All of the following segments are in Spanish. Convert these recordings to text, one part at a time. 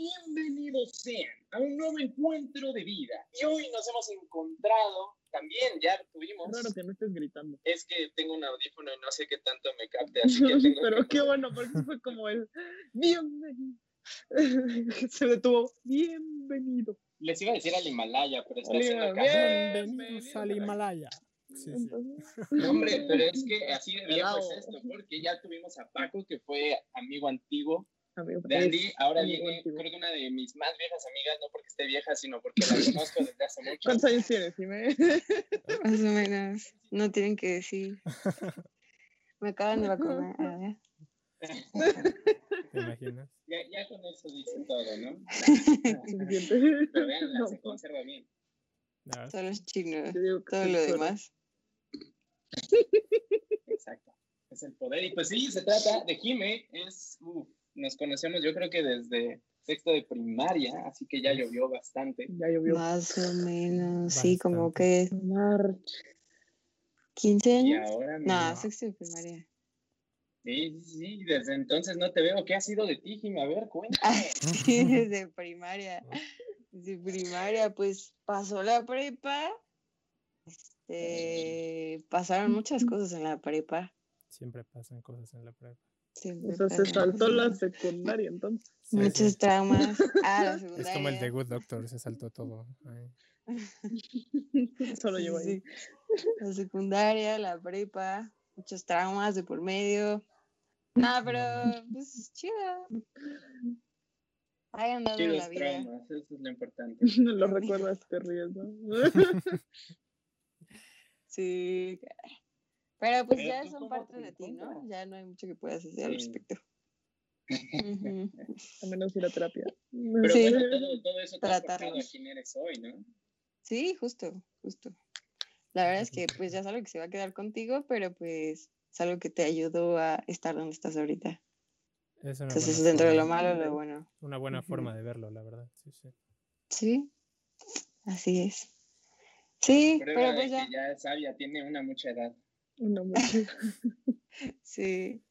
bienvenidos sean a un nuevo encuentro de vida. Y hoy nos hemos encontrado, también ya tuvimos. Claro que no estés gritando. Es que tengo un audífono y no sé qué tanto me capte, así que tengo Pero que- qué bueno, porque fue como el bienvenido. Se detuvo. Bienvenido. Les iba a decir al Himalaya, pero está haciendo Bien, bien. Bienvenidos al Himalaya. Sí, sí. No, Hombre, pero es que así de viejo es Bravo. esto, porque ya tuvimos a Paco, que fue amigo antiguo amigo, de Andy. es Ahora viene, creo que una de mis más viejas amigas, no porque esté vieja, sino porque la conozco desde hace mucho. ¿Cuántos años tienes? Dime. Más o menos. No tienen que decir. Me acaban de vacunar. ¿Te imaginas? Ya, ya con eso dice todo, ¿no? Suficiente. Pero vean, No, se conserva bien. No, Son los chinos. te digo que Todo lo demás. Exacto. Es el poder. Y pues sí, se trata de Jime. Es, uf, nos conocemos yo creo que desde sexto de primaria, así que ya llovió bastante. Ya llovió. Más o menos. Sí, como que March. 15 Y años. ahora No, no. sexto de primaria. Sí, sí, sí, desde entonces no te veo. ¿Qué ha sido de ti, Jime? A ver, cuéntame. Ay, sí, desde primaria. Desde primaria, pues pasó la prepa. Este, pasaron muchas cosas en la prepa. siempre pasan cosas en la prueba. Siempre O sea, se saltó la secundaria entonces. Sí, Muchos sí. traumas. Ah, la Es secundaria. como el de Good Doctor, se saltó todo. Ay. Solo llevo ahí. La secundaria, la prepa, muchos traumas de por medio. No, pero pues chido. Ahí andado en Chidos la vida. traumas, eso es lo importante. No lo recuerdas, te ríes, ¿no? Sí. caray. Pero pues Pero ya son parte te de ti, ¿no? Ya no hay mucho que puedas hacer al respecto. A menos ir a terapia. Pero Sí. bueno, todo, todo eso te a quien eres hoy, ¿no? Sí, justo, justo. La verdad es que pues ya es algo que se va a quedar contigo, pero pues es algo que te ayudó a estar donde estás ahorita. Es una Entonces, buena dentro de lo malo, lo bueno. Una buena forma de verlo, la verdad. Sí, sí. Sí, así es. Sí, pero pues ya, que ya es sabia, tiene una mucha edad. Una mujer. sí.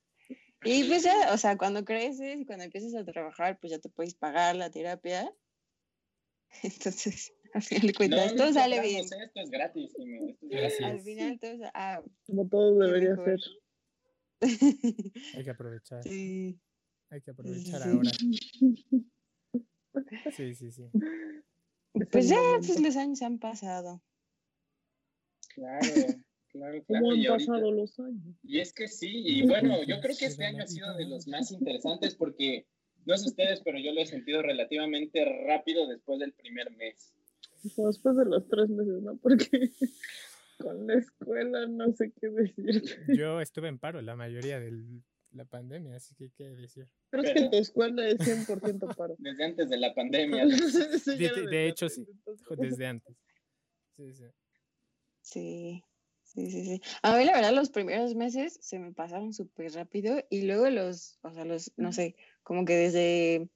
Y pues ya, o sea, cuando creces y cuando empiezas a trabajar, pues ya te puedes pagar la terapia. Entonces, al final de cuentas, no, todo no sale bien. ¿eh? Esto es gratis, Jimmy, esto es gratis. Al final todo ah, Como todo debería mejor. ser. Hay que aprovechar. sí. Hay que aprovechar sí. ahora. Sí, sí, sí. Es Pues ya, pues los años han pasado. Claro, claro, ¿Cómo claro. han Y, ahorita- pasado los años? y es que sí, y bueno, yo creo que este año ha sido de los más interesantes porque, no sé ustedes, pero yo lo he sentido relativamente rápido después del primer mes. Después de los tres meses, ¿no? Porque con la escuela no sé qué decir. Yo estuve en paro la mayoría de la pandemia, así que qué decir. Pero es que en tu escuela es 100% paro. Desde antes de la pandemia. De, de- hecho, sí, desde antes. Sí, sí. Sí, sí, sí, sí. A mí la verdad los primeros meses se me pasaron súper rápido y luego los, o sea, los, no sé, como que desde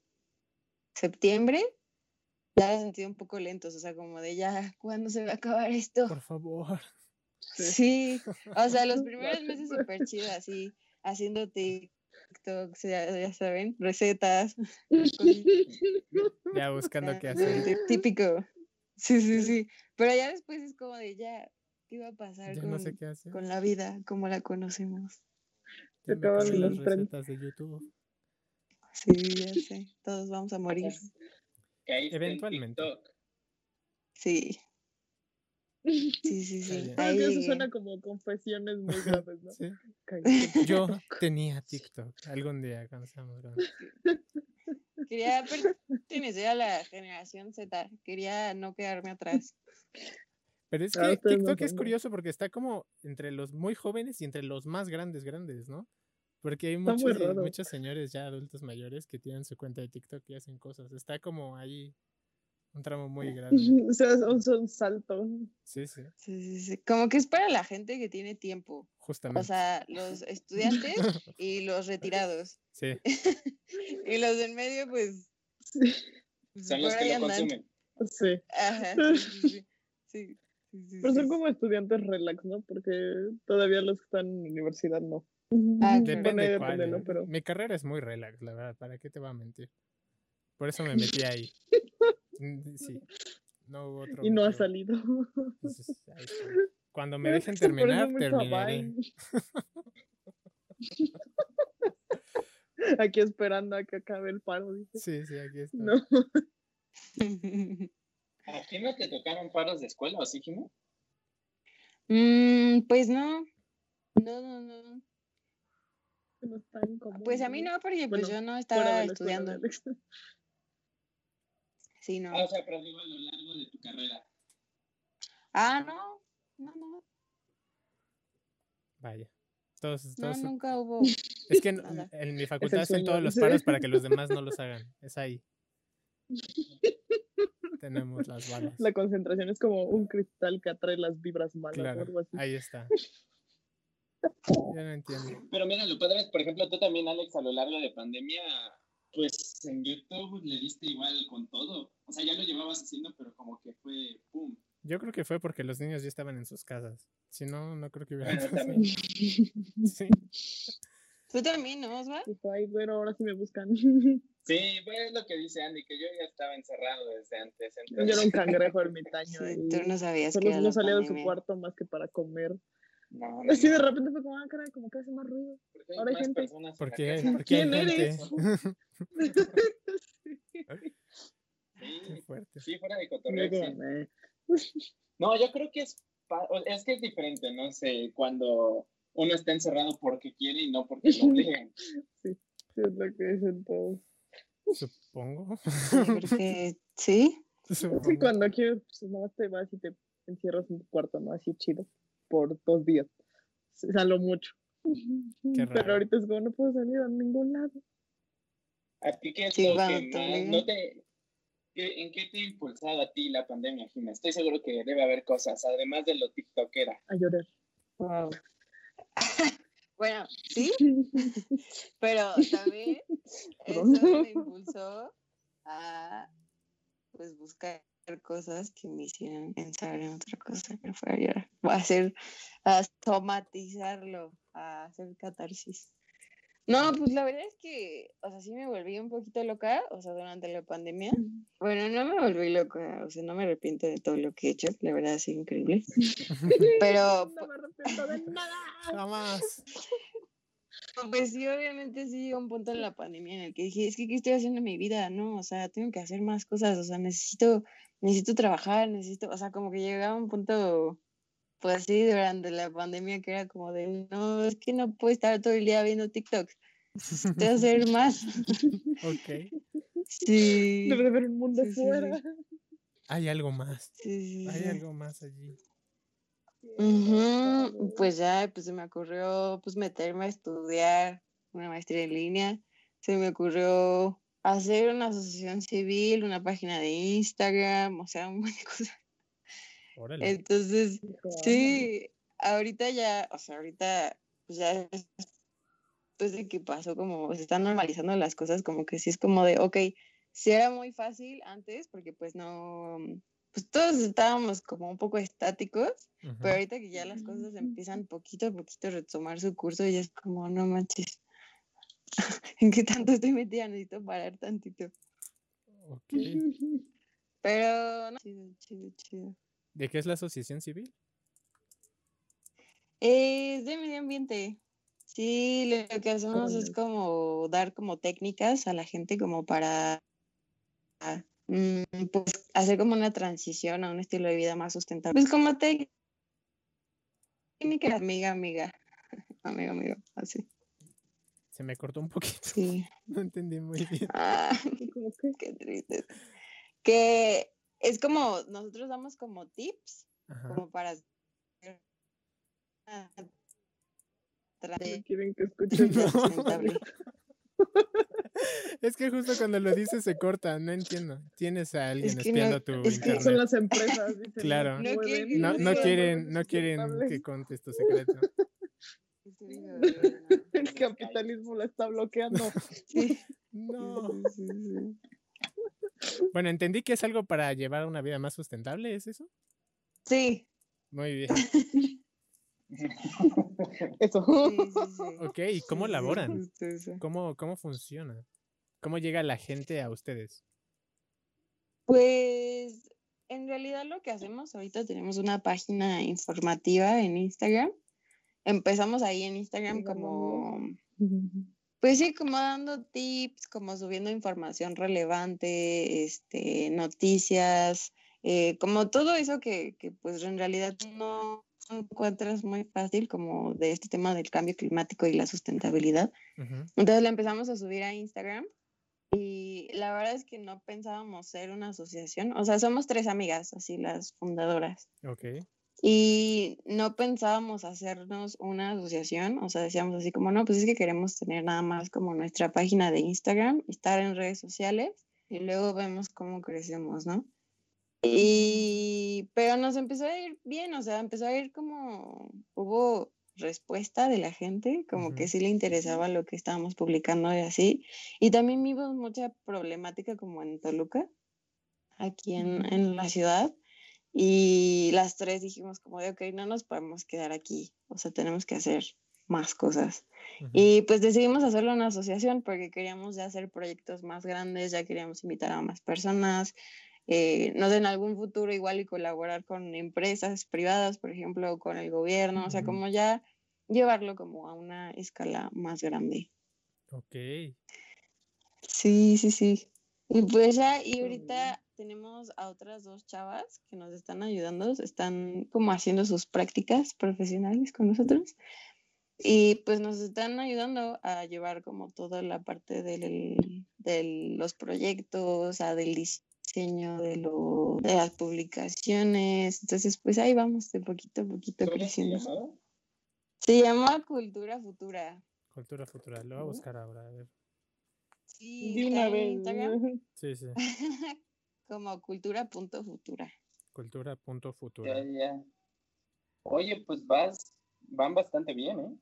septiembre ya he sentido un poco lentos, o sea, como de ya, ¿cuándo se va a acabar esto? Por favor. Sí, o sea, los primeros meses súper chido, así, haciendo TikToks, ya, ya saben, recetas, Ya buscando qué hacer. tí- Típico. Sí, sí, sí. Pero ya después es como de ya, ¿qué va a pasar con, no sé qué hacer. con la vida como la conocemos? Ya Se me las recetas de YouTube. Sí, ya sé. Todos vamos a morir. Eventualmente. TikTok. Sí. Sí, sí, Está sí. Ahí eso suena como confesiones muy graves, ¿no? Sí. Yo tenía TikTok algún día cuando grandes. Quería pertenecer a la generación Z. Quería no quedarme atrás. Pero es Ah, que TikTok es curioso porque está como entre los muy jóvenes y entre los más grandes grandes, ¿no? Porque hay muchos, raro. muchos señores ya adultos mayores que tienen su cuenta de TikTok y hacen cosas. Está como ahí un tramo muy grande. O sea, es un, salto. Sí, sí, Sí, sí, sí. Como que es para la gente que tiene tiempo. justamente. O sea, los estudiantes y los retirados. Sí, Y los del medio, pues. Sí. pues, Son los que lo andan. consumen. Sí. Ajá. Sí, sí, sí. Pero son como estudiantes relax, ¿no? Porque todavía los que están en universidad no. Ah, Bueno, depende ahí cuál. depende, ¿no? ¿eh? Pero Mi carrera es muy relax, la verdad, ¿para qué te voy a mentir? por eso me metí ahí. Mm, Sí, no hubo otro Y no ha salido. Entonces. Cuando me dejen terminar, terminaré. Aquí esperando a que acabe el paro, dice. Sí, sí, aquí está. No, ¿A Jime te tocaron paros de escuela o sí, Jime? Mm, pues no. No, no, no. no es tan común. Pues a mí no, porque pues yo no estaba estudiando. Sí, no. Ah, o sea, pero digo a lo largo de tu carrera. Ah, no. No, no. Vaya. Todos, No, todos, nunca hubo. Es que en, en mi facultad hacen todos los paros para que los demás no los hagan. Es ahí. Tenemos las balas. La concentración es como un cristal que atrae las vibras malas o Claro, algo así. ahí está. Yo no entiendo. Pero mira, lo padre es, por ejemplo, tú también, Alex, a lo largo de pandemia, pues en YouTube le diste igual con todo. O sea, ya lo llevabas haciendo, pero como que fue pum. Yo creo que fue porque los niños ya estaban en sus casas. Si no, no creo que hubiera. Bueno, también. Sí. Tú también, ¿no, Osvaldo? Dijo, ay, bueno, ahora sí me buscan. Sí, pues es lo que dice Andy, que yo ya estaba encerrado desde antes. Yo era Entonces, un cangrejo ermitaño. Sí, ahí. tú no sabías que Solo era no salía de su pandemia. cuarto más que para comer. no, no, Así de repente fue como, ah, caray, como que hace más ruido. porque hay ahora hay más gente. ¿Por qué? ¿Por qué hay ¿Quién gente? eres? Qué Sí, fuerte. sí, fuera de cotorreo. sí. No, yo creo que es, es que es diferente, no sé, cuando uno está encerrado porque quiere y no porque lo obligan. sí, es lo que dicen todos. Supongo. Sí, porque sí. Cuando quieres, pues nomás te vas y te encierras en tu cuarto, ¿no? Así chido, por dos días. Salgo mucho. Qué raro. Pero ahorita es como, no puedo salir a ningún lado. ¿A ti qué es Sí, lo cuando que te más, obligan. no te, qué- en qué te ha impulsado a ti la pandemia, Jimena? Estoy seguro que debe haber cosas, además de lo tiktokera. A llorar. Wow. bueno, sí, pero también eso me impulsó a pues buscar cosas que me hicieran pensar en otra cosa que no fuera llorar. A hacer, a somatizarlo, a hacer catarsis. No, pues la verdad es que, o sea, sí me volví un poquito loca, o sea, durante la pandemia. Bueno, no me volví loca, o sea, no me arrepiento de todo lo que he hecho, la verdad sido increíble. Pero, No me arrepiento de nada. Jamás. Pues sí, obviamente sí llegó un punto en la pandemia en el que dije, es que ¿qué estoy haciendo en mi vida? No, o sea, tengo que hacer más cosas, o sea, necesito, necesito trabajar, necesito, o sea, como que llegaba un punto, pues así, durante la pandemia que era como de, no, es que no puedo estar todo el día viendo TikTok, necesito hacer más. Ok. Sí. Debe de haber un mundo Sí, sí, sí. fuera. Hay algo más. sí, sí, Hay sí. algo más allí. Ujú, Pues ya, pues se me ocurrió pues meterme a estudiar una maestría en línea. Se me ocurrió hacer una asociación civil, una página de Instagram, o sea, un montón de cosas. Órale. Entonces, Dijo, "Ah, sí, ahorita ya, o sea, ahorita pues ya después de que pasó como se están normalizando las cosas, como que sí es como de, ok, sí era muy fácil antes, porque pues no, pues todos estábamos como un poco estáticos. Pero ahorita que ya las cosas empiezan poquito a poquito a retomar su curso, ya es como, no manches, ¿en qué tanto estoy metida? Necesito parar tantito. Ok. Pero, no, chido, chido, chido. ¿De qué es la asociación civil? Es de medio ambiente. Sí, lo que hacemos es Órale. como dar como técnicas a la gente como para mm, pues, hacer como una transición a un estilo de vida más sustentable. Pues como técnica, amiga, amiga, amiga, amigo, así. Se me cortó un poquito. Sí. No entendí muy bien. Ah, qué triste. Que es como, nosotros damos como tips, Ajá. como para no quieren que escuchen. Es que justo cuando lo dices se corta, no entiendo. Tienes a alguien que no- espiando tu es que Son las empresas, dicen. Claro. No quieren que No, quieren, no quieren que contes tu secreto. El capitalismo la está bloqueando. Sí, No. sí, sí. Bueno, entendí que es algo para llevar una vida más sustentable, ¿es eso? Sí, Muy bien. Eso. sí, sí, sí. Ok, ¿y cómo Sí, sí, laboran? ¿Cómo, cómo funciona? ¿Cómo llega la gente a ustedes? Pues en realidad lo que hacemos ahorita tenemos una página informativa en Instagram. Empezamos ahí en Instagram como, pues sí, como dando tips, como subiendo información relevante, este, noticias, eh, como todo eso que, que pues en realidad no encuentras muy fácil como de este tema del cambio climático y la sustentabilidad. Entonces la empezamos a subir a Instagram y la verdad es que no pensábamos ser una asociación. O sea, somos tres amigas, así las fundadoras. Ok. Y no pensábamos hacernos una asociación. O sea, decíamos así como, no, pues es que queremos tener nada más como nuestra página de Instagram, estar en redes sociales y luego vemos cómo crecemos, ¿no? Y, pero nos empezó a ir bien, o sea, empezó a ir como, hubo respuesta de la gente, como que Ujú. sí le interesaba lo que estábamos publicando y así. Y también vimos mucha problemática como en Toluca, aquí en, en la ciudad. Y las tres dijimos como de, ok, no nos podemos quedar aquí, o sea, tenemos que hacer más cosas. ujú, Y pues decidimos hacerlo una asociación porque queríamos ya hacer proyectos más grandes, ya queríamos invitar a más personas, eh, no sé, en algún futuro igual y colaborar con empresas privadas, por ejemplo, con el gobierno, o sea, como ya llevarlo como a una escala más grande. Ok. Sí, sí, sí. Y pues ya, y ahorita tenemos a otras dos chavas que nos están ayudando, están como haciendo sus prácticas profesionales con nosotros. Y pues nos están ayudando a llevar como toda la parte del, de los proyectos, a del diseño de, lo, de las publicaciones. Entonces, pues ahí vamos de poquito a poquito ¿Cómo se creciendo. Se llama Cultura Futura. Cultura futura. Lo voy a buscar ahora. A ver. Sí, De una en vez. Instagram Sí, sí. como cultura.futura. Cultura punto Ya, futura. ya. Oye, pues vas, van bastante bien, ¿eh?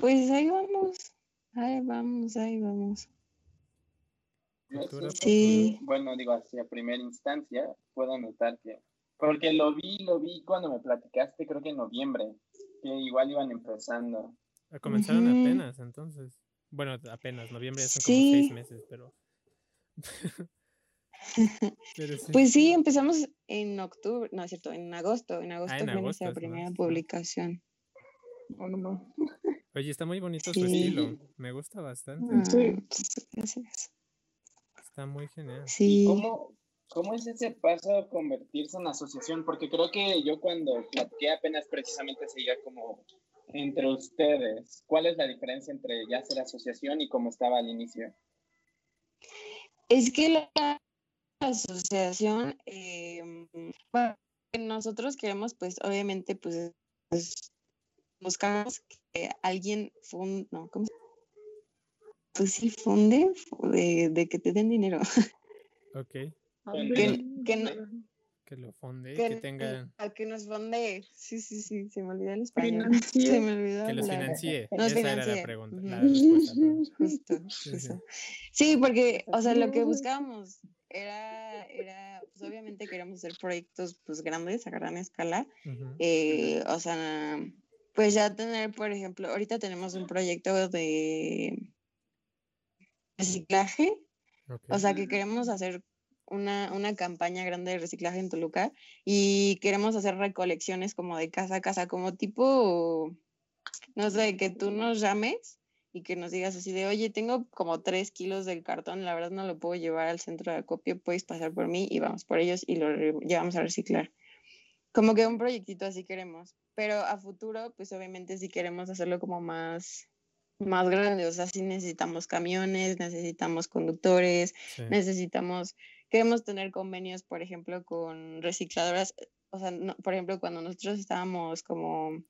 Pues ahí vamos, ahí vamos, ahí vamos. Cultura sí. Bueno, digo, hacia primera instancia, puedo notar que. Porque lo vi, lo vi cuando me platicaste, creo que en noviembre, que igual iban empezando. Ah, Comenzaron Ujú. apenas, entonces. Bueno, apenas. Noviembre ya son como seis meses, pero. Sí. Pues sí, empezamos en octubre, no es cierto, en agosto, en agosto Ah, en fue agosto nuestra es primera más, publicación. Oh, no. Oye, está muy bonito su Sí. estilo. Me gusta bastante. Ah, Sí. pues, gracias. Está muy genial. ¿Y Sí, cómo, cómo es ese paso a convertirse en asociación? Porque creo que yo cuando platiqué apenas precisamente seguía como entre ustedes. ¿Cuál es la diferencia entre ya ser asociación y cómo estaba al inicio? es que la asociación, eh, bueno, nosotros queremos, pues obviamente, pues, pues, buscamos que alguien funde, no, ¿cómo se- Pues sí, funde, de, de que te den dinero. Ok. Que- que no- Que lo fonde, que, que tengan. a que nos fonde. Sí, sí, sí, se me olvidó el español. Financie. Se me olvidó Que los financie. Nos Esa era la pregunta. La respuesta. perdón. Justo, Sí, sí. justo. Sí, porque, o sea, lo que buscábamos era, era, pues obviamente queríamos hacer proyectos pues grandes, a gran escala. Eh, o sea, pues ya tener, por ejemplo, ahorita tenemos un proyecto de reciclaje, o sea, que queremos hacer una, una campaña grande de reciclaje en Toluca y queremos hacer recolecciones como de casa a casa, como tipo, no sé, que tú nos llames y que nos digas así de, oye, tengo como tres kilos del cartón, la verdad no lo puedo llevar al centro de acopio, puedes pasar por mí y vamos por ellos y lo llevamos a reciclar. Como que un proyectito así queremos, pero a futuro, pues obviamente sí queremos hacerlo como más, más grande, o sea, sí necesitamos camiones, necesitamos conductores, Sí. necesitamos, queremos tener convenios, por ejemplo, con recicladoras, o sea, no- por ejemplo, cuando nosotros estábamos como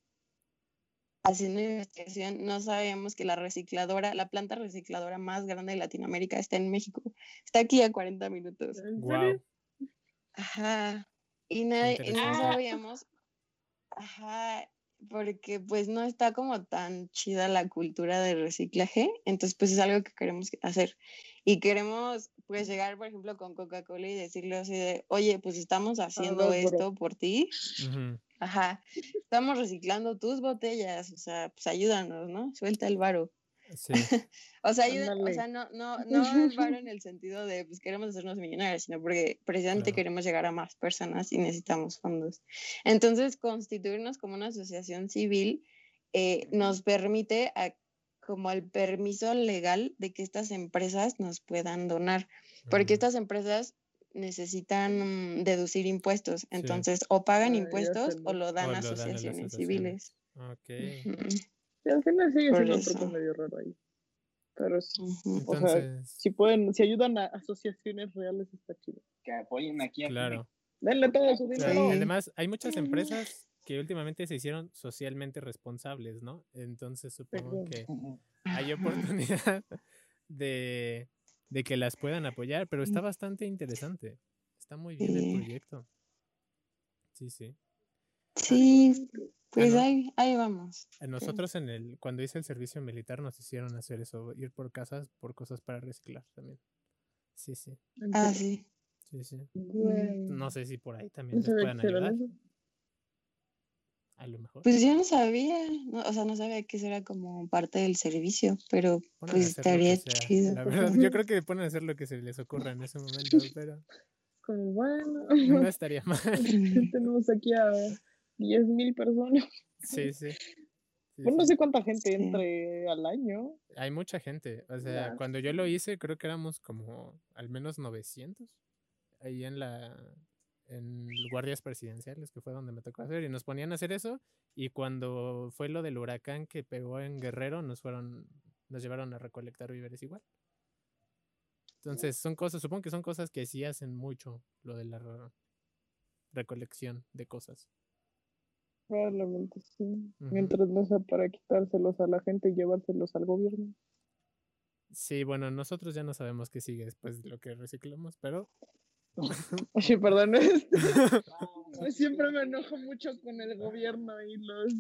haciendo investigación, no sabíamos que la recicladora, la planta recicladora más grande de Latinoamérica está en México, está aquí a 40 minutos. Wow. Ajá. Y, nadie, y no sabíamos, ajá, porque pues no está como tan chida la cultura del reciclaje, entonces pues es algo que queremos hacer. Y queremos pues llegar, por ejemplo, con Coca-Cola y decirle así de, oye, pues estamos haciendo esto por ti, Ujú. Ajá, estamos reciclando tus botellas, o sea, pues ayúdanos, ¿no? Suelta el varo. Sí, O sea, ayuda- o sea, no, no, no el varo en el sentido de pues queremos hacernos millonarios, sino porque precisamente Claro. queremos llegar a más personas y necesitamos fondos. Entonces, constituirnos como una asociación civil eh, nos permite a- como el permiso legal de que estas empresas nos puedan donar, porque mm, estas empresas necesitan mm, deducir impuestos, entonces o pagan Ah, impuestos o lo dan O a asociaciones civiles. Ok. Al final sigue Por siendo un truco medio raro ahí. Pero sí, ujú. O sea, Entonces, si pueden, si ayudan a asociaciones reales está chido. Que apoyen aquí a claro. Denle todo su Claro, dinero. Sí. Además, hay muchas empresas que últimamente se hicieron socialmente responsables, ¿no? Entonces supongo que hay oportunidad de, de que las puedan apoyar, pero está bastante interesante. Está muy bien el proyecto. Sí, sí. Sí, pues no. ahí, ahí vamos. A Nosotros en el, cuando hice el servicio militar nos hicieron hacer eso, ir por casas por cosas para reciclar también. Sí, sí, Ah, sí. sí, sí. No sé si por ahí también les puedan ayudar, eso. A lo mejor. Pues yo no sabía, no, o sea, no sabía que eso era como parte del servicio, pero Ponen pues estaría chido. La verdad, yo creo que ponen a hacer lo que se les ocurra en ese momento, pero Como bueno, no estaría mal. tenemos aquí a 10.000 personas. Sí, sí. Sí, Bueno, no sé cuánta gente Sí. entre al año. Hay mucha gente. O sea, cuando yo lo hice, creo que éramos como al menos 900 ahí en la en guardias presidenciales, que fue donde me tocó hacer, y nos ponían a hacer eso. Y cuando fue lo del huracán que pegó en Guerrero, nos fueron, nos llevaron a recolectar víveres igual. Entonces, son cosas, supongo que son cosas que sí hacen mucho, lo de la re- recolección de cosas. Probablemente sí. Mientras no sea para quitárselos a la gente y llevárselos al gobierno. Sí, bueno, nosotros ya no sabemos qué sigue después de lo que reciclamos, pero Oye, perdón. este, Siempre me enojo mucho con el gobierno y los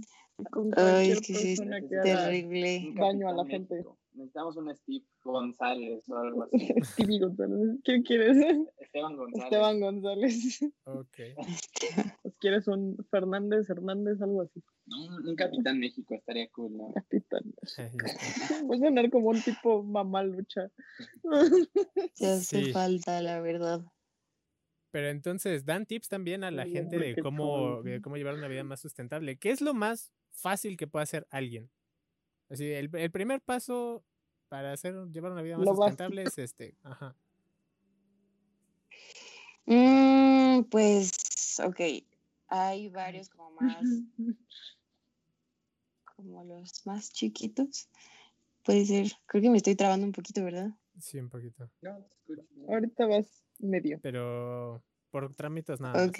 con Ay, cualquier es que sí, persona que es haga Terrible. un daño a la gente. Necesitamos un Steve González o algo así. Stevie González. ¿Qué quieres? Esteban González. Esteban González. ok. Quieres un Fernández Hernández, algo así. No, un Capitán México estaría cool, ¿no? Capitán. Voy a sonar como un tipo mamá lucha. Se hace Sí. falta, la verdad. Pero entonces, dan tips también a la gente de cómo, de cómo llevar una vida más sustentable. ¿Qué es lo más fácil que puede hacer alguien? Así, el, el primer paso para hacer, llevar una vida más Lo sustentable es este. Ajá. Mm, pues, ok. Hay varios como más, como los más chiquitos. Puede ser. Creo que me estoy trabando un poquito, ¿verdad? Sí, un poquito. No, te escucho. Ahorita vas medio. Pero por trámites nada más. Ok.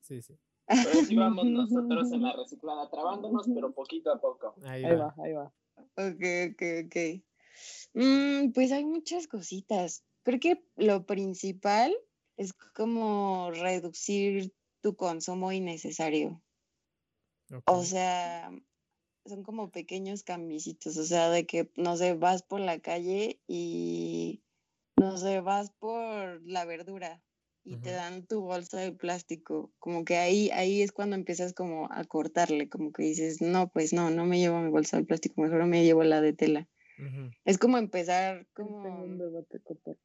Sí, sí. Pero sí vamos nosotros en la reciclada, trabándonos, pero poquito a poco. Ahí, Ahí va. va, ahí va. Ok, ok, ok. Mm, pues hay muchas cositas. Creo que lo principal es como reducir tu consumo innecesario. O sea, son como pequeños cambiecitos. O sea, de que, no sé, vas por la calle y, no sé, vas por la verdura y te dan tu bolsa de plástico. Como que ahí, ahí es cuando empiezas como a cortarle, como que dices, no, pues no, no me llevo mi bolsa de plástico, mejor me llevo la de tela. Es como empezar como... un debate cortar.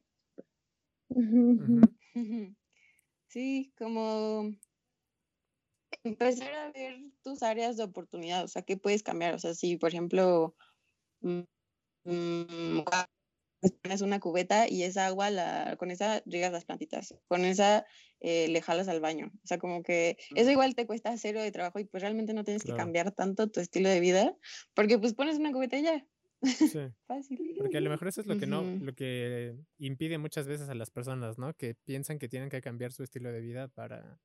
ujú. Sí, como empezar a ver tus áreas de oportunidad, o sea, ¿qué puedes cambiar? O sea, si, por ejemplo, mm, mm, pones una cubeta y esa agua, la, con esa riegas las plantitas, con esa eh, le jalas al baño. O sea, como que eso igual te cuesta cero de trabajo y pues realmente no tienes Claro. que cambiar tanto tu estilo de vida, porque pues pones una cubeta y ya, Sí. fácil. Porque a lo mejor eso es lo que no, lo que impide muchas veces a las personas, ¿no? Que piensan que tienen que cambiar su estilo de vida para,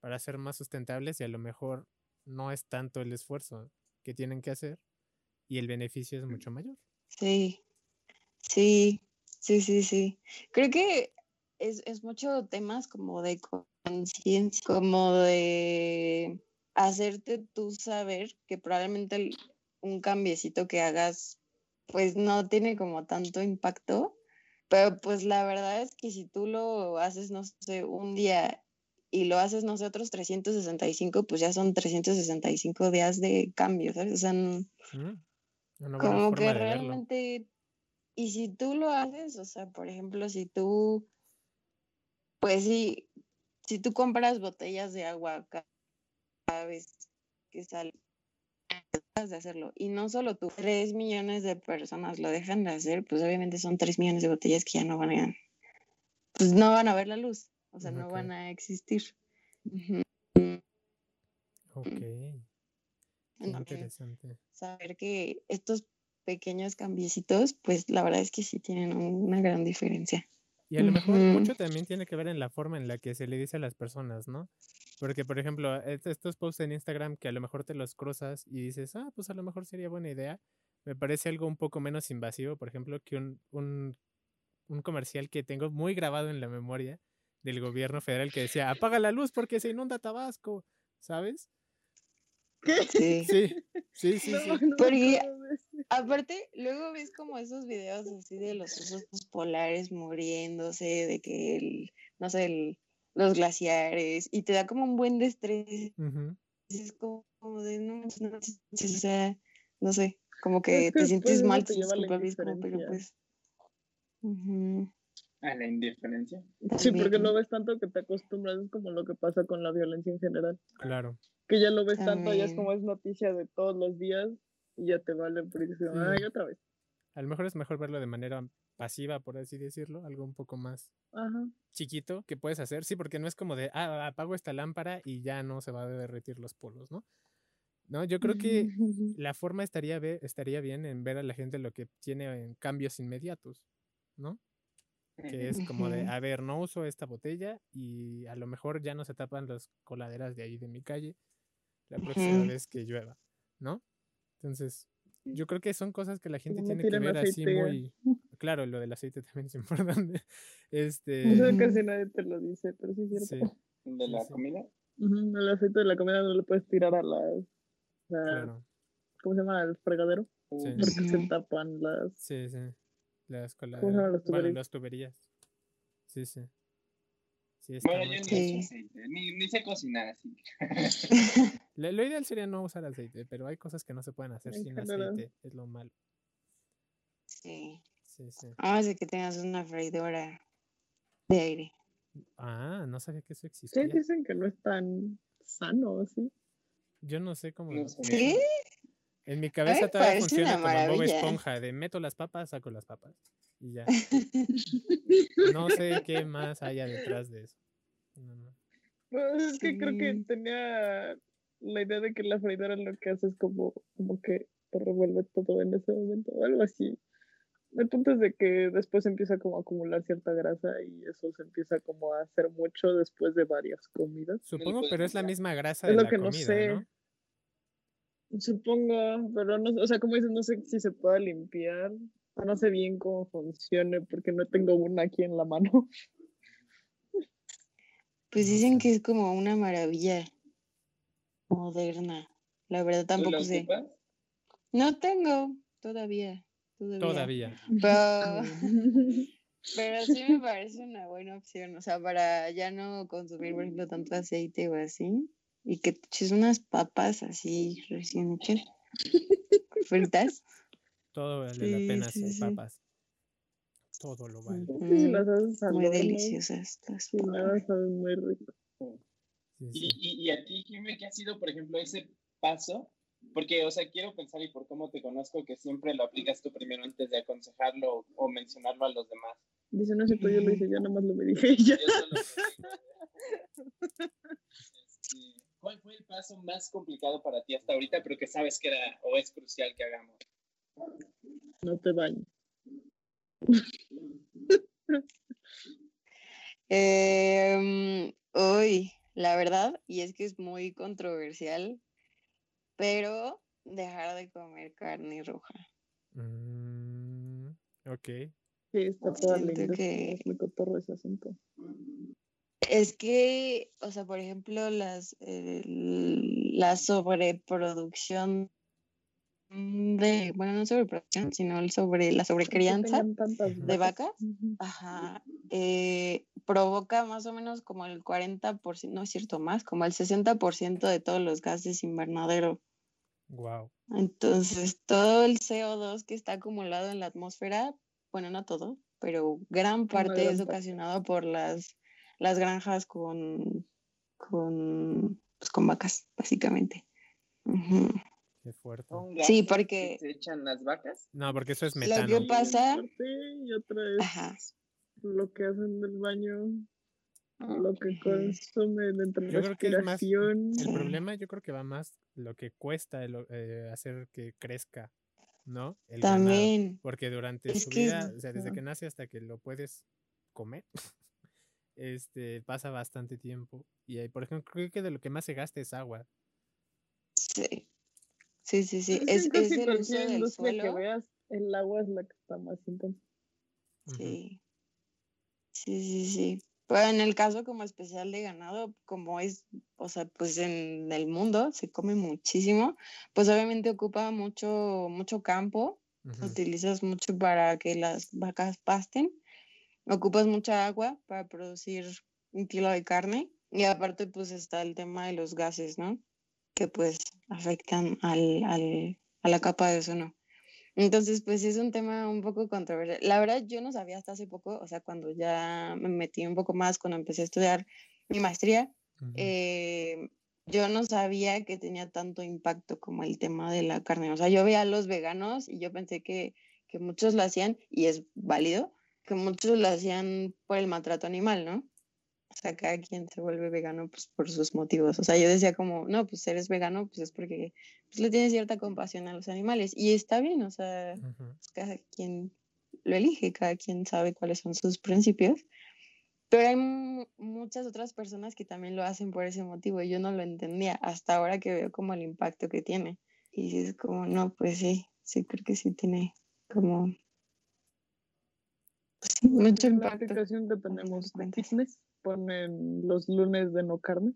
para ser más sustentables y a lo mejor no es tanto el esfuerzo que tienen que hacer y el beneficio es mucho mayor. Sí, sí, sí, sí, sí. Creo que es, es mucho temas como de conciencia, como de hacerte tú saber que probablemente el- un cambiecito que hagas pues no tiene como tanto impacto, pero pues la verdad es que si tú lo haces, no sé, un día y lo haces, no sé, otros 365, pues ya son 365 días de cambio, ¿sabes? O sea. Una buena como forma que de verlo. Y si tú lo haces, o sea, por ejemplo, si tú, pues sí, si tú compras botellas de agua ca- cada vez que sale, dejas de hacerlo. Y no solo tú, tres millones de personas lo dejan de hacer, pues obviamente son tres millones de botellas que ya no van a, pues no van a ver la luz, o sea, no van a existir. Ok. Entonces, interesante. saber que estos pequeños cambiecitos, pues la verdad es que sí tienen un- una gran diferencia. Y a lo mejor mucho también tiene que ver en la forma en la que se le dice a las personas, ¿no? Porque, por ejemplo, est- estos posts en Instagram que a lo mejor te los cruzas y dices, ah, pues a lo mejor sería buena idea, me parece algo un poco menos invasivo, por ejemplo, que un, un, un comercial que tengo muy grabado en la memoria del gobierno federal que decía, apaga la luz porque se inunda Tabasco, ¿sabes? ¿Qué? Sí. Sí, sí, sí, No, sí. no Porque-. Aparte, luego ves como esos videos así de los osos polares muriéndose, de que el, no sé, el- los glaciares, y te da como un buen de estrés. Ujú. Es como, como de no, manches", o sea, no sé, como que que te sientes mal, te lleva la como, pero pues. A la indiferencia. Sí, porque lo ves tanto que te acostumbras, es como lo que pasa con la violencia en general. Claro. Que ya lo ves tanto, ya es como es noticia de todos los días y ya te vale dices, Sí. ay, otra vez. A lo mejor es mejor verlo de manera pasiva, por así decirlo, algo un poco más Ajá. chiquito que puedes hacer, sí, porque no es como de, ah, apago esta lámpara y ya no se va a derretir los polos, ¿no? No, yo creo que la forma estaría, estaría bien en ver a la gente lo que tiene en cambios inmediatos, ¿no? Que es como de, a ver, no uso esta botella y a lo mejor ya no se tapan las coladeras de ahí de mi calle la próxima vez que llueva, ¿no? Entonces, yo creo que son cosas que la gente no tiene que ver así aceite, ya. muy... Claro, lo del aceite también es importante. Este... Casi nadie te lo dice, pero sí es cierto. Sí, De la sí. comida. El aceite de la comida no lo puedes tirar a las, la- claro. ¿cómo se llama? Al fregadero, Sí. porque se tapan las... Sí, sí. Las llaman coladeras. las Bueno, tuberías? las tuberías. Sí, sí. Sí, Bueno, ni Sí. aceite, ni, ni sé cocinar así. Lo, lo ideal sería no usar aceite, pero hay cosas que no se pueden hacer En sin general. aceite. Es lo malo. Sí. Sí, sí. A menos de que tengas una freidora de aire. Ah, no sabía que eso Sí, existía. dicen que no es tan sano, ¿sí? Yo no sé cómo. No sé. ¿Sí? En mi cabeza todavía parece funciona como Bob maravilla. Esponja, de meto las papas, saco las papas. Y ya. No sé qué más haya detrás de eso. No, no. Pues es que creo que tenía la idea de que la freidora lo que hace es como, como que te revuelve todo en ese momento, o algo así. El punto es de que después empieza como a acumular cierta grasa y eso se empieza como a hacer mucho después de varias comidas. Supongo, puedes pero es la misma grasa Es de lo la que no comida, sé. ¿no? Supongo, pero no, o sea, como dices, no sé si se pueda limpiar. No sé bien cómo funcione porque no tengo una aquí en la mano. Pues dicen que es como una maravilla moderna. La verdad ¿Tú tampoco sé. ocupas? No tengo todavía. Todavía. Todavía. Pero, pero sí me parece una buena opción. O sea, para ya no consumir, por ejemplo, tanto aceite o así. Y que te eches unas papas así recién hechas. Fritas. Todo vale Sí, la pena sí, hacer sí. papas. Todo lo vale. Si las haces Muy deliciosas las nada saben muy rico. Sí, Y, sí. y, y a ti, Jimmy, ¿qué ha sido, por ejemplo, ese paso? Porque, o sea, quiero pensar y por cómo te conozco, que siempre lo aplicas tú primero antes de aconsejarlo o, o mencionarlo a los demás. Dice, no sé, pero yo lo hice, ya nada más lo me dije ya. Yo solo este, ¿Cuál fue el paso más complicado para ti hasta ahorita, pero que sabes que era o es crucial que hagamos? No te bañes. Em, uy, la verdad, y es que es muy controversial, pero dejar de comer carne roja. Mm, ok. Sí, está toda Siento linda. que- Es muy cotorro ese asunto. Es que, o sea, por ejemplo, las, eh, la sobreproducción de, bueno, no sobreproducción, sino el sobre, la sobrecrianza de vacas, ajá, eh, provoca más o menos como el 40%, no es cierto, más, como el 60% de todos los gases invernadero. Wow. Entonces, todo el CO2 que está acumulado en la atmósfera, bueno, no todo, pero gran parte es ocasionado por las, las granjas con, con, pues, con vacas, básicamente. Qué fuerte. ¿Son Sí, porque- que se echan las vacas? No, porque eso es Lo metano. que pasa- y otra es Ajá. lo que hacen del baño, lo que consumen entre Yo creo que es más-. El problema yo creo que va más lo que cuesta el- eh, hacer que crezca, ¿no? El ganado. También. Porque durante Es su que- vida, o sea, desde que nace hasta que lo puedes comer, este, pasa bastante tiempo. Y ahí, por ejemplo, creo que de lo que más se gasta es agua. Sí. Sí, sí, sí. Pues Es, es casi el uso cualquier del industria que suelo. veas, el agua es la que está más intensa. Sí. Sí, sí, sí. Pero en el caso como especial de ganado, como es, o sea, pues en el mundo se come muchísimo, pues obviamente ocupa mucho, mucho campo, utilizas mucho para que las vacas pasten, ocupas mucha agua para producir un kilo de carne y aparte pues está el tema de los gases, ¿no? Que pues afectan al, al, a la capa de ozono. Entonces, pues es un tema un poco controversial. La verdad, yo no sabía hasta hace poco, o sea, cuando ya me metí un poco más, cuando empecé a estudiar mi maestría, Ujú. eh, yo no sabía que tenía tanto impacto como el tema de la carne. O sea, yo veía a los veganos y yo pensé que, que muchos lo hacían, y es válido, que muchos lo hacían por el maltrato animal, ¿no? O sea, cada quien se vuelve vegano pues, por sus motivos. O sea, yo decía como, no, pues eres vegano, pues es porque pues, le tienes cierta compasión a los animales. Y está bien, o sea, Ujú. pues, cada quien lo elige, cada quien sabe cuáles son sus principios. Pero hay mu- muchas otras personas que también lo hacen por ese motivo y yo no lo entendía hasta ahora que veo como el impacto que tiene. Y es como, no, pues sí, sí, creo que sí tiene como sí, mucho En la aplicación que tenemos de fitness ponen los lunes de no carne.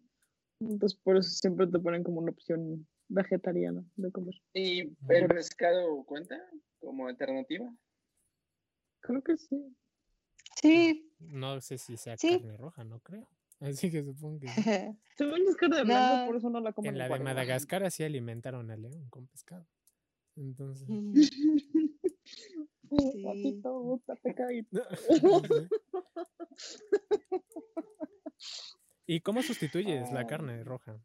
Entonces por eso siempre te ponen como una opción vegetariana de comer. ¿Y el pescado cuenta como alternativa? Creo que sí. Sí, No sé si sea Sí. carne roja, no creo. Así que supongo que sí. Según es carne blanca, por eso no la comen En la de. Madagascar así alimentaron al león con pescado. Entonces. Pecadito. ¿Y cómo sustituyes la carne roja?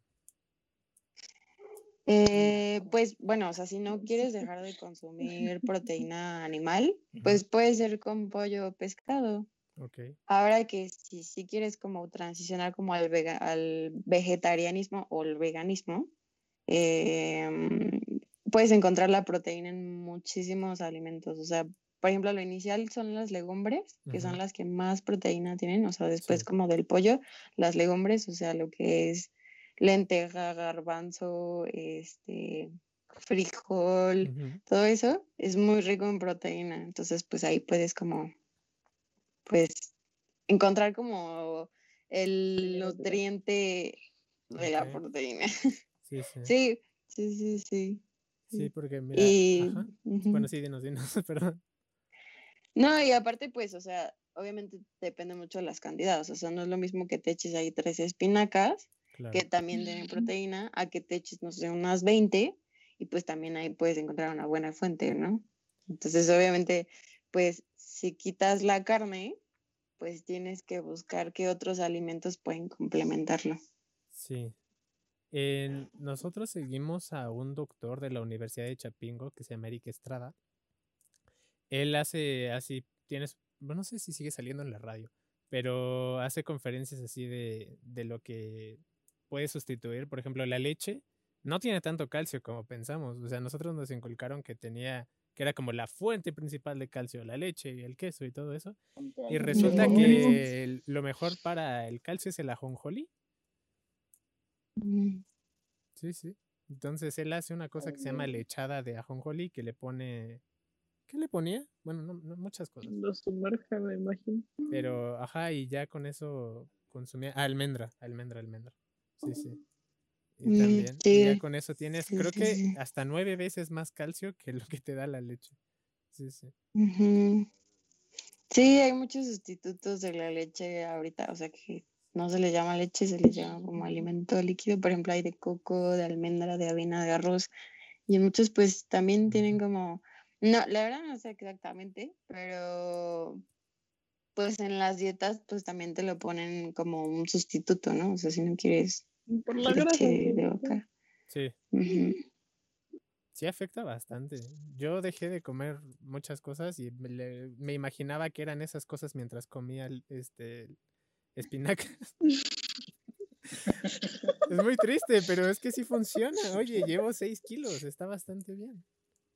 Eh, pues bueno, o sea, si no quieres dejar de consumir proteína animal, pues puede ser con pollo o pescado. Ok. Ahora que si, si quieres como transicionar como al, vega- al vegetarianismo o el veganismo, em, puedes encontrar la proteína en muchísimos alimentos. O sea, por ejemplo, lo inicial son las legumbres, que son las que más proteína tienen. O sea, después Sí. como del pollo, las legumbres, o sea, lo que es lenteja, garbanzo, este, frijol, todo eso es muy rico en proteína. Entonces, pues ahí puedes como, pues, encontrar como el nutriente de la proteína. Sí, sí. Sí, sí, sí, sí. Sí, porque mira. Y, ajá. Bueno, sí, dinos, dinos, perdón. No, y aparte, pues, o sea, obviamente depende mucho de las cantidades. O sea, no es lo mismo que te eches ahí tres espinacas, Claro. que también tienen proteína, a que te eches, no sé, unas 20, y pues también ahí puedes encontrar una buena fuente, ¿no? Entonces, obviamente, pues, si quitas la carne, pues tienes que buscar qué otros alimentos pueden complementarlo. Sí. En- nosotros seguimos a un doctor de la Universidad de Chapingo que se llama Eric Estrada. Él hace así, tienes, bueno, no sé si sigue saliendo en la radio, pero hace conferencias así de, de lo que puede sustituir. Por ejemplo, la leche no tiene tanto calcio como pensamos. O sea, nosotros nos inculcaron que tenía, que era como la fuente principal de calcio, la leche y el queso y todo eso. Y resulta que lo mejor para el calcio es el ajonjolí. Sí, sí. Entonces él hace una cosa que se llama lechada de ajonjolí que le pone... ¿Qué le ponía? Bueno, no, no, muchas cosas. Lo sumerge, me imagino. Pero, ajá, y ya con eso consumía... Ah, almendra, almendra, almendra. Sí, sí. Y también. y ya sí. con eso tienes, Sí, creo sí, que hasta nueve veces más calcio que lo que te da la leche. Sí, sí. Ujú. Sí, hay muchos sustitutos de la leche ahorita, o sea que no se le llama leche, se le llama como alimento líquido. Por ejemplo, hay de coco, de almendra, de avena, de arroz. Y muchos pues también tienen como, no, la verdad no sé exactamente, pero pues en las dietas pues también te lo ponen como un sustituto, ¿no? O sea, si no quieres Por la leche de vaca. Sí, sí afecta bastante. Yo dejé de comer muchas cosas y me, me imaginaba que eran esas cosas mientras comía el- este espinacas. es muy triste, pero es que sí funciona. Oye, llevo 6 kilos, está bastante bien.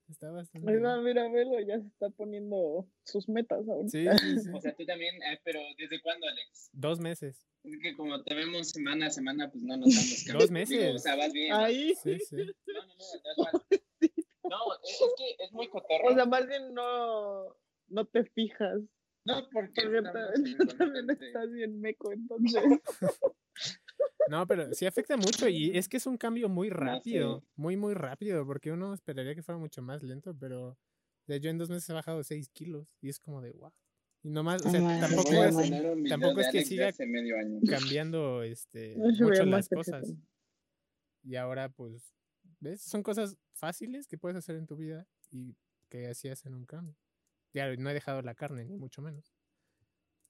Está bastante va, bien. mira, velo, ya se está poniendo sus metas ahorita. Sí, sí, sí. O sea, tú también, eh, pero ¿desde cuándo, Alex? Dos meses. Es que como te vemos semana a semana, pues no notamos cambios. Dos meses. Digo, o sea, vas bien. ¿no? Ahí, Sí, sí. No, no, no, no, es mal. No, es, es que es muy cotorro. o sea, más bien no, no te fijas. No, porque tú también estás bien meco, entonces. No, pero sí afecta mucho y es que es un cambio muy rápido, muy, muy rápido, porque uno esperaría que fuera mucho más lento, pero o sea, yo en dos meses he bajado 6 kilos y es como de wow. Y nomás, o No sea, tampoco es tampoco es que siga hace medio año. cambiando este, mucho las cosas. Y ahora, pues, ¿ves? Son cosas fáciles que puedes hacer en tu vida y que así hacen un cambio. Ya no he dejado la carne, ni mucho menos.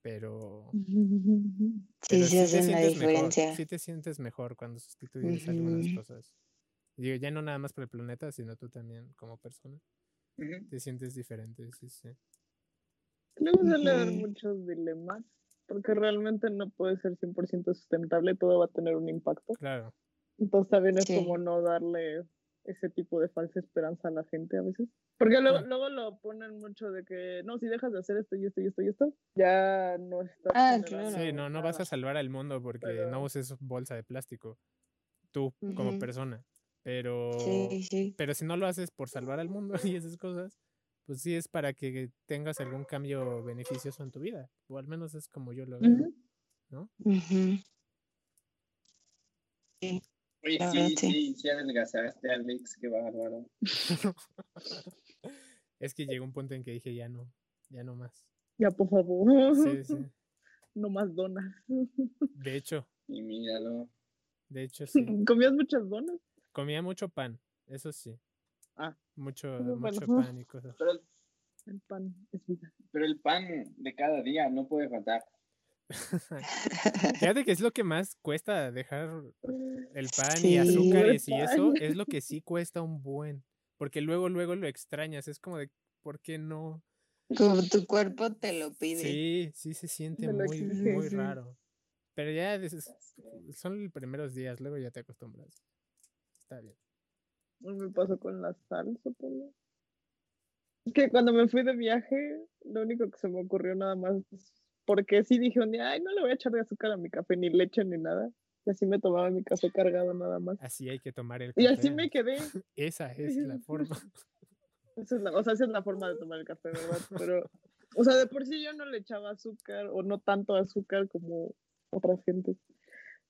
Pero, Sí, pero sí te hacen la sientes mejor, diferencia. sí te sientes mejor cuando sustituyes algunas Ujú. cosas. Digo, ya no nada más por el planeta, sino tú también como persona. Ujú. Te sientes diferente, sí, sí. Luego suele haber muchos dilemas, porque realmente no puede ser 100% sustentable, todo va a tener un impacto. Claro. Entonces también es Sí. como no darle ese tipo de falsa esperanza a la gente a veces. Porque luego, Ah. luego lo ponen mucho de que, no, si dejas de hacer esto y esto y esto y esto, ya no estás Ah, generando Sí, no, no vas a salvar al mundo porque Pero- no uses bolsa de plástico. Tú, como persona. Pero, Sí, sí. pero si no lo haces por salvar al mundo y esas cosas, pues sí es para que tengas algún cambio beneficioso en tu vida. O al menos es como yo lo veo. ¿no? Oye, sí, verdad, sí. sí, sí adelgazaste, Alex, qué bárbaro. es que llegó un punto en que dije ya no, ya no más. Ya, por favor. Sí, sí. No más donas. De hecho, Y míralo. de hecho sí. ¿Comías muchas donas? Comía mucho pan, eso sí. Ah. Mucho, Bueno. mucho pan y cosas. Pero el, El pan es vida. pero el pan de cada día no puede faltar. Fíjate que es lo que más cuesta dejar el pan y Sí. azúcares y eso es lo que sí cuesta un buen. Porque luego, luego lo extrañas. Es como de, ¿por qué no? Como tu cuerpo te lo pide. Sí, sí se siente muy, exige, muy sí. raro. Pero ya des- son los primeros días, luego ya te acostumbras. Está bien. Me pasó con la sal, supongo. Es que cuando me fui de viaje, lo único que se me ocurrió nada más, porque sí dije un día, ay, no le voy a echar de azúcar a mi café, ni leche, ni nada. Y así me tomaba mi café cargado nada más. Así hay que tomar el Y café. así me quedé. Esa es la forma. Esa es la, o sea, esa es la forma de tomar el café, ¿verdad? Pero, o sea, de por sí yo no le echaba azúcar, o no tanto azúcar como otras gentes.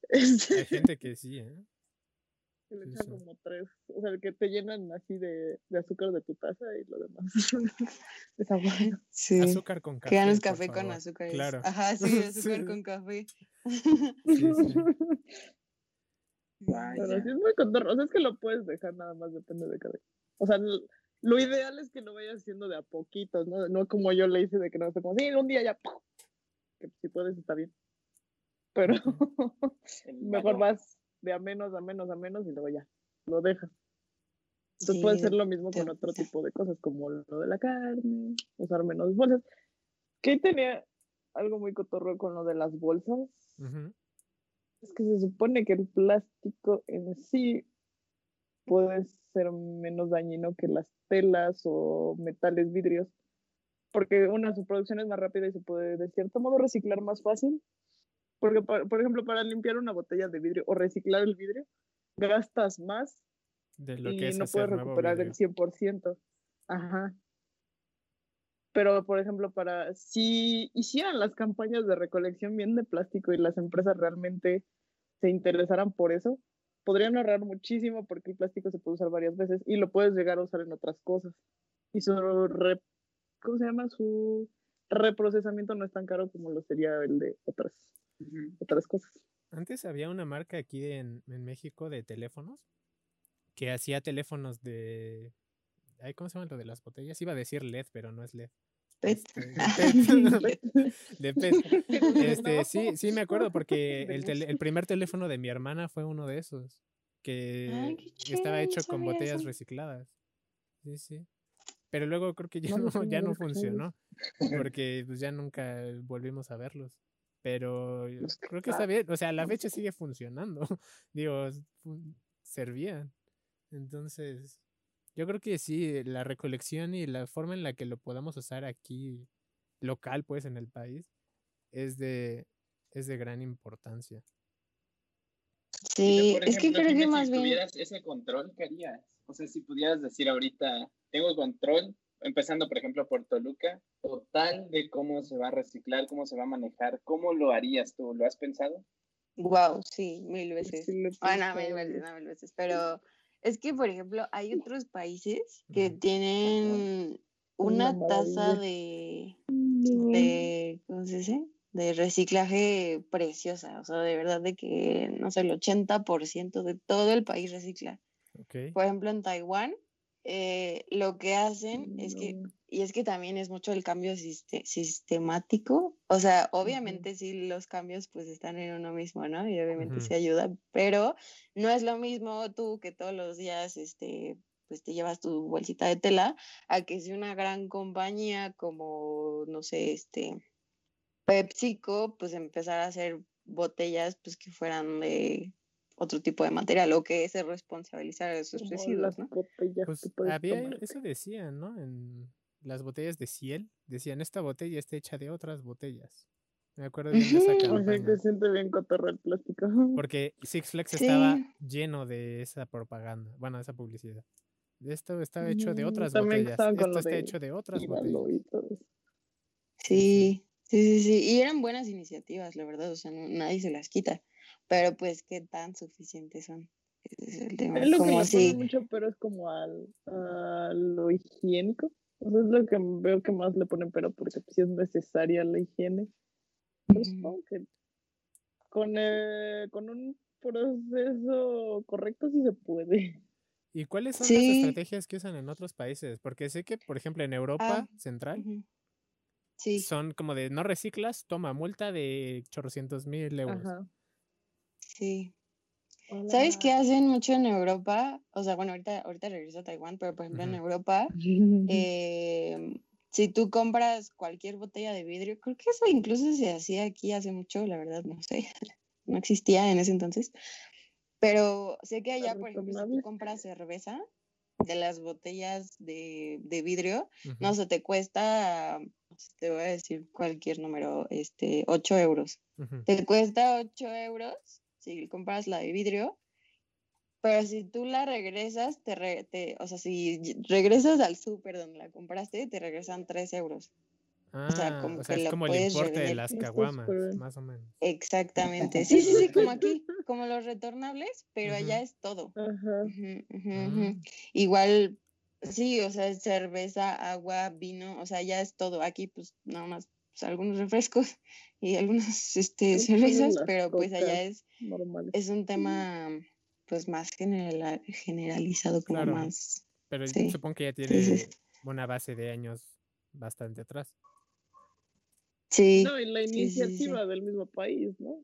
Hay gente que sí, ¿eh? Que le sí, echan sí. como tres, o sea, que te llenan así de, de azúcar de tu taza y lo demás es agua. Sí. Azúcar con café. Que ganas por café con favor. azúcar. es- Claro. Ajá, sí, azúcar Sí. con café. Sí, sí. Vaya. Pero sí es muy cotorro. O sea, es que lo puedes dejar nada más, depende de cada. O sea, lo ideal es que lo vayas haciendo de a poquitos, ¿no? No como yo le hice de que no sé, como, sí, un día ya, ¡pum! que si puedes está bien. Pero El mejor vas de a menos, a menos, a menos y luego ya, lo dejas. Entonces Sí, puede ser lo mismo con otro tipo de cosas, como lo de la carne, usar menos bolsas. Que ahí tenía algo muy cotorro con lo de las bolsas. Ujú. Es que se supone que el plástico en sí puede ser menos dañino que las telas o metales vidrios, porque una, su producción es más rápida y se puede de cierto modo reciclar más fácil. Porque, por, por ejemplo, para limpiar una botella de vidrio o reciclar el vidrio, gastas más De lo y que es no puedes recuperar el 100%. Ajá. Pero, por ejemplo, para si hicieran las campañas de recolección bien de plástico y las empresas realmente se interesaran por eso, podrían ahorrar muchísimo porque el plástico se puede usar varias veces y lo puedes llegar a usar en otras cosas. Y su re- ¿cómo se llama? Su reprocesamiento no es tan caro como lo sería el de otras, otras cosas. Antes había una marca aquí en, en México de teléfonos que hacía teléfonos de... ay, ¿Cómo se llama lo de las botellas? Iba a decir LED, pero no es LED. Pet. Este, de PET. De PET. Este, sí, sí me acuerdo porque el, tele- el primer teléfono de mi hermana fue uno de esos que Ay, estaba hecho con botellas eso. recicladas. Sí, sí. Pero luego creo que ya No, ya no funcionó porque pues ya nunca volvimos a verlos. Pero Pues que creo que está bien, o sea, a la fecha sigue funcionando. Digo, servían. Entonces, yo creo que sí, la recolección y la forma en la que lo podamos usar aquí local, pues, en el país, es de, es de gran importancia. Sí, Pero, por es que creo que más si bien. tuvieras ese control, ¿qué harías? O sea, si pudieras decir ahorita, tengo control, empezando, por ejemplo, por Toluca, total de cómo se va a reciclar, cómo se va a manejar, ¿cómo lo harías tú? ¿Lo has pensado? Wow, sí, mil veces. Sí he Bueno, mil veces, no mil veces. Pero es que, por ejemplo, hay otros países que tienen Una una tasa de, No. de, ¿cómo se dice? De reciclaje preciosa. O sea, de verdad de que, no sé, el 80% de todo el país recicla. Por ejemplo, en Taiwán, eh, lo que hacen es que y es que también es mucho el cambio siste- sistemático. O sea, obviamente sí los cambios pues están en uno mismo, ¿no? Y obviamente Ujú. sí ayuda, pero no es lo mismo tú que todos los días este pues te llevas tu bolsita de tela a que si una gran compañía como no sé, este PepsiCo pues empezar a hacer botellas pues que fueran de otro tipo de material o que se responsabilizar de sus residuos, ¿no? Pues había, eso decían, ¿no? En las botellas de Ciel, decían, esta botella está hecha de otras botellas. Me acuerdo bien de esa. O campaña. que siente bien cotorro el plástico. Porque Six Flags estaba lleno de esa propaganda, bueno, esa publicidad. Esto está hecho de otras también botellas. estaban con Esto está de hecho de otras botellas. Sí, sí, sí, sí. Y eran buenas iniciativas, la verdad, o sea, no- nadie se las quita. Pero pues, ¿qué tan suficientes son? Ese es el tema. Es lo que Como le si, mucho, pero es como al, a lo higiénico. O sea, es lo que veo que más le ponen pero porque pues, sí es necesaria la higiene. Pero Ujú. supongo que con, eh, con un proceso correcto sí se puede. ¿Y cuáles son las estrategias que usan en otros países? Porque sé que, por ejemplo, en Europa Central. Sí, son como de no reciclas, toma multa de chorrocientos mil euros. Ajá. Sí. ¿Sabes qué hacen mucho en Europa? O sea, bueno, ahorita, ahorita regreso a Taiwán, pero por ejemplo en Ujú. Europa, eh, si tú compras cualquier botella de vidrio, creo que eso incluso se hacía aquí hace mucho, la verdad, no sé, no existía en ese entonces. Pero sé que allá, por ejemplo, si tú compras cerveza de las botellas de, de vidrio, no Ujú. sé, te cuesta, te voy a decir cualquier número, este, 8 euros. Te cuesta 8 euros si compras la de vidrio, pero si tú la regresas, te, re- te- o sea, si regresas al súper donde la compraste, te regresan 3 euros. Ah, sea, como o sea, que es como el puedes importe de las caguamas, más o menos. Exactamente. Sí, sí, sí, como aquí, como los retornables, pero allá es todo. Ujú. Igual, sí, o sea, cerveza, agua, vino, o sea, ya es todo. Aquí, pues, nada más pues, algunos refrescos y algunas este, cervezas, pero pues allá es, normales. es un tema, pues, más general, generalizado, como Claro. más. Pero Sí. supongo que ya tiene sí, sí. una base de años bastante atrás. Sí, No, y la sí, sí, sí, sí. iniciativa del mismo país, ¿no?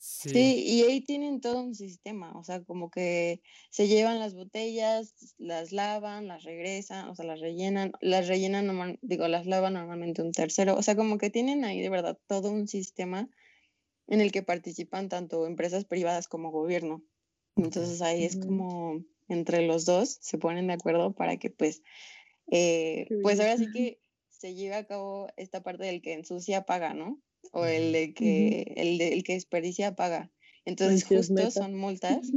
Sí. Sí, y ahí tienen todo un sistema, o sea, como que se llevan las botellas, las lavan, las regresan, o sea, las rellenan, las rellenan normal, digo, las lavan normalmente un tercero, o sea, como que tienen ahí de verdad todo un sistema en el que participan tanto empresas privadas como gobierno. Entonces ahí es Ujú. como entre los dos se ponen de acuerdo para que pues, eh, pues ahora sí que se lleve a cabo esta parte del que ensucia paga, ¿no? O el de que, el, de- el que desperdicia paga. Entonces es justo son multas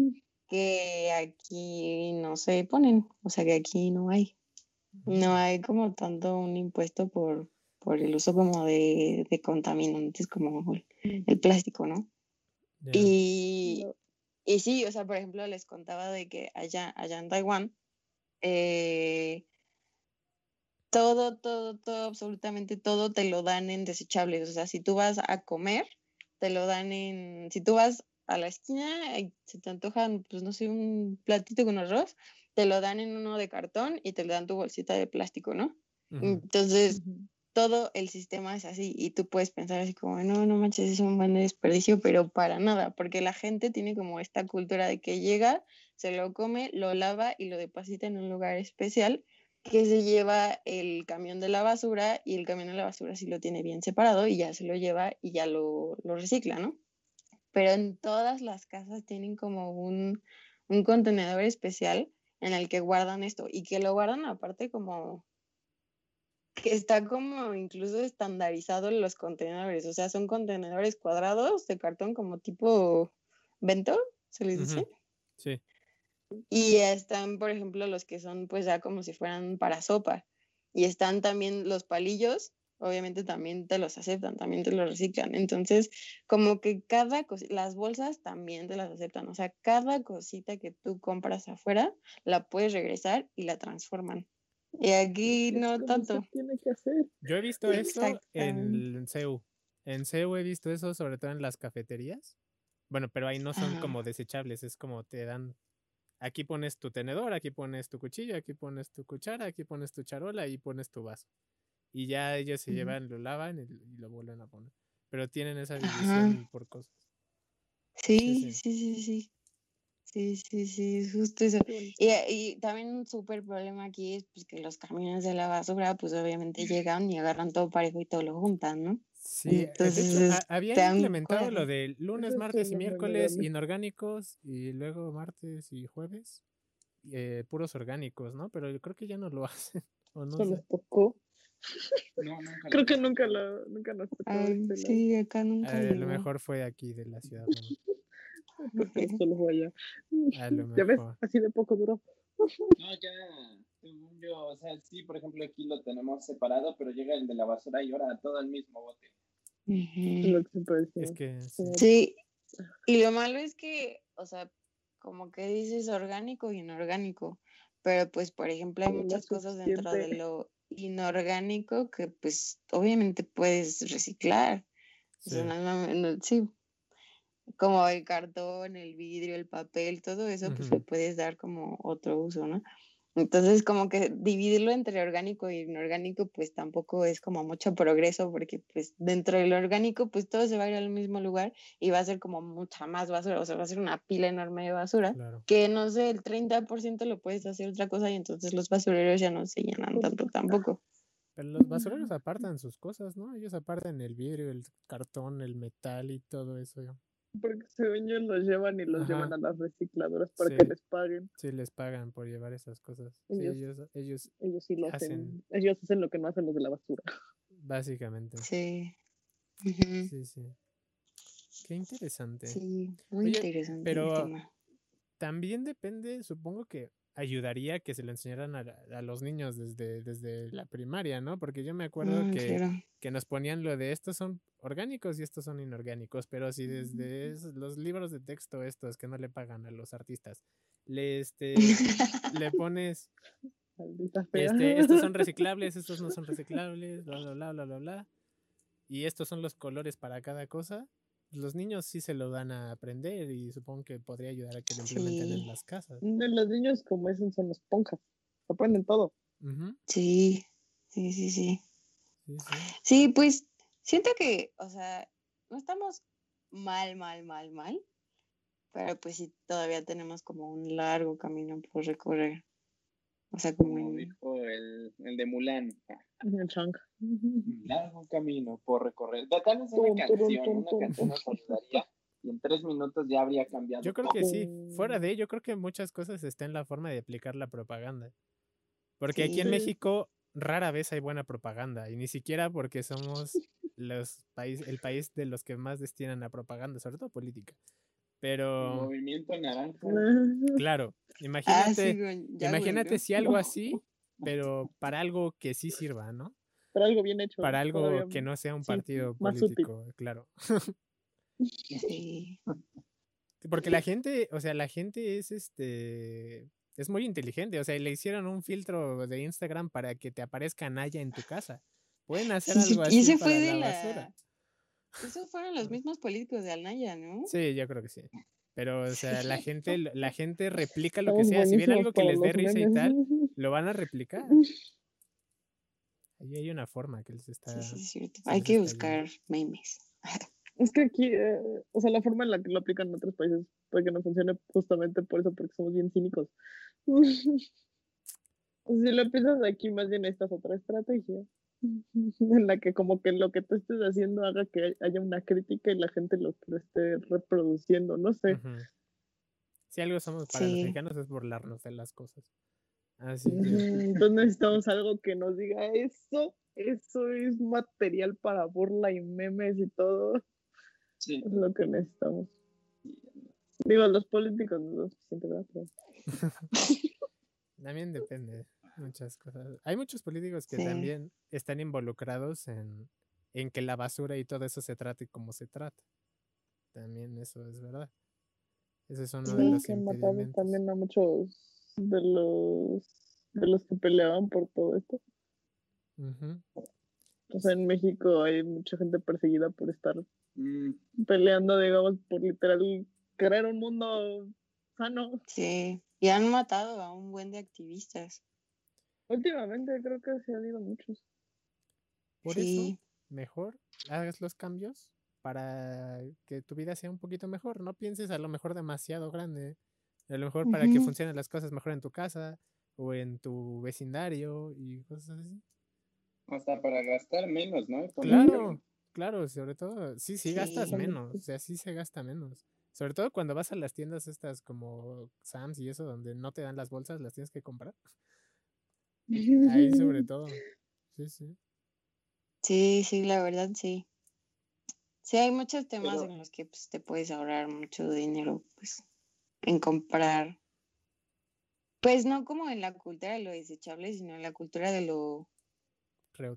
que aquí no se ponen, o sea que aquí no hay. No hay como tanto un impuesto por, por el uso como de, de contaminantes como el, el plástico, ¿no? Ya. Y, y sí, o sea, por ejemplo, les contaba de que allá, allá en Taiwán, eh, todo, todo, todo, absolutamente todo te lo dan en desechables. O sea, si tú vas a comer, te lo dan en, si tú vas a la esquina y se te antojan, pues no sé, un platito con arroz, te lo dan en uno de cartón y te le dan tu bolsita de plástico, ¿no? Entonces, todo el sistema es así y tú puedes pensar así como, no, no manches, es un buen desperdicio, pero para nada, porque la gente tiene como esta cultura de que llega, se lo come, lo lava y lo deposita en un lugar especial que se lleva el camión de la basura y el camión de la basura sí lo tiene bien separado y ya se lo lleva y ya lo, lo recicla, ¿no? Pero en todas las casas tienen como un, un contenedor especial en el que guardan esto y que lo guardan aparte como que está como incluso estandarizado en los contenedores, o sea, son contenedores cuadrados de cartón como tipo bento, se les dice. Sí. Y están, por ejemplo, los que son pues ya como si fueran para sopa. Y están también los palillos, obviamente también te los aceptan, también te los reciclan. Entonces, como que cada cosa, las bolsas también te las aceptan. O sea, cada cosita que tú compras afuera, la puedes regresar y la transforman. Y aquí Es no tanto. tiene que hacer. Yo he visto eso en CEU. En CEU he visto eso sobre todo en las cafeterías. Bueno, pero ahí no son Ajá. como desechables, es como te dan, aquí pones tu tenedor, aquí pones tu cuchillo, aquí pones tu cuchara, aquí pones tu charola y pones tu vaso. Y ya ellos se llevan, lo lavan y, y lo vuelven a poner. Pero tienen esa Ajá. división por cosas. Sí, sí. sí, sí, sí. Sí, sí, sí, es justo eso. Y, y también un súper problema aquí es pues, que los camiones de la basura, pues obviamente llegan y agarran todo parejo y todo lo juntan, ¿no? Sí, Entonces, hecho, es- a- habían te dan implementado lo de lunes, martes y miércoles inorgánicos y luego martes y jueves eh, puros orgánicos, ¿no? Pero yo creo que ya no lo hacen. O no sé. nos tocó. No, nunca Creo que nunca, lo, nunca nos tocó Ay, este sí, acá nunca A lo mejor fue aquí de la ciudad. ¿no? Porque solo fue allá. A lo Ya ves, así de poco duró. No, ya, según yo, o sea, sí, por ejemplo, aquí lo tenemos separado, pero llega el de la basura y ahora todo al mismo bote. Que siempre Es que sí. Sí, y lo malo es que, o sea, como que dices orgánico y inorgánico, pero pues, por ejemplo, hay muchas cosas dentro de lo inorgánico que pues obviamente puedes reciclar. O sea, Sí. no- no- no- sí, como el cartón, el vidrio, el papel, todo eso, pues Ujú. le puedes dar como otro uso, ¿no? Entonces, como que dividirlo entre orgánico y inorgánico, pues tampoco es como mucho progreso, porque pues dentro del orgánico, pues todo se va a ir al mismo lugar y va a ser como mucha más basura, o sea, va a ser una pila enorme de basura, Claro. que no sé, el 30% lo puedes hacer otra cosa y entonces los basureros ya no se llenan tanto tampoco. Pero los basureros apartan sus cosas, ¿no? Ellos apartan el vidrio, el cartón, el metal y todo eso. Porque según yo los llevan y los Ajá. llevan a las recicladoras para Sí. que les paguen. Sí les pagan por llevar esas cosas. Sí, Ellos- ellos, ellos Ellos sí lo hacen. Hacen- Ellos hacen lo que no hacen los de la basura. básicamente. Sí. Sí, sí. Qué interesante. Sí, muy Oye, interesante el pero tema. También depende, supongo que ayudaría que se lo enseñaran a, a los niños desde, desde la primaria, ¿no? Porque yo me acuerdo Ah, que, claro. que nos ponían lo de estos son orgánicos y estos son inorgánicos, pero si desde es- los libros de texto estos que no le pagan a los artistas, le, este, le pones, este, estos son reciclables, estos no son reciclables, bla, bla, bla, bla, bla, bla, y estos son los colores para cada cosa, los niños sí se lo dan a aprender y supongo que podría ayudar a que lo implementen Sí. en las casas. No, Los niños como dicen son esponjas. Aprenden todo. Ujú, Sí, sí, sí, sí. sí, sí. Sí, pues siento que, o sea, no estamos mal, mal, mal, mal, pero pues sí, todavía tenemos como un largo camino por recorrer. O sea, como Como en... dijo el, el de Mulan. largo camino por recorrer. Danos Tum, una canción, tum, una tum. canción nos ayudaría y en tres minutos ya habría cambiado. Yo creo que sí. Fuera de, yo creo que muchas cosas está en la forma de aplicar la propaganda. Porque aquí en. México rara vez hay buena propaganda y ni siquiera porque somos los país, el país de los que más destinan a propaganda, sobre todo política. Pero Movimiento naranja. claro, Ah, sí, imagínate, imagínate si algo así, pero para algo que sí sirva, ¿no? Para algo bien hecho. Para algo todavía que no sea un sí, partido político, claro. Sí. Porque la gente, o sea, la gente es este. Es muy inteligente. O sea, le hicieron un filtro de Instagram para que te aparezca Naya en tu casa. Pueden hacer Sí, algo y así ese para fue de la la- basura. Esos fueron los mismos políticos de Alnaya, ¿no? Sí, yo creo que sí. Pero, o sea, la gente, la gente replica lo que sea. Si buenísimos algo que les dé risa y tal, lo van a replicar. Ahí hay una forma que les está. Sí, sí, es cierto. Hay que buscar memes. Es que aquí, eh, o sea, la forma en la que lo aplican en otros países puede que no funcione justamente por eso, porque somos bien cínicos. si lo piensas aquí, más bien esta es otra estrategia en la que como que lo que tú estés haciendo haga que haya una crítica y la gente lo, lo esté reproduciendo, no sé. Si algo somos para los mexicanos es burlarnos de las cosas. Así que, Entonces necesitamos algo que nos diga eso, eso es material para burla y memes y todo. Sí. Es lo que necesitamos. Digo, los políticos no es suficiente, ¿verdad? Pero- también depende de muchas cosas. Hay muchos políticos que Sí. también están involucrados en, en que la basura y todo eso se trate como se trata. También eso es verdad. Ese es uno de los que impedimentos. también a muchos de los de los que peleaban por todo esto. O sea, en México hay mucha gente perseguida por estar Mm, peleando, digamos, por literal crear un mundo sano. Sí. Y han matado a un buen de activistas. Últimamente creo que se han ido muchos. Por eso, mejor hagas los cambios para que tu vida sea un poquito mejor. No pienses a lo mejor demasiado grande. A lo mejor para que funcionen las cosas mejor en tu casa o en tu vecindario y cosas así. hasta para gastar menos, ¿no? Claro, claro, sobre todo, sí, sí Sí. gastas menos, o sea, sí se gasta menos. Sobre todo cuando vas a las tiendas estas como Sam's y eso, donde no te dan las bolsas, las tienes que comprar. Ahí sobre todo. Sí, sí. Sí, sí, la verdad, sí. Sí, hay muchos temas Pero- en los que pues, te puedes ahorrar mucho dinero, pues, en comprar. Pues no como en la cultura de lo desechable, sino en la cultura de lo,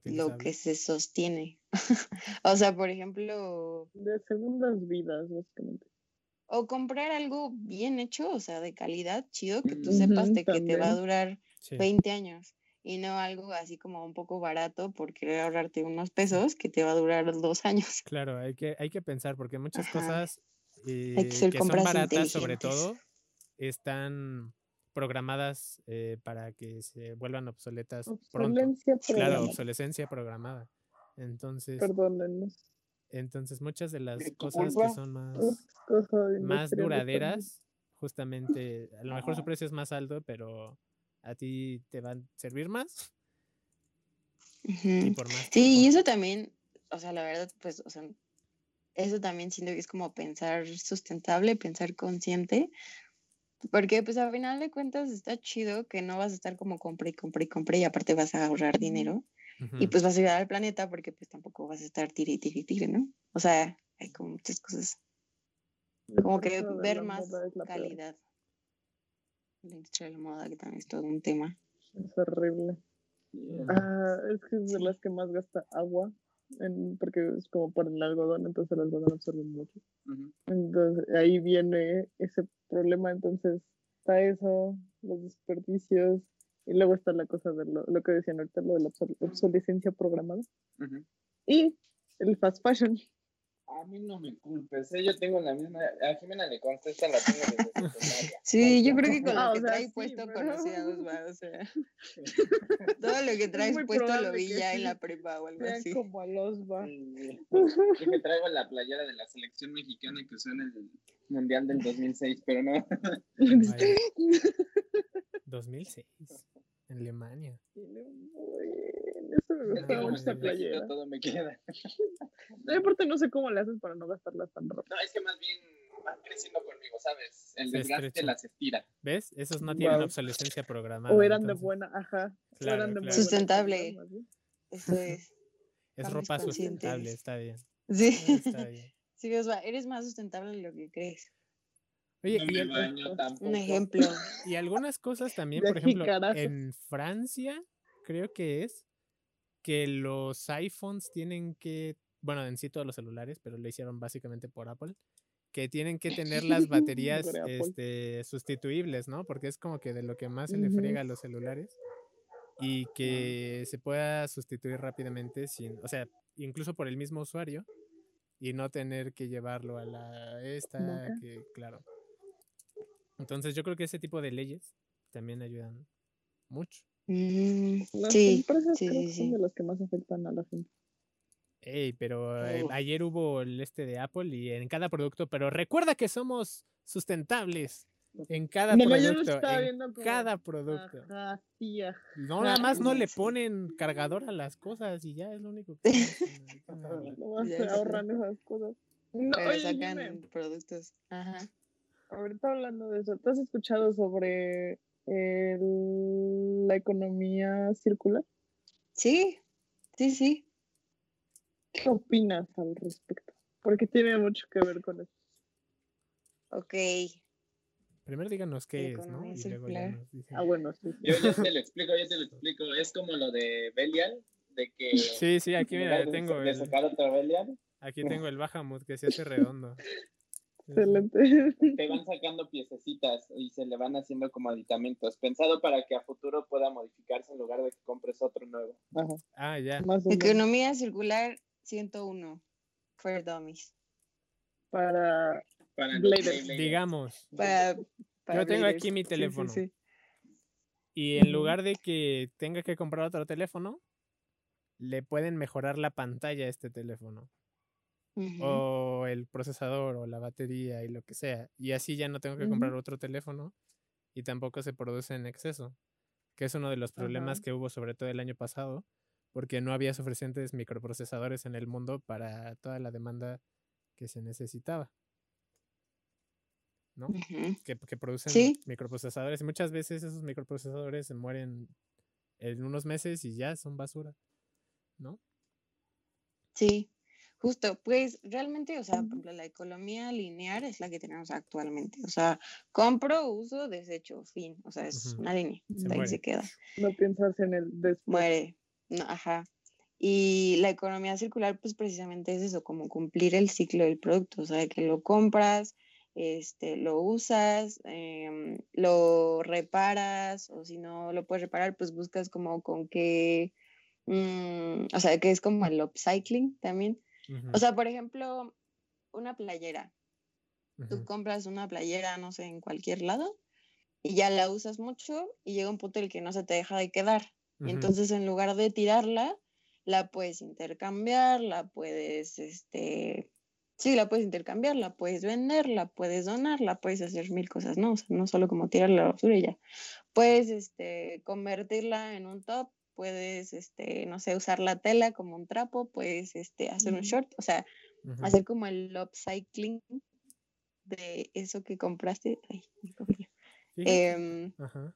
lo que se sostiene. O sea, por ejemplo, De segundas vidas, básicamente. o comprar algo bien hecho, o sea, de calidad, chido, que tú sepas de que te va a durar Sí. 20 años y no algo así como un poco barato por querer ahorrarte unos pesos que te va a durar dos años. Claro, hay que, hay que pensar, porque muchas Ajá. cosas que eh, que son baratas, sobre todo, están programadas eh, para que se vuelvan obsoletas pronto. Obsolencia Claro, programada. obsolescencia programada. Entonces, Perdónenos. entonces muchas de las ¿De tu cosas culpa? que son más, más duraderas, justamente, a lo mejor su precio es más alto, pero a ti te van a servir más y Ujú. por más Sí, y eso también, o sea, la verdad, pues, o sea, eso también siento que es como pensar sustentable, pensar consciente, porque pues al final de cuentas está chido que no vas a estar como compre y compre y compre y aparte vas a ahorrar dinero y pues vas a ayudar al planeta porque pues tampoco vas a estar tire y tire y tire, ¿no? O sea, hay como muchas cosas, como que ver más calidad. La industria de la moda, que también es todo un tema. Es horrible. Yeah. Ah, es que es de las que más gasta agua, en, porque es como por el algodón, entonces el algodón absorbe mucho. Ujú. Entonces ahí viene ese problema, entonces está eso, los desperdicios, y luego está la cosa de lo, lo que decían ahorita, lo de la obsol- obsolescencia programada, y el fast fashion. A mí no me culpes, ¿eh? yo tengo la misma, a Jimena le consta, esta la tengo desde secundaria. Sí, yo creo que con Ah, lo que trae sí, puesto pero- conocí a Osva, o sea, todo lo que traes puesto lo vi ya en sí la prepa o algo Vean así. como a los va. Sí, Yo que traigo la playera de la selección mexicana que usó en el Mundial del 2006, pero no. Vaya. 2006, en Alemania. Eso me Es gusta que Ah, mucho ya. playera. todo me queda. No, aparte no sé cómo le haces para no gastarlas tan rápido. No, es que más bien van creciendo conmigo, ¿sabes? El Se desgaste las estira. ¿Ves? Esos no tienen obsolescencia programada. O eran de buena, ajá. o Claro, eran de claro. buena Sustentable. Eso es. Es ropa sustentable, está bien. Sí, Está bien. sí, Osva, eres más sustentable de lo que crees. Oye, No y, baño. Un ejemplo. y algunas cosas también, De por ejemplo, en Francia, creo que es que los iPhones tienen que, bueno, en sí todos los celulares, pero lo hicieron básicamente por Apple, que tienen que tener las baterías este, sustituibles, ¿no? Porque es como que de lo que más se le friega a los celulares y que se pueda sustituir rápidamente sin, o sea, incluso por el mismo usuario, y no tener que llevarlo a la esta, que claro. Entonces yo creo que ese tipo de leyes también ayudan mucho. Mm, Las sí, empresas sí, creo sí, que son sí. de las que más afectan a la gente. Ey, pero eh, ayer hubo el este de Apple y en cada producto, pero recuerda que somos sustentables en cada No, no, producto, en como, cada producto. Ajá. No, nada más no le ponen cargador a las cosas y ya es lo único que Ya se ahorran esas cosas. No, Pero oye, sacan productos. Ajá. ahorita hablando de eso, ¿tú has escuchado sobre el- la economía circular? Sí, sí, sí. ¿Qué opinas al respecto? Porque tiene mucho que ver con eso. Ok. Primero díganos qué es, ¿no? Y luego ya nos dicen. Ah, bueno, sí. sí. Yo, yo te lo explico, yo te lo explico. Es como lo de Belial, de que Sí, sí, aquí mira, tengo de el, sacar otro Belial, aquí tengo el Bahamut que se hace redondo. Excelente. te van sacando piececitas y se le van haciendo como aditamentos, pensado para que a futuro pueda modificarse en lugar de que compres otro nuevo. Ajá, Ah, ya. más. Economía circular 101. For dummies. Para Para Bladers. Digamos, Para, para Yo tengo bladers. aquí mi Sí, sí, teléfono. sí. y en lugar de que tenga que comprar otro teléfono, le pueden mejorar la pantalla a este teléfono. O el procesador o la batería y lo que sea. Y así ya no tengo que comprar otro teléfono y tampoco se produce en exceso, que es uno de los problemas que hubo sobre todo el año pasado, porque no había suficientes microprocesadores en el mundo para toda la demanda que se necesitaba. ¿No? Que, que producen Sí. microprocesadores y muchas veces esos microprocesadores se mueren en unos meses y ya son basura. ¿No? Sí, justo, pues realmente, o sea, por ejemplo, la economía lineal es la que tenemos actualmente. O sea, compro, uso, desecho, fin. O sea, es Ujú. una línea, Se ahí se queda. no piensas en el después. Muere. No, ajá. Y la economía circular, pues precisamente es eso, como cumplir el ciclo del producto, o sea, que lo compras, este, lo usas, em, lo reparas, o si no lo puedes reparar, pues buscas como con qué, mm, o sea, que es como el upcycling también. O sea, por ejemplo, una playera. Tú compras una playera, no sé, en cualquier lado, y ya la usas mucho, y llega un punto en el que no se te deja de quedar. Y entonces en lugar de tirarla, la puedes intercambiar, la puedes, este, sí, la puedes intercambiar, la puedes vender, la puedes donar, la puedes hacer mil cosas, ¿no? O sea, no solo como tirarla a la basura y ya. Puedes, este, convertirla en un top, puedes, este, no sé, usar la tela como un trapo, puedes, este, hacer un short, o sea, Ujú. hacer como el upcycling de eso que compraste. Ay, cogí. Fíjate. Em, Ajá.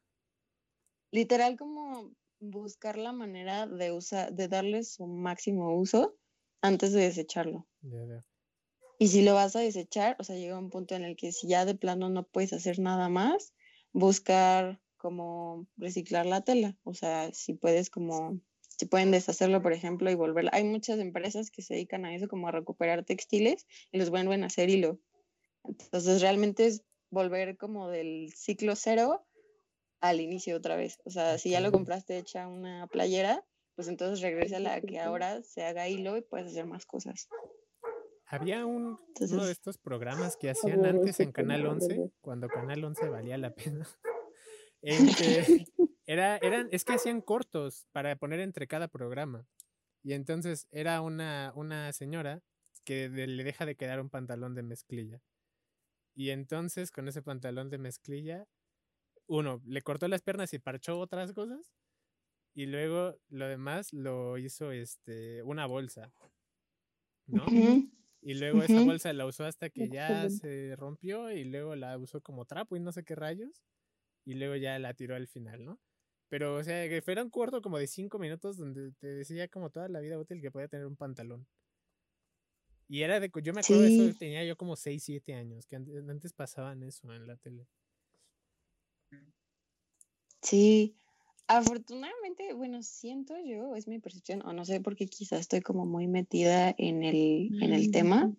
literal como buscar la manera de usar, de darle su máximo uso antes de desecharlo. Ya veo. Y si lo vas a desechar, o sea, llega un punto en el que si ya de plano no puedes hacer nada más, buscar como reciclar la tela. O sea, si puedes como, si pueden deshacerlo, por ejemplo, y volverla. Hay muchas empresas que se dedican a eso, como a recuperar textiles y los vuelven a hacer hilo. Entonces, realmente es volver como del ciclo cero al inicio otra vez. O sea, si ya lo compraste hecha una playera, pues entonces regresa a la que ahora se haga hilo y puedes hacer más cosas. Había un, uno de Entonces, estos programas que hacían antes en Canal tema, 11, ¿verdad? cuando Canal 11 valía la pena. Que era, eran, es que hacían cortos para poner entre cada programa. Y entonces era una, una señora que de- le deja de quedar un pantalón de mezclilla. Y entonces con ese pantalón de mezclilla, uno, le cortó las piernas y parchó otras cosas. Y luego lo demás lo hizo este, una bolsa. ¿No? Y luego esa Ujú. bolsa la usó hasta que ya se rompió y luego la usó como trapo y no sé qué rayos. Y luego ya la tiró al final, ¿no? Pero, o sea, que fuera un corto como de cinco minutos donde te decía como toda la vida útil que podía tener un pantalón. Y era de... Yo me acuerdo de eso, tenía yo como 6, 7 años, que antes, antes pasaban eso en la tele. sí. Afortunadamente, bueno, siento yo, es mi percepción, o no sé por qué quizás estoy como muy metida en el, en el tema,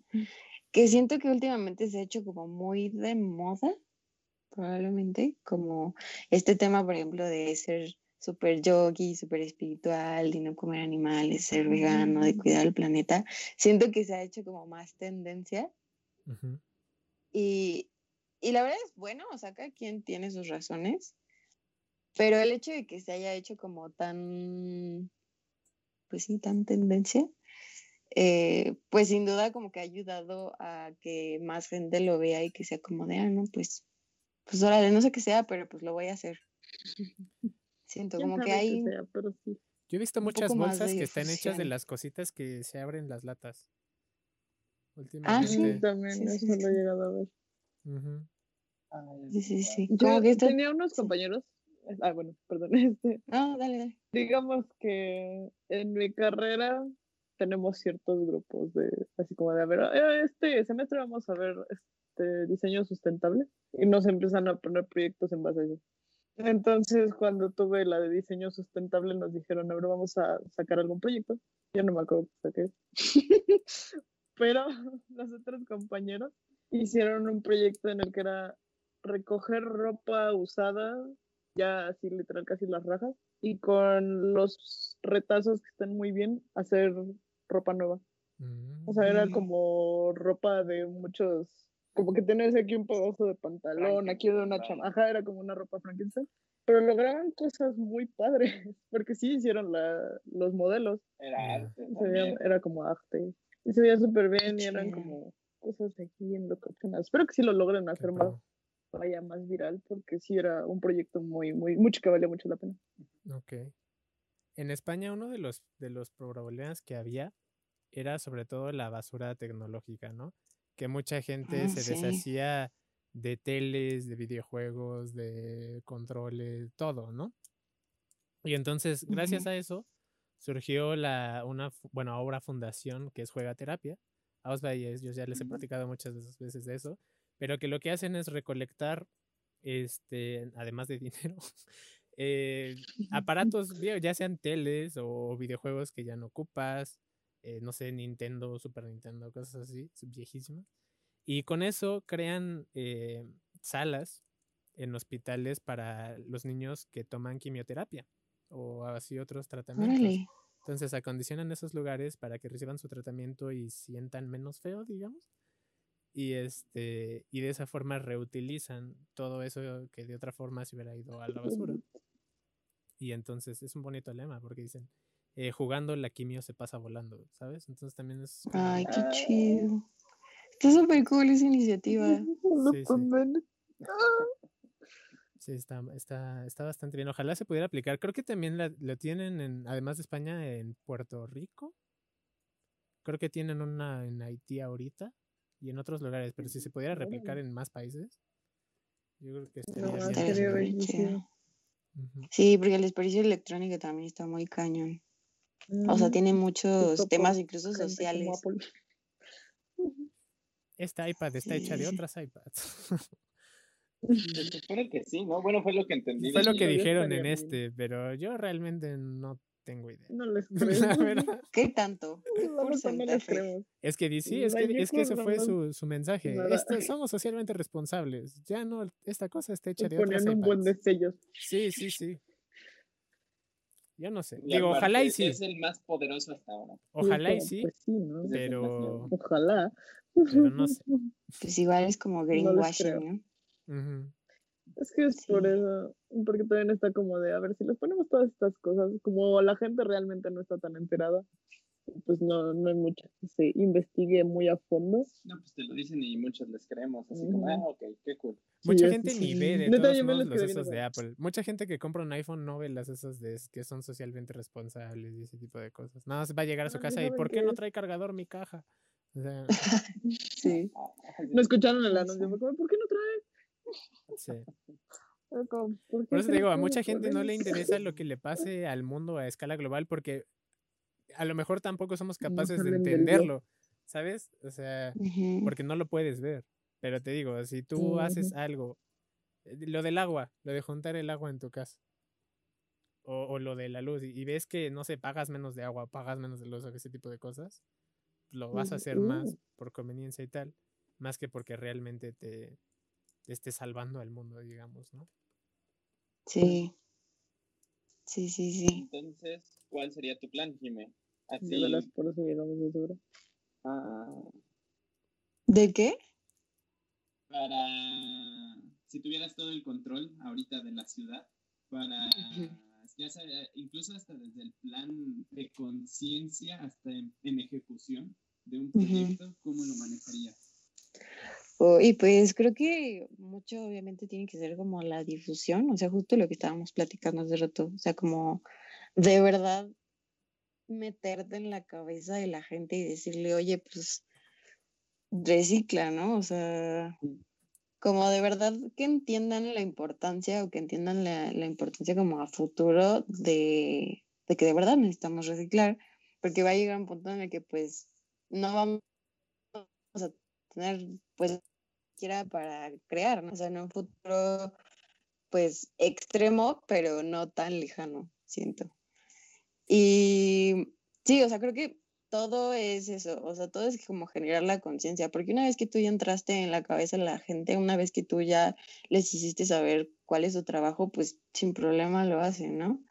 que siento que últimamente se ha hecho como muy de moda, probablemente, como este tema, por ejemplo, de ser súper yogi, súper espiritual, de no comer animales, ser vegano, de cuidar el planeta, siento que se ha hecho como más tendencia. Y, y la verdad es bueno, o sea, cada quien tiene sus razones, pero el hecho de que se haya hecho como tan, pues sí, tan tendencia, eh, pues sin duda como que ha ayudado a que más gente lo vea y que sea como de, ah, no, pues, pues órale, no sé qué sea, pero pues lo voy a hacer. Siento ¿Quién como que hay... sea, pero sí. Yo he visto muchas bolsas que están hechas de las cositas que se abren las latas. Ah, sí. Sí, Últimamente. también Sí, sí, eso lo he llegado a ver. Ay, Sí, sí, sí. Yo Como que esto... tenía unos sí. compañeros, ah, bueno, perdón, este, No, dale, dale. digamos que en mi carrera tenemos ciertos grupos de, así como de, a ver, "Eh, este semestre vamos a ver este diseño sustentable y nos empiezan a poner proyectos en base a eso. Entonces, cuando tuve la de diseño sustentable, nos dijeron, ahora vamos a sacar algún proyecto. Yo no me acuerdo qué saqué. Pero los otros compañeros hicieron un proyecto en el que era recoger ropa usada, ya así literal casi las rajas, y con los retazos que están muy bien, hacer ropa nueva. O sea, era Mm. como ropa de muchos, como que tenés aquí un pedazo de pantalón, aquí de una chamaja, era como una ropa Frankenstein. Pero lograban cosas muy padres, porque sí hicieron la, los modelos, Era arte se veía- era como arte, y se veía súper bien y eran como cosas aquí en locaciones. Espero que sí lo logren Qué hacer más, vaya más viral, porque sí era un proyecto muy, muy, mucho que valía mucho la pena. Ok. En España uno de los, de los problemas que había era sobre todo la basura tecnológica, ¿no? Que mucha gente Ah, se sí. deshacía de teles, de videojuegos, de controles, todo, ¿no? Y entonces, gracias a eso, surgió la, una, bueno, ahora fundación que es Juega Terapia. A os veis, yo ya les he platicado muchas veces- de eso, pero que lo que hacen es recolectar, este, además de dinero, eh, aparatos, ya sean teles o videojuegos que ya no ocupas, eh, no sé, Nintendo, Super Nintendo, cosas así, viejísimas. Y con eso crean eh, salas en hospitales para los niños que toman quimioterapia o así otros tratamientos. Órale. Entonces acondicionan esos lugares para que reciban su tratamiento y sientan menos feo, digamos. Y este y de esa forma reutilizan todo eso que de otra forma se hubiera ido a la basura. Y entonces es un bonito lema porque dicen, eh, jugando la quimio se pasa volando, ¿sabes? Entonces también es... como- Ay, qué Ah. chido. Está súper cool esa iniciativa. Sí, sí. convenios. Sí, está, está, está bastante bien. Ojalá se pudiera aplicar. Creo que también la- lo tienen, en, además de España, en Puerto Rico. Creo que tienen una en Haití ahorita y en otros lugares, pero si se pudiera replicar en más países, yo creo que estaría No, bien. Sí, porque el desperdicio electrónico también está muy cañón. O sea, Mm, tiene muchos temas incluso sociales. Esta iPad está hecha de otras iPads. Se supone que sí, ¿no? Bueno, fue lo que entendí. Fue lo que dijeron en bien. este, pero yo realmente no tengo idea. No les La creo. verdad. ¿Qué tanto? ¿Qué La neta no les creemos. Es que sí, es que, es que ese fue su, su mensaje. Esto, somos socialmente responsables. Ya no, esta cosa está hecha de otras ponían un buen de iPads. sellos. Sí, sí, sí. Yo no sé. Digo, ojalá y sí. Es el más poderoso hasta ahora. Ojalá y sí, Pues sí, ¿no? Pero, Ojalá. pero no sé. Pues igual es como greenwashing. ¿no? Es que es por eso, porque también está como de, a ver, si les ponemos todas estas cosas, como la gente realmente no está tan enterada, pues no, no hay mucha que se investigue muy a fondo. No, pues te lo dicen y muchos les creemos. Así como, ah, ok, qué cool. Mucha gente ni sí. ve de Neta, todos modos los esos de Apple. Mucha gente que compra un iPhone no ve las esos de que son socialmente responsables y ese tipo de cosas. Nada más va a llegar a su casa y ¿por qué qué no trae cargador mi caja? O sea, Sí. Ah, No escucharon el anuncio, ¿por qué no trae? sí. ¿por, eso te digo, a mucha no gente no le interesa lo que le pase al mundo a escala global porque a lo mejor tampoco somos No capaces de entenderlo, ¿sabes? O sea, porque no lo puedes ver. Pero te digo, si tú haces algo, eh, lo del agua, lo de juntar el agua en tu casa, o, o lo de la luz, y, y ves que, no sé, pagas menos de agua, pagas menos de luz o ese tipo de cosas, lo vas a hacer más por conveniencia y tal, más que porque realmente te, te esté salvando al mundo, digamos, ¿no? Sí. Sí, sí, sí. Entonces, ¿cuál sería tu plan, Jimé? Así, De las por eso llegamos de duro. ah, ¿De qué? para, si tuvieras todo el control ahorita de la ciudad, para, ya sea, incluso hasta desde el plan de conciencia hasta en, en ejecución de un proyecto, ¿cómo lo manejarías? Oh, y pues creo que mucho obviamente tiene que ser como la difusión, o sea, justo lo que estábamos platicando hace rato, o sea, como de verdad meterte en la cabeza de la gente y decirle, oye, pues recicla, ¿no? O sea, como de verdad que entiendan la importancia o que entiendan la, la importancia como a futuro de, de que de verdad necesitamos reciclar, porque va a llegar un punto en el que pues no vamos a tener pues siquiera para crear, ¿no? O sea, en un futuro pues extremo, pero no tan lejano, siento. Y sí, o sea, creo que todo es eso, o sea, todo es como generar la conciencia, porque una vez que tú ya entraste en la cabeza de la gente, una vez que tú ya les hiciste saber cuál es su trabajo, pues sin problema lo hacen, ¿no?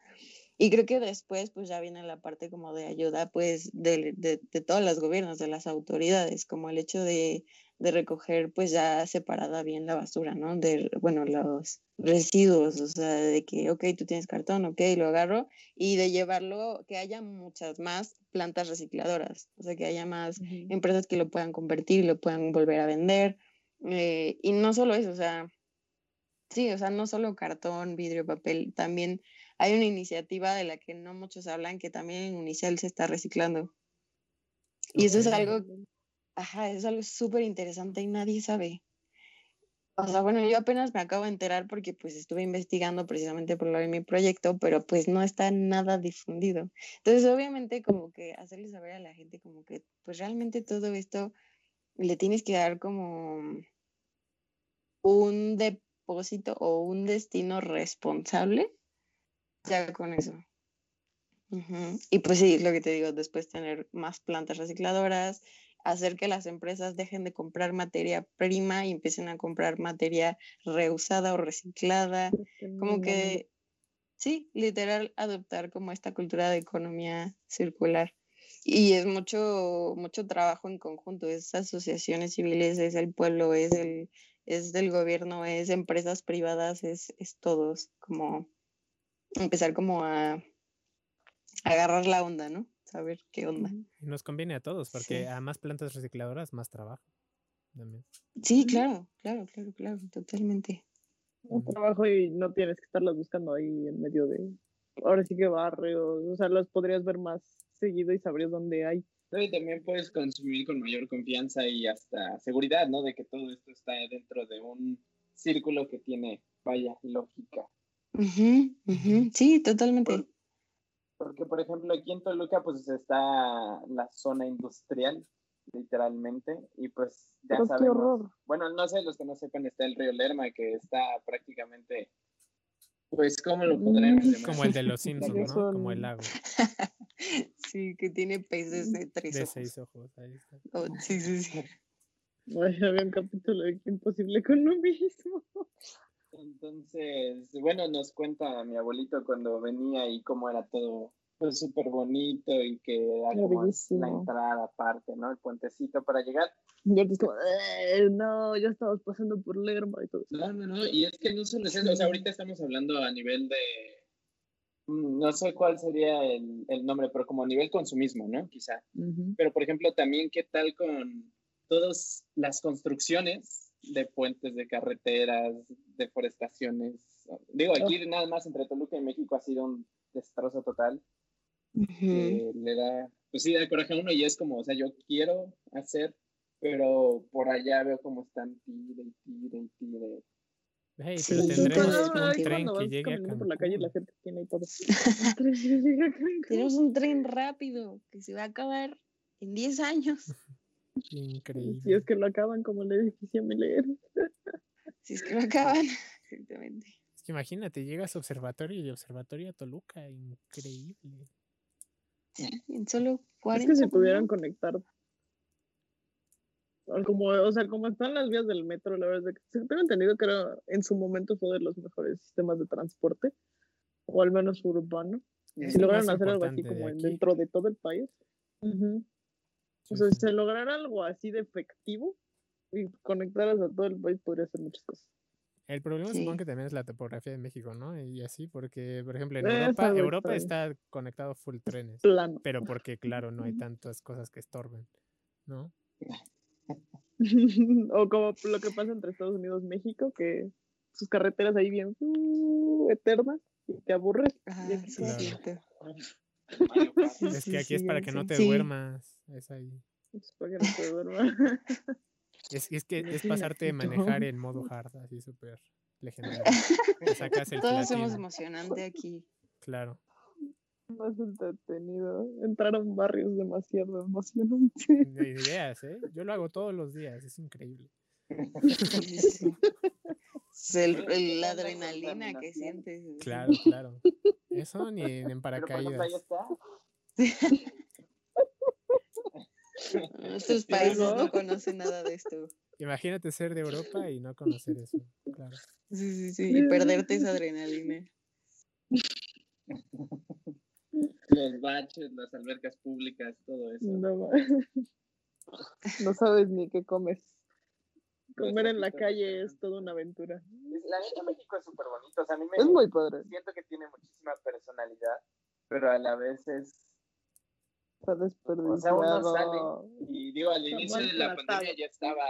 Y creo que después, pues ya viene la parte como de ayuda, pues, de, de, de todos los gobiernos, de las autoridades, como el hecho de, de recoger, pues ya separada bien la basura, ¿no? De, bueno, los residuos, o sea, de que, ok, tú tienes cartón, ok, lo agarro, y de llevarlo, que haya muchas más plantas recicladoras, o sea, que haya más empresas que lo puedan convertir lo puedan volver a vender. eh, y no solo eso, o sea, sí, o sea, no solo cartón, vidrio, papel, también hay una iniciativa de la que no muchos hablan que también en Unicel se está reciclando. Y eso es algo, ajá, es algo súper interesante y nadie sabe. O sea, bueno, yo apenas me acabo de enterar porque pues estuve investigando precisamente por lo de mi proyecto, pero pues no está nada difundido. Entonces, obviamente, como que hacerle saber a la gente como que pues realmente todo esto le tienes que dar como un depósito o un destino responsable, ya con eso. Ujú. Y pues sí, lo que te digo, después tener más plantas recicladoras, hacer que las empresas dejen de comprar materia prima y empiecen a comprar materia reusada o reciclada. Como que, sí, literal, adoptar como esta cultura de economía circular. Y es mucho, mucho trabajo en conjunto, es asociaciones civiles, es el pueblo, es el, es del gobierno, es empresas privadas, es, es todos, como empezar como a agarrar la onda, ¿no? Saber qué onda. Y nos conviene a todos, porque Sí. a más plantas recicladoras, más trabajo. También. Sí, claro, claro, claro, claro, totalmente. Un trabajo y no tienes que estarlas buscando ahí en medio de. Ahora sí que barrios. O sea, las podrías ver más seguido y sabrías dónde hay. Y también puedes consumir con mayor confianza y hasta seguridad, ¿no? De que todo esto está dentro de un círculo que tiene, vaya, lógica. Ujú, ujú, Sí, totalmente. Porque, por ejemplo, aquí en Toluca, pues está la zona industrial, literalmente, y pues ya Pero sabemos. Bueno, no sé, los que no sepan, está el río Lerma, que está prácticamente, pues, ¿cómo lo podremos Mm, llamar? Como el de los Simpsons, ¿no? Como el lago Sí, que tiene peces de tres de ojos. seis ojos. Ahí está. Oh, sí, sí, sí. Ay, había un capítulo de que imposible con lo mismo. Entonces, bueno, nos cuenta mi abuelito cuando venía y cómo era todo pues súper bonito y que era como la entrada aparte, ¿no? El puentecito para llegar. Y ahorita es como, "Eh, no, ya estabas pasando por Lerma y todo. No, no, no, y es que no solo es eso, o sea, ahorita estamos hablando a nivel de, mm, no sé cuál sería el, el nombre, pero como a nivel consumismo, ¿no? Quizá. Pero, por ejemplo, también, ¿qué tal con todas las construcciones de puentes, de carreteras, deforestaciones? Digo, aquí nada más entre Toluca y México ha sido un destrozo total que le da, pues sí, da coraje a uno y es como, o sea, yo quiero hacer, pero por allá veo cómo están tire y tire y tire. Hey, pero tendremos creo- un tren que llegue a por la calle la gente tiene ahí todo. Tenemos un tren rápido que se va a acabar en 10 años. Increíble. Si es que lo acaban como le dije a mi leer. Si es que lo acaban. Exactamente. Es que imagínate, llegas a observatorio y de observatorio a Toluca. Increíble. En solo Es 40 que si pudieran conectar. o Como, o sea, como están las vías del metro, la verdad es que tengo entendido que era, en su momento fue de los mejores sistemas de transporte. o al menos urbano. Es Si lo lograran más hacer algo así como en- dentro de todo el país. Sí, O sea, si se lograra algo así de efectivo y conectaras a todo el país, podría hacer muchas cosas. El problema Sí. supongo que también es la topografía de México, ¿no? Y así, porque, por ejemplo, en Es Europa, algo Europa está conectado full trenes, Plano. pero porque, claro, no hay tantas cosas que estorben, ¿no? o como lo que pasa entre Estados Unidos y México, que sus carreteras ahí bien uh, eternas y te aburres. Ah, y aquí sí, Claro. Es. Mario Kart. Sí, Es sí, que aquí es sí, para ya que no te Sí. duermas, es ahí. Es para que no te duermas. Es, es que es Sí, pasarte de manejar en modo hard, así súper legendario. Te sacas el Todos somos platino, emocionante aquí. claro. Más entretenido. Entraron barrios demasiado emocionantes. Ni ideas, ¿eh? Yo lo hago todos los días, es increíble. El- el- la adrenalina que sientes. Claro, claro. Eso ni en, en Pero por paracaídas. Nuestros países ¿no? no conocen nada de esto. Imagínate ser de Europa y no conocer eso, claro. Sí, sí, sí. Y perderte esa adrenalina. Los baches, las albercas públicas, todo eso. No sabes ni qué comes. Comer en la calle es toda una aventura. La neta México es súper bonito. O sea, a mí me Es muy padre. siento que tiene muchísima personalidad, pero a la vez es. Está O sea, uno desperdiciado. sale y digo, al Está inicio de la pandemia ya estaba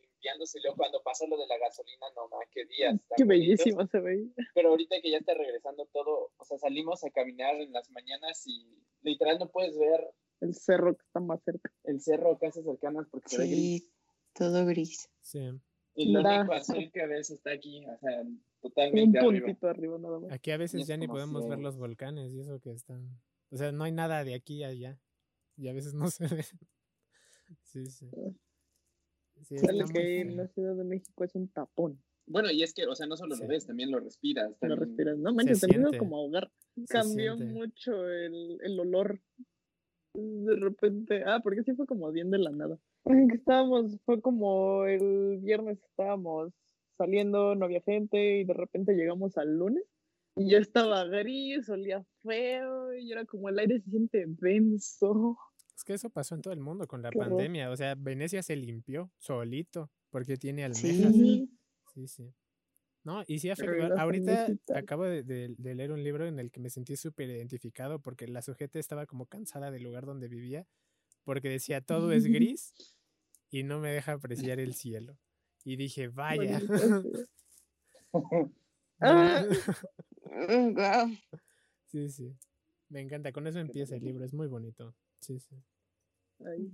limpiándose. y Luego, cuando pasó lo de la gasolina, no más, qué días. Qué bonitos. bellísimo se veía. Pero ahorita que ya está regresando todo, o sea, salimos a caminar en las mañanas y literal no puedes ver El cerro que está más cerca. el cerro casi cercanas porque se ve gris. Sí, todo gris. Sí. Y lo único azul que ves está aquí, o sea, Un totalmente arriba. puntito arriba nada más. Aquí a veces es ya ni podemos ver los volcanes y eso que están. O sea, no hay nada de aquí a allá. Y a veces no se ve. Sí, sí. Sí, está Sale muy que en la Ciudad de México es un tapón. Bueno, y es que, o sea, no solo Sí. lo ves, también lo respiras. Lo también- respiras. No manches, te empiezas siente. como ahogar. Cambió siente. mucho el, el olor. De repente. Ah, porque sí fue como bien de la nada. Estábamos, fue como el viernes estábamos saliendo, no había gente, y de repente llegamos al lunes. Y ya estaba gris, olía feo, y era como el aire se siente denso. Es que eso pasó en todo el mundo con la Qué pandemia. O sea, Venecia se limpió solito porque tiene almejas. Sí. Sí, sí. No, y sí afectó. Ahorita acabo de, de- de leer un libro en el que me sentí súper identificado porque la sujeta estaba como cansada del lugar donde vivía porque decía todo es gris y no me deja apreciar el cielo. Y dije, vaya. Ah. Sí, sí. Me encanta. Con eso empieza el libro. Es muy bonito. Sí, sí. Ahí,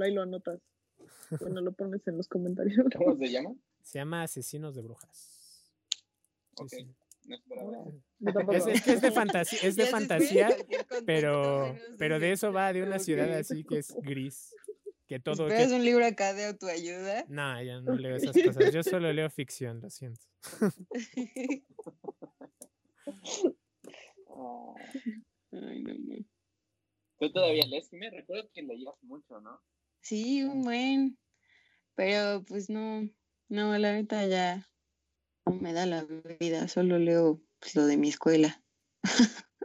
ahí lo anotas. Bueno, lo pones en los comentarios. ¿Cómo se llama? Se llama Asesinos de Brujas. Sí, Ok. sí. No esperaba. Es, es que es de fantasía, es de fantasía, pero, pero de eso va de una ciudad así que es gris. Que todo. que- ¿Esperas un libro acá de autoayuda? No, yo no leo esas cosas. Yo solo leo ficción, lo siento. Ay, no, no. Tú todavía lees, me recuerdo que leías mucho, ¿no? Sí, un buen. Pero pues no, no, la neta ya no me da la vida. Solo leo pues, lo de mi escuela.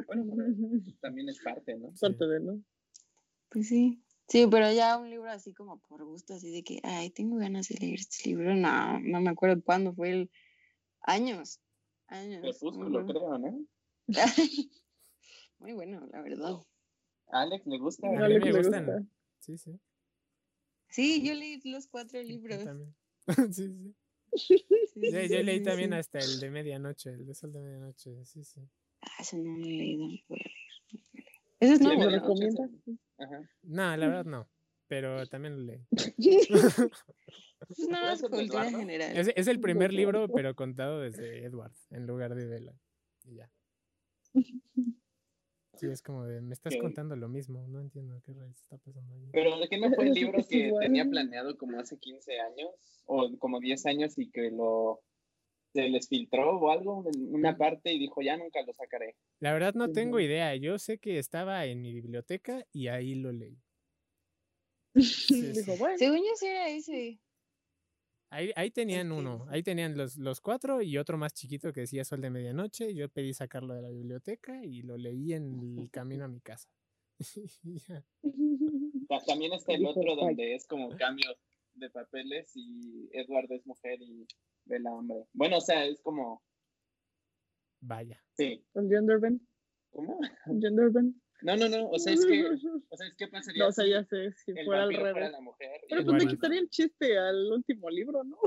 Bueno, bueno, también es parte, ¿no? Parte de, ¿no? Pues sí. Sí, pero ya un libro así como por gusto, así de que, ay, tengo ganas de leer este libro. No, no me acuerdo cuándo fue el años. Años. Crepúsculo, creo, ¿no? Muy bueno, la verdad. ¿A Alex le gusta. A mí Alex me le gustan. gusta. Sí, sí. Sí, yo leí los cuatro Yo libros. también. sí, sí. Sí, Yo, yo leí también hasta el de medianoche, el de sol de medianoche. Sí, sí. Ah, eso no lo he leído. lo voy a leer. Ese es nuevo, ¿Lo ¿no? recomiendas? Ajá. No, la verdad no. Pero también lo leí. Es ¿Ese de cultura general. Es, es el primer libro, pero contado desde Edward, en lugar de Bella. Y ya. Sí, es como de, me estás Ok. contando lo mismo. No entiendo qué rayos está pasando ahí. Pero ¿de qué no fue el libro Es que tenía planeado como hace 15 años? O como 10 años y que lo se les filtró o algo en una parte y dijo, ya nunca lo sacaré. La verdad no tengo idea. Yo sé que estaba en mi biblioteca y ahí lo leí. sí. Dijo, bueno, Según yo sí era ese. Ahí, ahí tenían uno, ahí tenían los, los cuatro y otro más chiquito que decía Sol de Medianoche. Yo pedí sacarlo de la biblioteca y lo leí en el camino a mi casa. También está el otro donde es como cambio de papeles y Edward es mujer y Bella hombre. Bueno, o sea, es como, Vaya. sí. ¿El Genderbend? ¿Cómo? ¿El Genderbend? No, no, no, o sea, es que, o sea, es que pasaría No, o sea, ya sé, si el fuera al fuera revés. la mujer. y Pero pues le quitaría el chiste al último libro, ¿no?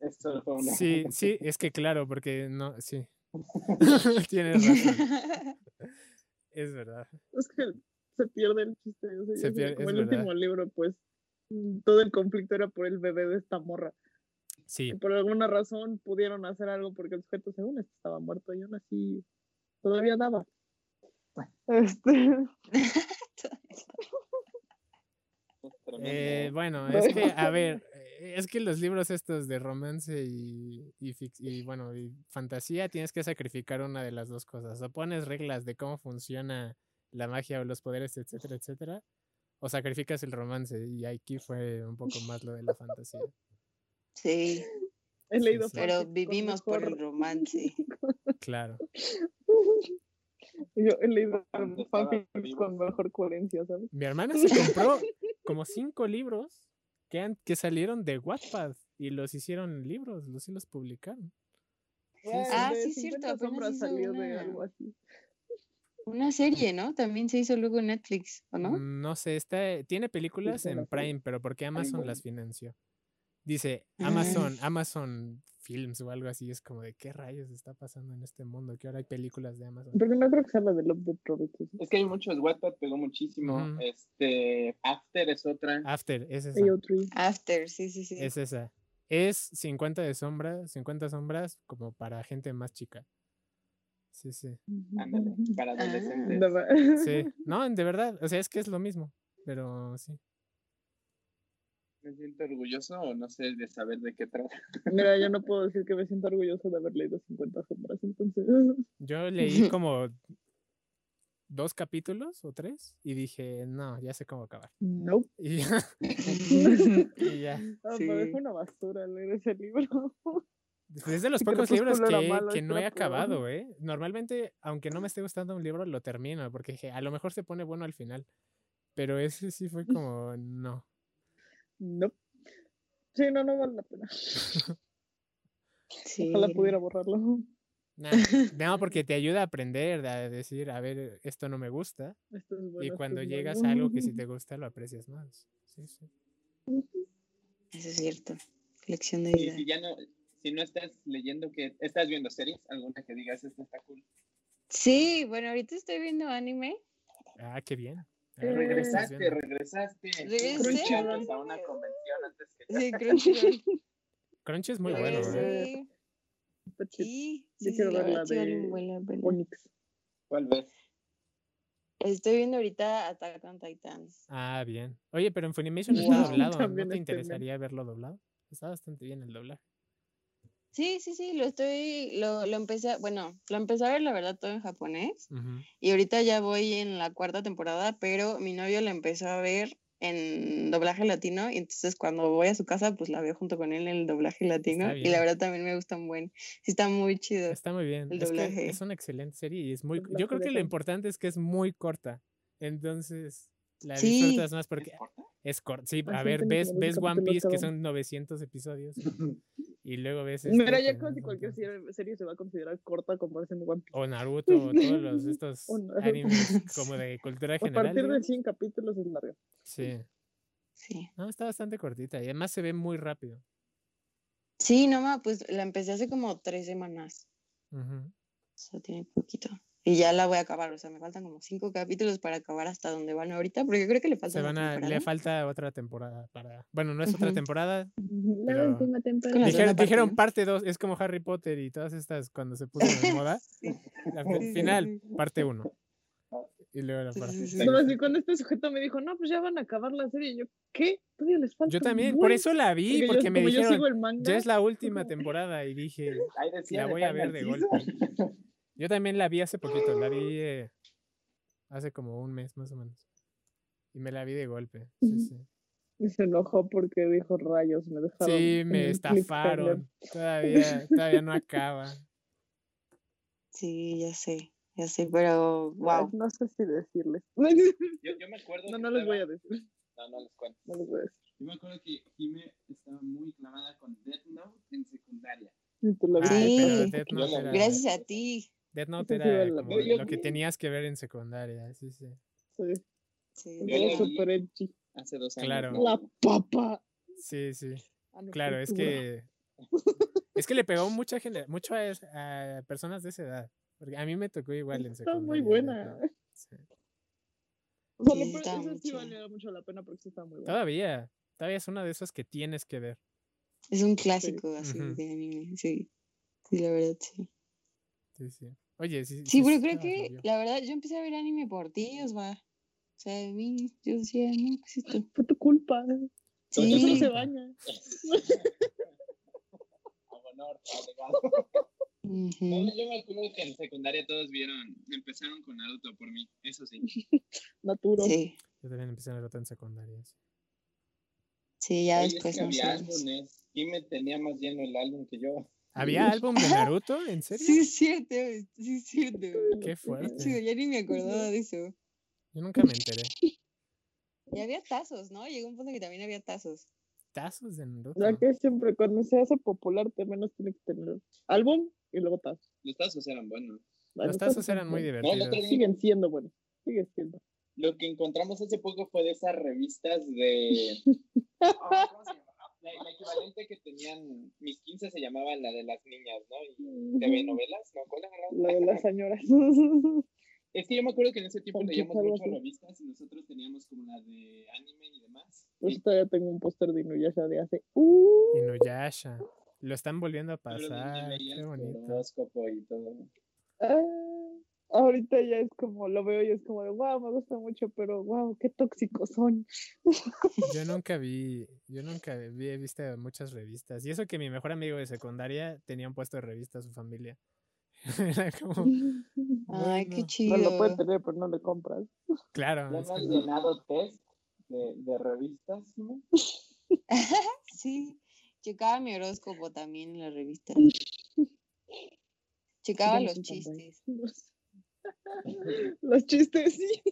Eso fue una... Sí, sí, es que claro, porque no, sí. Tienes razón, es verdad. Es que se pierde el chiste. o sea, Se pierde- como es el verdad. último libro, pues mm, todo el conflicto era por el bebé de esta morra. Sí, Y por alguna razón pudieron hacer algo porque el sujeto según esto estaba muerto y aún así todavía daba. Este, es tremendo. Eh, bueno, es que, a ver, eh, es que los libros estos de romance y, y, bueno, y fantasía tienes que sacrificar una de las dos cosas. O pones reglas de cómo funciona la magia o los poderes, etcétera, etcétera, o sacrificas el romance. Y aquí fue un poco más lo de la fantasía. Sí, he leído sí. pero fanfics con vivimos por el romance. Claro. Yo he leído fanfics con mejor coherencia, ¿sabes? Mi hermana se compró como cinco libros que, han- que salieron de Wattpad y los hicieron libros, los sí los publicaron. Ah, sí, es cierto, 50 apenas sombras hizo salió de una- algo así. Una serie, ¿no? También se hizo luego en Netflix, ¿o no? Mm, No sé, está, tiene películas sí, en. Prime, pero porque Amazon las financió. Dice Ah. Amazon, Amazon Films o algo así. Es como de qué rayos está pasando en este mundo que ahora hay películas de Amazon. Porque no creo que sea la de Love Death Robots. Es que hay muchos, Wattpad pegó muchísimo. Este, After es otra. After, es esa. AO3. After, sí, sí, sí. Es esa. Es 50 de sombras, 50 sombras como para gente más chica. Sí, sí. Ándale, para Ah. adolescentes. Sí. No, de verdad. O sea, es que es lo mismo. Pero sí. Me siento orgulloso o no sé de saber de qué trata. Mira, yo no puedo decir que me siento orgulloso de haber leído 50 sombras, entonces. Yo leí como dos capítulos o tres y dije, no, ya sé cómo acabar. Nope. Y ya. y ya. Sí. Me dejó una basura leer ese libro. Pues es de los pocos libros que, malo, que no he acabado, ¿eh? Normalmente, aunque no me esté gustando un libro, lo termino, porque dije, a lo mejor se pone bueno al final. Pero ese sí fue como, no. Nope. Sí, no, no vale la pena. Sí. Ojalá pudiera borrarlo. Nah, No, porque te ayuda a aprender, a decir, a ver, esto no me gusta. Esto es bueno, y esto cuando es llegas bueno. a algo que sí te gusta, lo aprecias más. Sí, sí. Eso es cierto. Lección de Y vida. si ya no, si no estás leyendo, que estás viendo series, alguna que digas, esta está cool. Sí, bueno, ahorita estoy viendo anime. Ah, qué bien. Eh, ¿qué estás Regresaste, regresaste. Regresé. Crunchyroll a una convención antes que Sí, Crunchyroll. Crunchy es muy bueno, ¿eh? Sí, sí, quiero ver la de. Onyx. ¿Cuál ves? Estoy viendo ahorita Attack on Titan. Ah, bien. Oye, pero en Funimation Wow. está doblado. ¿No te interesaría verlo doblado? Está bastante bien el doblaje. Sí, sí, sí, lo estoy, lo, lo empecé, a- bueno, lo empecé a ver la verdad todo en japonés y ahorita ya voy en la cuarta temporada, pero mi novio la empezó a ver en doblaje latino y entonces cuando voy a su casa pues la veo junto con él en el doblaje latino y la verdad también me gusta un buen, sí está muy chido. Está muy bien. El Es que doblaje. es una excelente serie y es muy. Yo creo que lo importante es que es muy corta. Entonces la Sí. disfrutas más porque ¿Es corta? es corta. Sí, a ver, ves, ves One Piece que son 900 episodios y luego ves. Mira, este ya que casi cualquier serie, se va a considerar corta comparación de One Piece. O Naruto, o todos los, estos animes como de cultura A general. partir de digamos. 100 capítulos es larga. Sí. Sí. No, está bastante cortita y además se ve muy rápido. Sí, no, ma, pues la empecé hace como tres semanas, Ujú. o sea, tiene poquito. Y ya la voy a acabar, o sea, me faltan como cinco capítulos para acabar hasta donde van ahorita, porque creo que le falta Se una van a, le temporada. falta otra temporada para. Bueno, no es otra temporada. La última temporada. Dijeron, dijeron ¿no? parte 2, es como Harry Potter y todas estas cuando se puso de moda. Sí. La final, parte 1. Y luego la parte sí, sí. seis. No, así cuando este sujeto me dijo, no, pues ya van a acabar la serie. Y yo, ¿qué? Todavía les falta. Yo también, por buen". eso la vi, Porque porque yo, me dijeron, sigo el manga. ya es la última temporada y dije, La voy a ver de Season. yo también la vi hace poquito, la vi eh, hace como un mes más o menos. Y me la vi de golpe. Sí, Ujú. sí. Y se enojó porque dijo rayos, me dejaron. Sí, me el cliffhanger". estafaron. Todavía, todavía no acaba. Sí, ya sé, ya sé, pero wow. No sé si decirles. Yo, yo me acuerdo. No, que no les voy a estaba- decir. No, no les cuento. No les voy a decir. Yo me acuerdo que Jime estaba muy clavada con Death Note en secundaria. Sí. viste. pero Death Note era, Gracias a ti. Death Note sí era era la- como Yo- lo que tenías que ver en secundaria. Sí, sí. Sí, Sí, vi. súper edgy. Hace dos años. Claro. ¿no? La papa. Sí, sí. Ah, no, Claro, es que es que le pegó mucha gente, mucho a, a personas de esa edad. Porque a mí me tocó igual en Está secundaria. muy Death buena. Note, sí. O sea, Sí, está muy esa sí valía mucho la pena porque sí está muy buena. Todavía, todavía es una de esas que tienes que ver. Es un clásico así Ujú. de anime, sí. Sí, la verdad, sí. Sí, sí. Oye, sí. Sí, pero creo que, obvio. la verdad, yo empecé a ver anime por ti, Osva. O sea, a mí, yo decía, no, ¿qué es esto? Fue tu culpa. Sí. Eso no se baña. A honor, alegado. No, Ujú. yo me acuerdo que en secundaria todos vieron, empezaron con Naruto por mí, eso sí. Naturo. Sí, Yo también empecé a Naruto en secundaria. sí. sí, ya Oye, es después que no había sé. álbumes. Jime tenía más lleno el álbum que yo. ¿Había álbum de Naruto? ¿En serio? Sí, cierto, sí, cierto. Qué Chido, fuerte. ya ni me acordaba de eso. Yo nunca me enteré. Y había tazos, ¿no? Llegó un punto que también había tazos. Tazos de Naruto. O sea que siempre cuando se hace popular, te menos tiene que tener álbum y luego tazos. Los tazos eran buenos. Los tazos eran muy No, divertidos. otro día Siguen siendo buenos. Siguen siendo. Lo que encontramos hace poco fue de esas revistas de... Ah, ¿cómo se? La, la equivalente que tenían, mis 15 se llamaba la de las niñas, ¿no? Y TV novelas, ¿no? ¿Cuál era? La de las señoras. Es que yo me acuerdo que en ese tiempo leíamos muchas revistas y nosotros teníamos como la de anime y demás. Pues Y todavía tengo un póster de Inuyasha de hace. Uh, Inuyasha. Lo están volviendo a pasar. Qué bonito. y todo. ah, ahorita ya es como, lo veo y es como de, wow, me gusta mucho, pero wow, qué tóxicos son. Yo nunca vi, yo nunca vi, he visto muchas revistas. Y eso que mi mejor amigo de secundaria tenía un puesto de revista a su familia. Era como, Ay, qué chido. No lo puede tener, pero no le compras. claro. ¿Ya es no has llenado test de, de revistas? ¿no? Sí, checaba mi horóscopo también en la revista. Checaba los chistes. Los chistes, sí.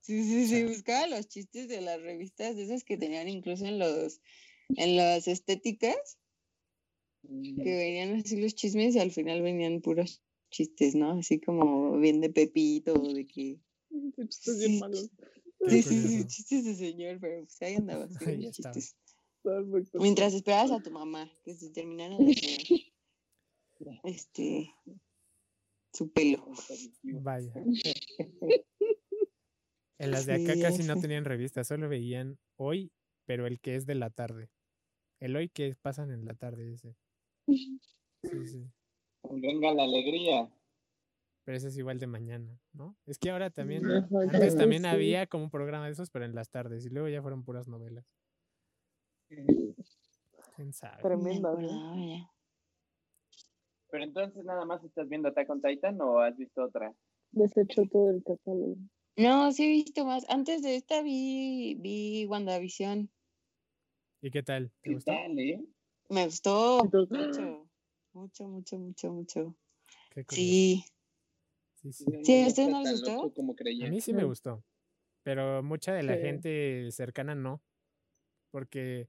Sí, sí, sí, buscaba los chistes de las revistas, de esas que tenían incluso en los, en las estéticas, que venían así los chismes y al final venían puros chistes, ¿no? Así como bien de Pepito, de que... Chistes bien Sí. malos. Sí, sí, sí, chistes de señor, pero pues ahí andaba haciendo Ahí chistes. Mientras esperabas a tu mamá que se terminara de este, su pelo. Vaya. En las de acá casi no tenían revistas, solo veían hoy, pero el que es de la tarde. El hoy que pasan en la tarde ese. Sí, sí. Venga la alegría. Pero ese es igual de mañana, ¿no? Es que ahora también, Ajá, antes también sí. había como un programa de esos, pero en las tardes, y luego ya fueron puras novelas. ¿Quién sabe? Tremenda. Me ¿no? Pero entonces nada más estás viendo Attack on Titan o has visto otra? Deshecho todo el catálogo. No, sí he visto más. Antes de esta vi, vi WandaVision. ¿Y qué tal? ¿Te ¿Qué gustó? tal, eh? Me gustó Entonces, mucho. Mucho, mucho, mucho, mucho. Sí. Sí, sí. Sí, ¿a está no les gustó? como. A mí sí me Mm. gustó, pero mucha de la Sí. gente cercana no, porque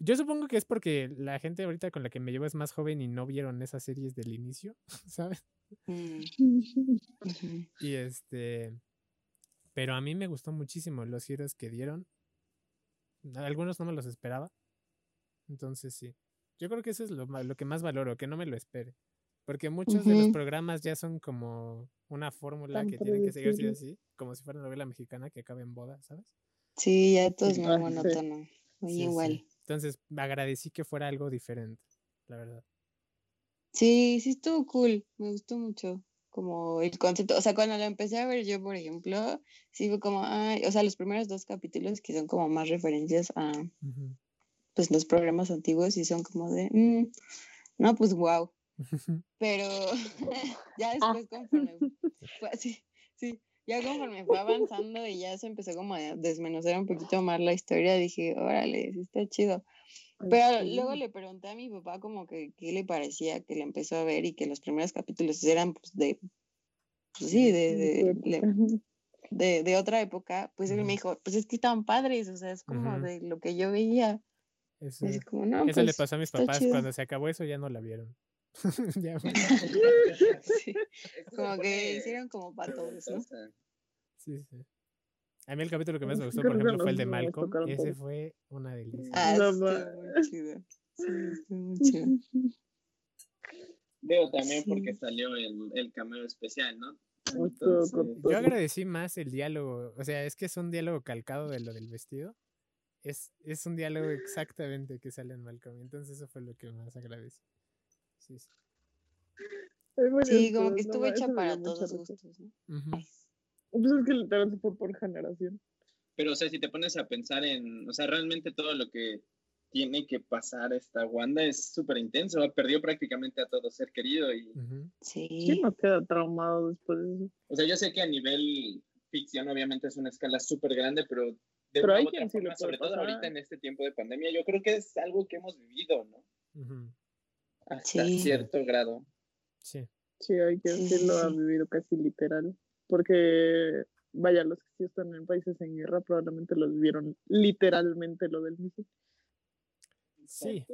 yo supongo que es porque la gente ahorita con la que me llevo es más joven y no vieron esas series del inicio, ¿sabes? Mm. Y este, pero a mí me gustó muchísimo los giros que dieron. Algunos no me los esperaba, entonces sí. Yo creo que eso es lo, lo que más valoro, que no me lo espere. Porque muchos de los programas ya son como una fórmula Tan que tienen que seguir sí o predecibles. así, como si fuera novela mexicana que acaba en boda, ¿sabes? Sí, ya todo es muy monótono. Muy Sí, sí. Entonces agradecí que fuera algo diferente, la verdad. Sí, sí estuvo cool. Me gustó mucho. Como el concepto. O sea, cuando lo empecé a ver yo, por ejemplo, sí fue como, ay, o sea, los primeros dos capítulos que son como más referencias a Ujú. pues los programas antiguos y son como de, "Mm, no, pues wow. Pero ya Ah. después conforme fue así, sí, ya conforme fue avanzando y ya se empezó como a desmenuzar un poquito más la historia, dije, órale, sí está chido. Pero Sí. luego le pregunté a mi papá como que qué le parecía que le empezó a ver y que los primeros capítulos eran pues de, pues sí, de, de, de, de- de otra época, pues él me dijo, pues es que estaban padres, o sea, es como Ujú. de lo que yo veía. Eso, Así como, no, eso le pues, pasó a mis papás. chido". Cuando se acabó eso ya no la vieron. Ya Sí, como que hicieron como para todos, ¿no? sí, sí. A mí el capítulo que más me gustó, por ejemplo, fue el de Malcolm. tocaron Ese fue una delicia. Ah, No muy chido. Sí, muy chido. Veo también porque salió el, el cameo especial, ¿no? Entonces, Yo agradecí más el diálogo. O sea, es que es un diálogo calcado de lo del vestido. Es, es un diálogo exactamente que sale en Malcolm. Entonces eso fue lo que más agradecí. Sí, como que estuvo hecha para todos risa. gustos, ¿no? Ujú. Pues es que literal se fue por generación. Pero, o sea, si te pones a pensar en, o sea, realmente todo lo que tiene que pasar esta Wanda es súper intenso. Perdió prácticamente a todo ser querido y. Sí. ¿Quién no queda traumado después de eso? o sea, yo sé que a nivel ficción obviamente es una escala súper grande, pero de Pero hay quien sí forma, puede sobre todo pasar. ahorita en este tiempo de pandemia, yo creo que es algo que hemos vivido, ¿no? Ujú. Hasta Sí. cierto grado. Sí. Sí, hay quien Sí, sí, sí, lo ha vivido casi literal. Porque, vaya, los que sí están en países en guerra probablemente los vieron literalmente lo del misil. Sí.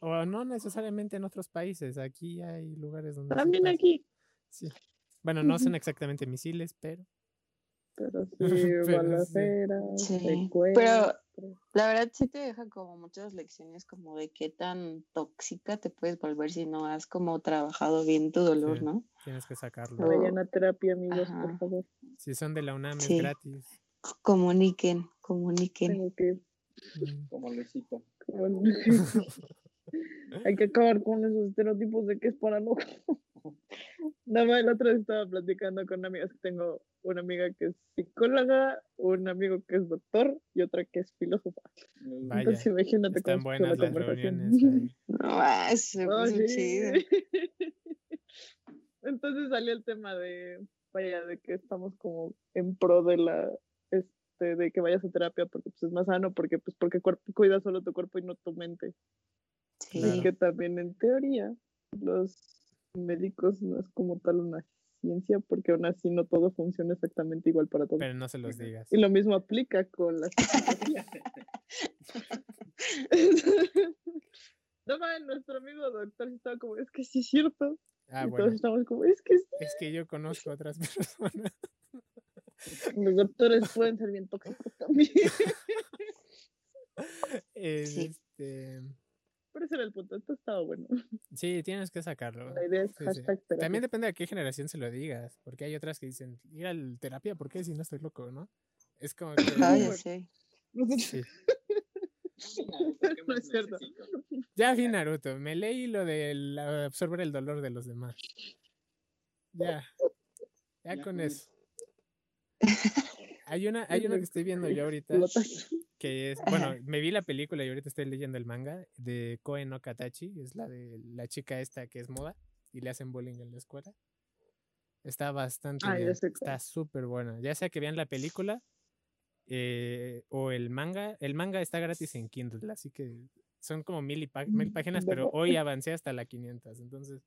O no necesariamente en otros países. Aquí hay lugares donde. También aquí, Sí. Bueno, no son exactamente misiles, pero. pero sí, Pero sí. balaceras, Sí, La verdad sí te deja como muchas lecciones como de qué tan tóxica te puedes volver si no has como trabajado bien tu dolor, Sí. ¿no? Tienes que sacarlo. Vayan a terapia, amigos, por favor. Si son de la UNAM Sí. es gratis. Comuniquen, comuniquen. Que Mm. Como Luisito. Bueno, Hay que acabar con esos estereotipos de que es para loco. Nada más el otro día estaba platicando con amigas que tengo una amiga que es psicóloga, un amigo que es doctor y otra que es filósofa. Vaya, Entonces imagínate Están cómo buenas la las reuniones. No, se Oh, sí. chido. Entonces salió el tema de, vaya, de que estamos como en pro de la, este, de que vayas a terapia porque pues, es más sano, porque pues porque cuidas solo tu cuerpo y no tu mente. Sí. Claro. Y que también en teoría los médicos no es como tal una ciencia, porque aún así no todo funciona exactamente igual para todos. Pero no se los digas. Y lo mismo aplica con la psicología. no nuestro amigo doctor estaba como, es que sí es cierto. Ah, y todos estamos como, es que sí. Es que yo conozco a otras personas. Los doctores pueden ser bien tóxicos también. Sí. Pero ese era el punto, esto estaba bueno. sí, tienes que sacarlo. La idea es Sí, sí. hashtag. También depende de qué generación se lo digas, porque hay otras que dicen, ir a la terapia, ¿por qué? Si no estoy loco, ¿no? Es como que... Ah, ya sé. sí. ¿Qué No es cierto. Ya vi Naruto, me leí lo de la- absorber el dolor de los demás. Ya. Ya Ya con eso. Hay una, hay una que estoy viendo yo ahorita. Que es, bueno, me vi la película y ahorita estoy leyendo el manga de Koe no Katachi, es la de la chica esta que es moda y le hacen bullying en la escuela. Está bastante Ah, bien, está súper buena. Ya sea que vean la película eh, o el manga, el manga está gratis en Kindle, así que son como mil, y mil Mm, páginas, pero hoy avancé hasta la 500, entonces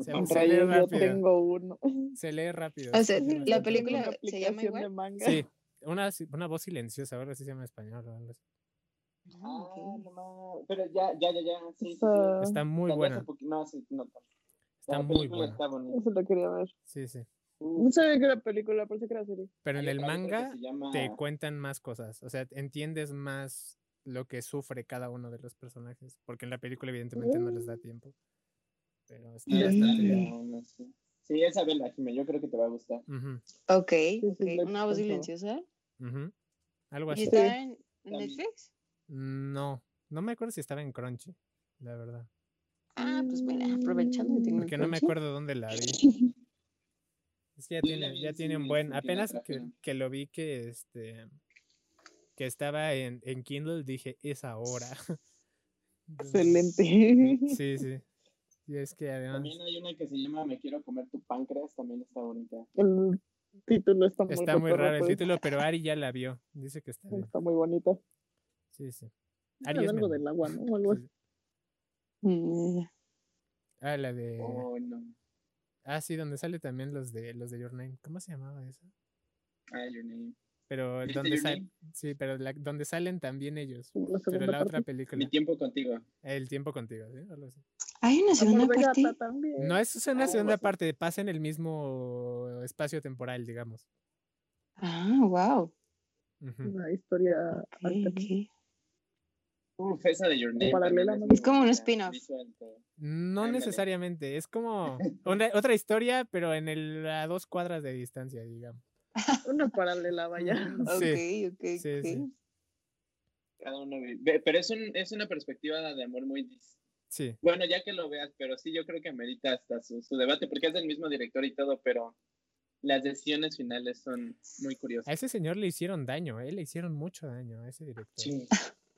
se, se lee yo rápido. tengo uno. Se lee rápido. O se sea, la película se llama igual. de manga. Sí, una, una voz silenciosa, ahora sí se llama español. o algo así. Ah, Ah, ok. no. Pero ya, ya, ya, ya. Sí, sí, sí. Está muy buena, No, sí, no. está muy película buena. Está bonita. Eso lo quería ver. Sí, sí. Uf, No sabía que era película, pensé que era serie. Pero en el manga llama- te cuentan más cosas, o sea, entiendes más lo que sufre cada uno de los personajes, porque en la película evidentemente no les da tiempo. Pero está bastante. Sí, esa vela, Jimé, yo creo que te va a gustar. Ok, sí, ok. la Una voz pensaba. Silenciosa. ujú. Algo ¿Y así. está en. Netflix? No, no me acuerdo si estaba en Crunchy, la verdad. Ah, pues mira, aprovechando Porque no me acuerdo dónde la vi. Es que ya tiene, ya en tiene un buen. Apenas que, que lo vi que este que estaba en, en Kindle, dije, es ahora. Entonces, Excelente. Sí, sí. Y es que además. También hay una que se llama Me quiero comer tu páncreas, también está bonita. El título está muy Está muy raro el cotorrote. título, pero Ari ya la vio. Dice que está bien. Está muy bonito. Sí, sí. Ari es algo del agua, ¿no? O algo Sí. Mm, Ah, la de. Oh, no. Ah, sí, donde sale también los de los de Your Name. ¿Cómo se llamaba eso? Ah, your name. Pero ¿Viste donde salen. Sí, pero la- donde salen también ellos. La Pero segunda la otra parte. película. Mi tiempo contigo. El tiempo contigo, ¿sí? Algo así. Hay una segunda Amor de parte. No es una Ah, segunda parte, pasa en el mismo espacio temporal, digamos. Ah, wow. Una historia Ok, alterna. ok. Uf, esa de Your Name. paralela, Es como un spin-off. No necesariamente, es como una- otra historia, pero en el, a dos cuadras de distancia, digamos. Una paralela, vaya. Sí, Ok, ok, sí, ok. sí. Cada uno vive- ve- Pero es, un, es una perspectiva de amor muy... sí. Bueno, ya que lo veas, pero sí, yo creo que amerita hasta su, su debate, porque es del mismo director y todo, pero las decisiones finales son muy A curiosas. ese señor le hicieron daño, ¿eh? Le hicieron mucho daño a ese director. Sí.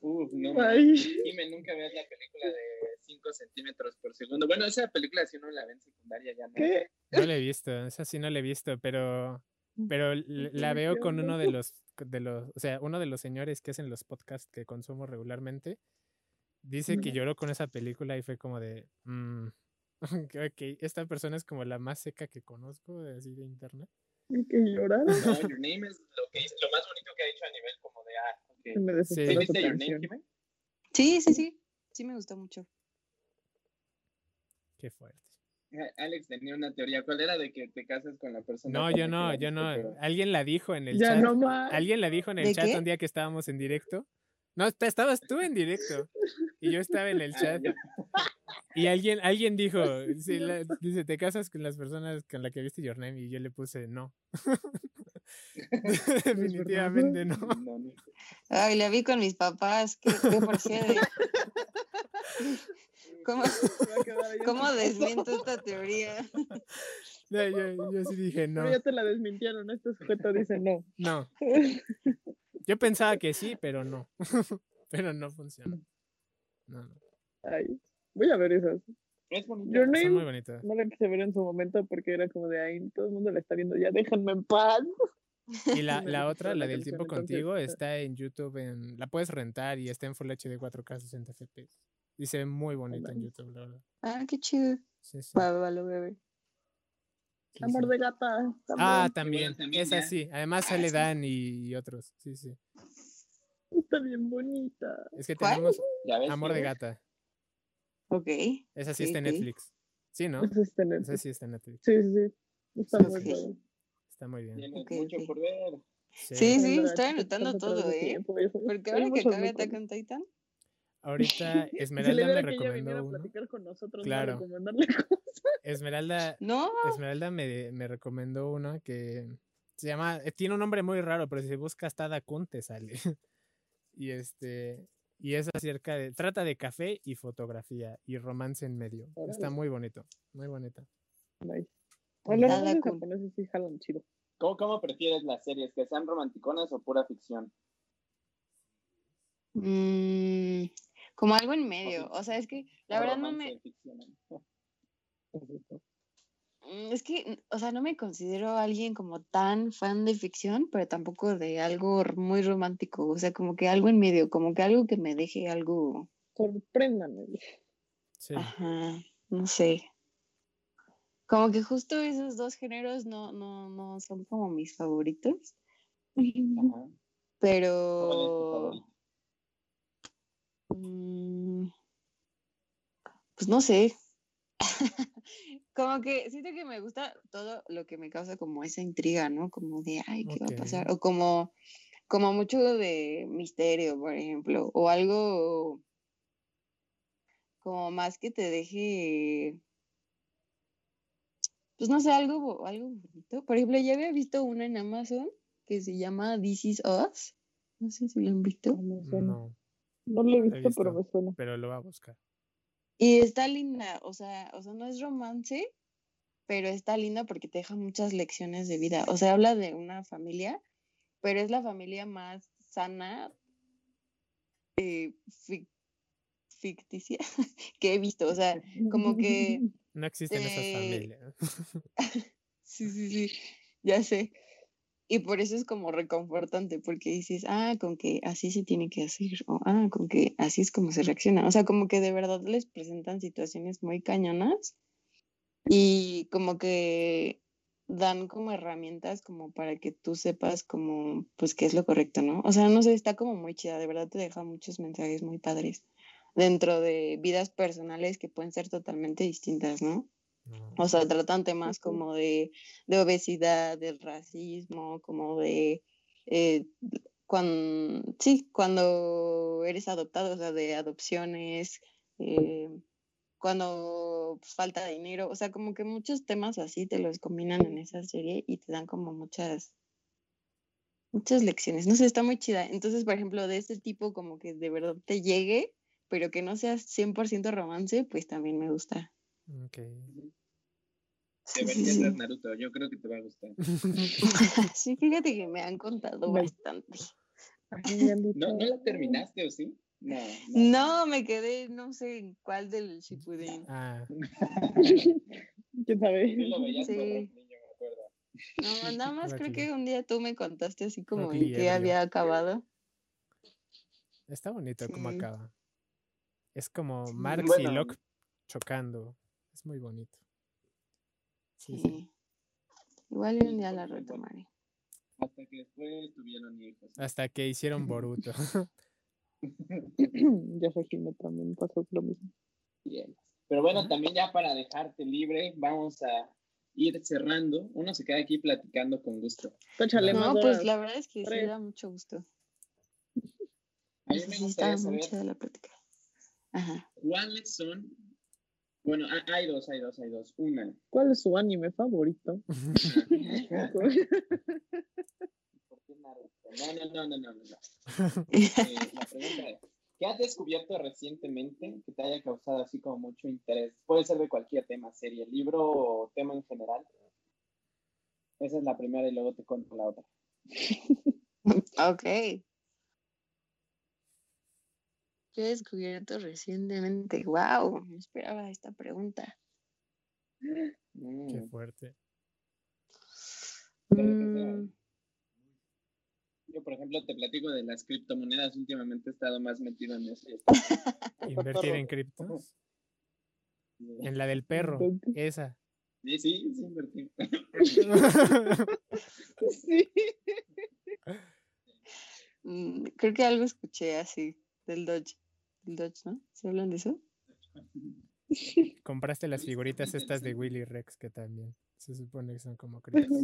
Uf, no. Ay. Dime, nunca veas la película de 5 centímetros por segundo. Bueno, esa película si uno la ve en secundaria ya no. ¿Qué? No la he visto, esa sí no la he visto, pero, pero la veo con uno de los, de los, o sea, uno de los señores que hacen los podcasts que consumo regularmente. Dice que lloró con esa película y fue como de, mm, ok, esta persona es como la más seca que conozco, de- así de internet. Hay que llorar. No, Your Name es lo, que hizo- lo más bonito que ha hecho a nivel como de, ah, Se ok. me ¿Sí viste Your Name? Sí, sí, sí. Sí me gustó mucho. Qué fuerte. Ah, Alex tenía una teoría. ¿Cuál era de que te casas con la persona? No, yo no, yo no. pero- Alguien la dijo en el Ya chat. no más. Alguien la dijo en el ¿De chat qué? un día que estábamos en directo. No, est- estabas tú en directo. Y yo estaba en el Ah, chat. Y alguien, alguien dijo, sí, la- dice, ¿te casas con las personas con las que viste Your Name? Y yo le puse no. Definitivamente no. Ay, la vi con mis papás. ¿Qué, qué procede? ¿Cómo, desmiento esta teoría? No, yo, yo sí dije no. Pero ya te la desmintieron. Este sujeto dice no. No. Yo pensaba que sí, pero no. Pero no funcionó. No, no. Ay, voy a ver esas. Es Son muy bonitas. no la quise ver en su momento porque era como de ahí, todo el mundo la está viendo ya, déjenme en paz. Y la, la otra, la del tiempo contigo, está en YouTube. En, la puedes rentar y está en Full HD 4K 60 FPS. Y se ve muy bonita en. YouTube, la verdad. Ah, qué chido. Sí, sí. Va, va, va, lo voy a ver. sí, Amor sí. de gata. Ah, también. también. también, Esa ya. sí. Además Ah, sale sí. Dan y, y otros. Sí, sí. Está bien bonita. Es que ¿Cuál? tenemos ¿Ya ves, Amor de? Gata. Ok. Esa sí está en. Netflix. Sí, ¿no? Eso está en Esa sí está en Netflix. Sí, sí, sí. Está muy padre. Está muy bien. Tienes Ok, mucho por ver. Sí. Sí, sí, estoy anotando todo, de ¿eh? tiempo. Porque ahora que acabe Attack on Titan. Ahorita Esmeralda me recomendó uno. platicar con nosotros, Claro. recomendarle cosas. Esmeralda, No, Esmeralda me, me recomendó uno que se llama, eh, tiene un nombre muy raro, pero si buscas Tada Kun te sale. y este, y es acerca de, trata de café y fotografía y romance en medio. Está muy bonito, muy bonito. Nice. Bueno, sí jalan chido. ¿Cómo, ¿Cómo prefieres las series? ¿Que sean romanticonas o pura ficción? mm, como algo en medio. O sea, es que la verdad no me. mm, Es que, o sea, no me considero alguien como tan fan de ficción, pero tampoco de algo muy romántico. O sea, como que algo en medio, como que algo que me deje algo. Sorpréndame. Sí. Ajá, no sé. Como que justo esos dos géneros no, no, no son como mis favoritos. Ajá. ¿Cuál es tu Pero. Mm, Pues no sé. Como que siento que me gusta todo lo que me causa como esa intriga, ¿no? Como de, ay, ¿qué va a pasar? O como, como mucho de misterio, por ejemplo. O algo como más que te deje, pues no sé, algo, algo bonito. Por ejemplo, ya había visto una en Amazon que se llama This Is Us. No sé si lo han visto. No. No, lo he he visto, pero me suena. pero lo voy a buscar. Y está linda, o sea, o sea, no es romance, pero está linda porque te deja muchas lecciones de vida. O sea, habla de una familia, pero es la familia más sana, eh, fic- ficticia que he visto. O sea, como que No existen esas familias. sí, sí, sí. ya sé. Y por eso es como reconfortante, porque dices, ah, con que así se tiene que hacer, o ah, con que así es como se reacciona. O sea, como que de verdad les presentan situaciones muy cañonas y como que dan como herramientas como para que tú sepas como, pues, qué es lo correcto, ¿no? O sea, no sé, está como muy chida, de verdad te deja muchos mensajes muy padres dentro de vidas personales que pueden ser totalmente distintas, ¿no? O sea, tratan temas como de, de obesidad, del racismo, como de eh, cuando, sí, cuando eres adoptado, o sea, de adopciones, eh, cuando falta dinero, o sea, como que muchos temas así te los combinan en esa serie y te dan como muchas, muchas lecciones. No sé, está muy chida. Entonces, por ejemplo, de este tipo como que de verdad te llegue, pero que no sea 100% romance, pues también me gusta. Ok. Deberías ver Naruto, yo creo que te va a gustar. sí, fíjate que me han contado No. bastante. ¿No, ¿No la terminaste o sí? No. No, me quedé, no sé en cuál del Shippuden. Ah, ¿Quién sabe? Tú lo veías Sí. niño, me acuerdo. No, nada más creo que un día tú me contaste así como en qué había acabado. está bonito cómo Sí. acaba. Es como. Marx y. Locke chocando. Es muy bonito. Sí, sí. Sí. Igual y un día la retomaré. Hasta que después tuvieron hijos. Hasta que hicieron Boruto. ya sé que me también pasó lo mismo. Bien. Pero bueno, también ya para dejarte libre, vamos a ir cerrando. Uno se queda aquí platicando con gusto. No, pues horas. la verdad es que sí da mucho gusto. A mí me gustaría saber chida la plática. Ajá. cuáles son. Bueno, ah, hay dos, hay dos, hay dos. Una. ¿Cuál es su anime favorito? ah, ¿Por qué Naruto? No, no, no, no, no, no. no. Eh, la pregunta es, ¿qué has descubierto recientemente que te haya causado así como mucho interés? Puede ser de cualquier tema, serie, libro o tema en general. Esa es la primera y luego te cuento la otra. ok. ¿Qué he descubierto recientemente? Wow, no esperaba esta pregunta. Qué Mm, fuerte. Mm, Yo, por ejemplo, te platico de las criptomonedas. Últimamente he estado más metido en eso. Invertir en criptos. En la del perro. Esa. Sí, sí, sí, invertí. Sí. mm, creo que algo escuché así del Dodge. Dodge, ¿no? ¿Se hablan de eso? Compraste las figuritas estas de. Willy Rex que también se supone que son como criptos.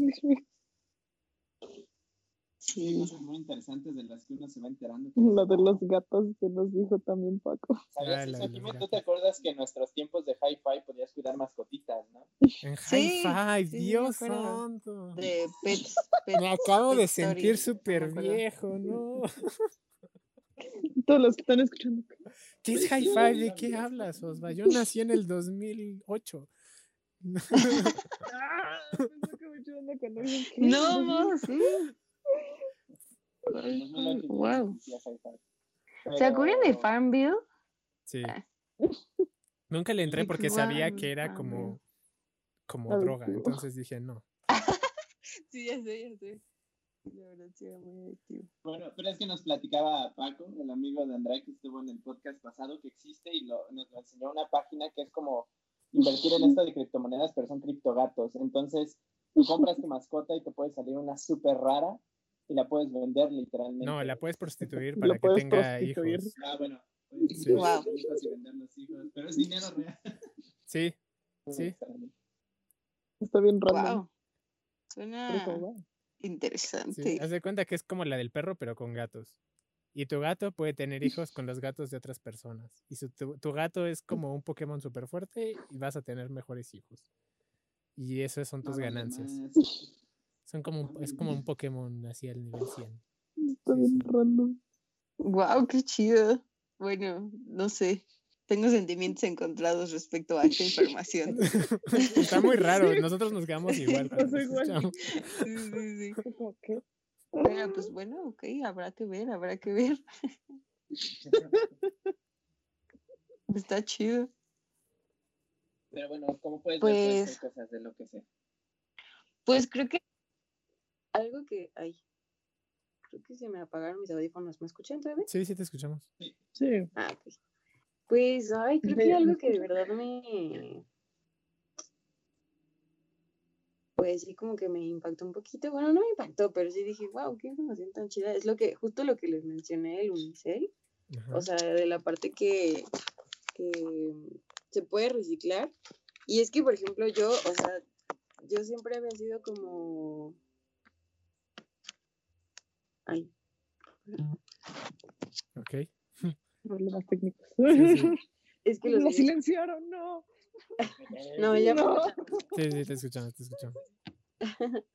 Sí, cosas muy interesantes de las que uno se va enterando. Lo de los gatos que nos dijo también Paco. ¿Sabías Ah, la eso, Jimmy? ¿Tú te acuerdas que en nuestros tiempos de hi-fi podías cuidar mascotitas, no? En Sí, me Dios santo. De Pets. Pets Me acabo de sentir súper viejo, ¿no? Todos los que están escuchando. ¿Qué es High Five? ¿De qué hablas, Osva? Yo nací en el 2008. ¡Ah! Pensé que me echaban a cuando dicen que- No, no, sí. En el 2008 ya Wow. hi-fi. ¿Se acuerdan de Farmville? Sí. Ah. Nunca le entré porque sabía que era como, como droga. Entonces dije, no. Sí, ya sé, ya sé. La verdad sí era muy adictivo. Bueno, pero es que nos platicaba Paco, el amigo de Andrea que estuvo en el podcast pasado, que existe y lo, nos lo enseñó una página que es como invertir en esto de criptomonedas, pero son criptogatos. Entonces, tú compras tu mascota y te puede salir una súper rara y la puedes vender literalmente. No, la puedes prostituir para que tenga prostituir. hijos. Ah, bueno. puedes Sí. Wow. tener hijos y vender los hijos, pero es dinero real. Sí, Sí. Está bien random. Wow. Suena wow. Interesante. sí. Haz de cuenta que es como la del perro, pero con gatos. Y tu gato puede tener hijos con los gatos de otras personas. Y su- tu, tu gato es como un Pokémon súper fuerte y vas a tener mejores hijos. Y esas son tus No, ganancias. Son como es como un Pokémon así al nivel 100. Está Sí, bien sí. random. Wow, qué chido. Bueno, no sé. Tengo sentimientos encontrados respecto a esta información. Está muy raro. Nosotros nos quedamos igual. lo igual. Sí, sí, sí. Pero pues bueno, ok, habrá que ver, habrá que ver. Está chido. Pero bueno, como puedes ver, Pues- hacer cosas de lo que sea. Pues creo que algo que, ay, creo que se me apagaron mis audífonos. ¿Me escuchan todavía? Sí, sí te escuchamos. Sí. Ah, ok. Pues, ay, creo que algo que de verdad me, pues sí, como que me impactó un poquito. Bueno, no me impactó, pero sí dije, wow, qué información tan chida. Es lo que, justo lo que les mencioné del Unicel. Ajá. O sea, de la parte que, que se puede reciclar. Y es que, por ejemplo, yo, o sea, yo siempre había sido como. Ay. Ok. Problemas técnicos. Sí, sí. Es que los Lo silenciaron, no. No, ya No. Sí, sí, te escuchamos, te escuchamos.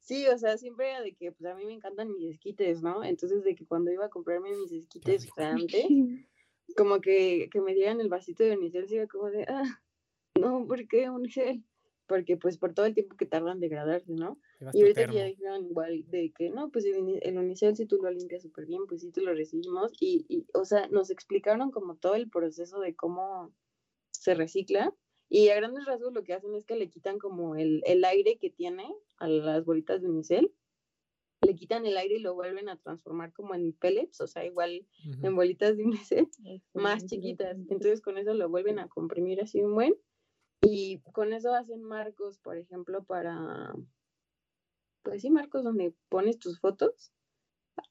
Sí, o sea, siempre era de que pues a mí me encantan mis esquites, ¿no? Entonces de que cuando iba a comprarme mis esquites antes, como que, que me dieran el vasito de unicel, era como de, ah, no, ¿por qué unicel? Porque pues por todo el tiempo que tardan en degradarse, ¿no? Y ahorita termo. ya dijeron igual de que no, pues el, el unicel si tú lo limpias súper bien, pues sí te lo recibimos. Y, y, o sea, nos explicaron como todo el proceso de cómo se recicla. Y a grandes rasgos lo que hacen es que le quitan como el, el aire que tiene a las bolitas de unicel. Le quitan el aire y lo vuelven a transformar como en pellets, o sea, igual en bolitas de unicel más chiquitas. Entonces con eso lo vuelven a comprimir así un buen. Y con eso hacen marcos, por ejemplo, para, pues sí, marcos donde pones tus fotos.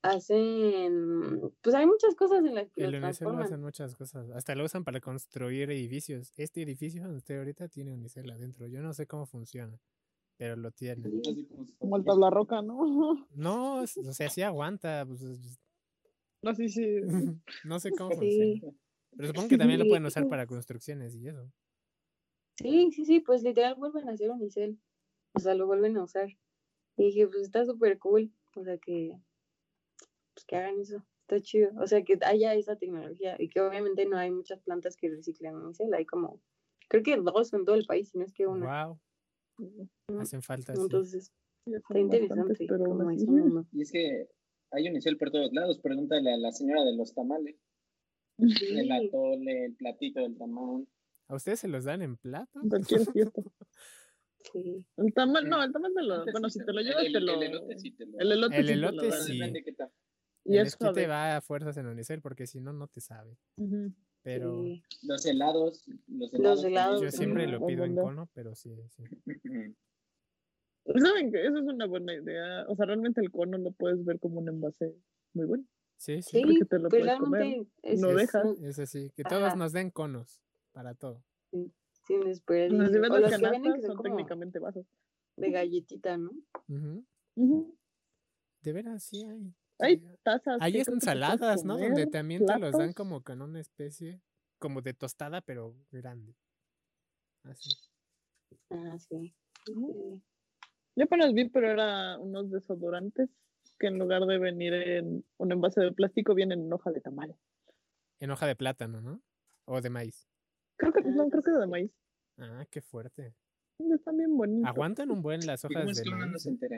Hacen, pues hay muchas cosas en las que El Unicel hacen muchas cosas. Hasta lo usan para construir edificios. Este edificio donde estoy ahorita tiene Unicel adentro. Yo no sé cómo funciona, pero lo tiene. Como el tabla roca, ¿no? No, o sea, sí aguanta. Pues, es- No, sí, sí. no sé cómo Sí. funciona. Pero supongo que también lo pueden usar para construcciones y eso. Sí, sí, sí, pues literal vuelven a hacer unicel. O sea, lo vuelven a usar. Y dije, pues está súper cool. O sea, que, pues que hagan eso. Está chido. O sea, que haya esa tecnología. Y que obviamente no hay muchas plantas que reciclen unicel. Hay como, creo que dos en todo el país, si no es que una. Wow, ¿no? hacen falta. Entonces, está interesante. pero como mundo. Y es que hay unicel por todos lados. Pregúntale a la señora de los tamales. El Sí. atole, el platito del tamal. ¿A ustedes se los dan en plato? Cualquier fiesta. Sí. El tamal, no, el tamal te lo. Bueno, sí si te lo llevas, el- te lo. El elote sí te lo El elote, El sí te lo elote sí. Qué tal. Y el es esquite va a fuerzas en Unicel porque si no, no te sabe. Pero sí. Los helados. Los Los helados. yo siempre lo pido en cono, pero sí, sí. ¿Saben que Eso es una buena idea. O sea, realmente el cono lo puedes ver como un envase muy bueno. Sí, sí. Sí, porque te lo pues puedes comer, realmente es, no es, deja. es así. Que todos Ajá. nos den conos para todo. sin. Las de O las los que que son técnicamente vasos. de galletita, ¿no? Ujú. De veras, sí hay. Hay sí. tazas. Hay ensaladas, ¿no? Donde también te los dan como con una especie, como de tostada, pero grande. Así. Ah, sí. Ujú. sí. Yo apenas vi, pero era unos desodorantes que en lugar de venir en un envase de plástico, vienen en hoja de tamal. En hoja de plátano, ¿no? O de maíz. Creo que, Ah, no, creo que sí, de sí. maíz. Ah, qué fuerte. Están bien bonitos. Aguantan un buen las ¿Y cómo hojas de uno no maíz. se ¿eh? entera?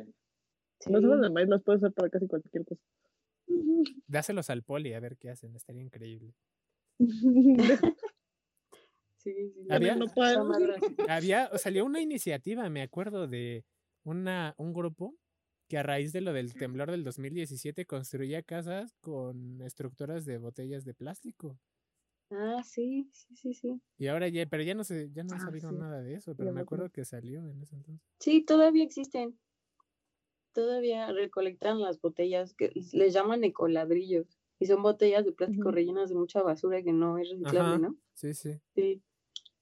Las Sí. hojas de maíz las puedes usar para casi cualquier cosa. Dáselos al poli a ver qué hacen. Estaría increíble. Sí, sí. Había- no. Había, salió una iniciativa, me acuerdo, de una, un grupo que a raíz de lo del temblor del 2017 construía casas con estructuras de botellas de plástico. Ah, sí, sí, sí, sí. Y ahora ya, pero ya no sé, ya no he Ah, sabido sí. nada de eso, pero me acuerdo que salió en ese entonces. Sí, todavía existen. Todavía recolectan las botellas que les llaman ecoladrillos. Y son botellas de plástico rellenas de mucha basura que no es reciclable. ¿no? Sí, sí, Sí.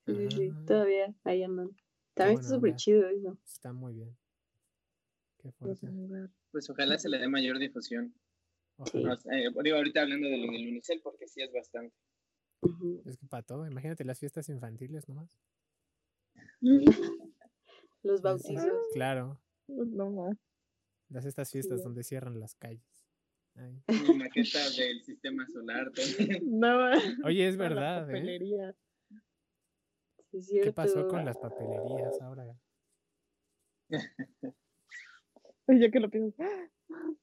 Sí, sí, sí. Ah. Todavía ahí andan. También está súper chido eso. está muy bien. Qué Pues, fuerte. Pues ojalá se le dé mayor difusión. Ojalá. Eh, digo, ahorita hablando de lo del unicel, porque sí es bastante. Es que para todo, imagínate las fiestas infantiles nomás. Los bautizos. Claro, No más. las estas fiestas Sí. donde cierran las calles. Ay. Y maquetas del sistema solar. No más. Oye, es verdad, ¿eh? papelería. Sí, es ¿Qué pasó con las papelerías ahora? Ya que lo pienso.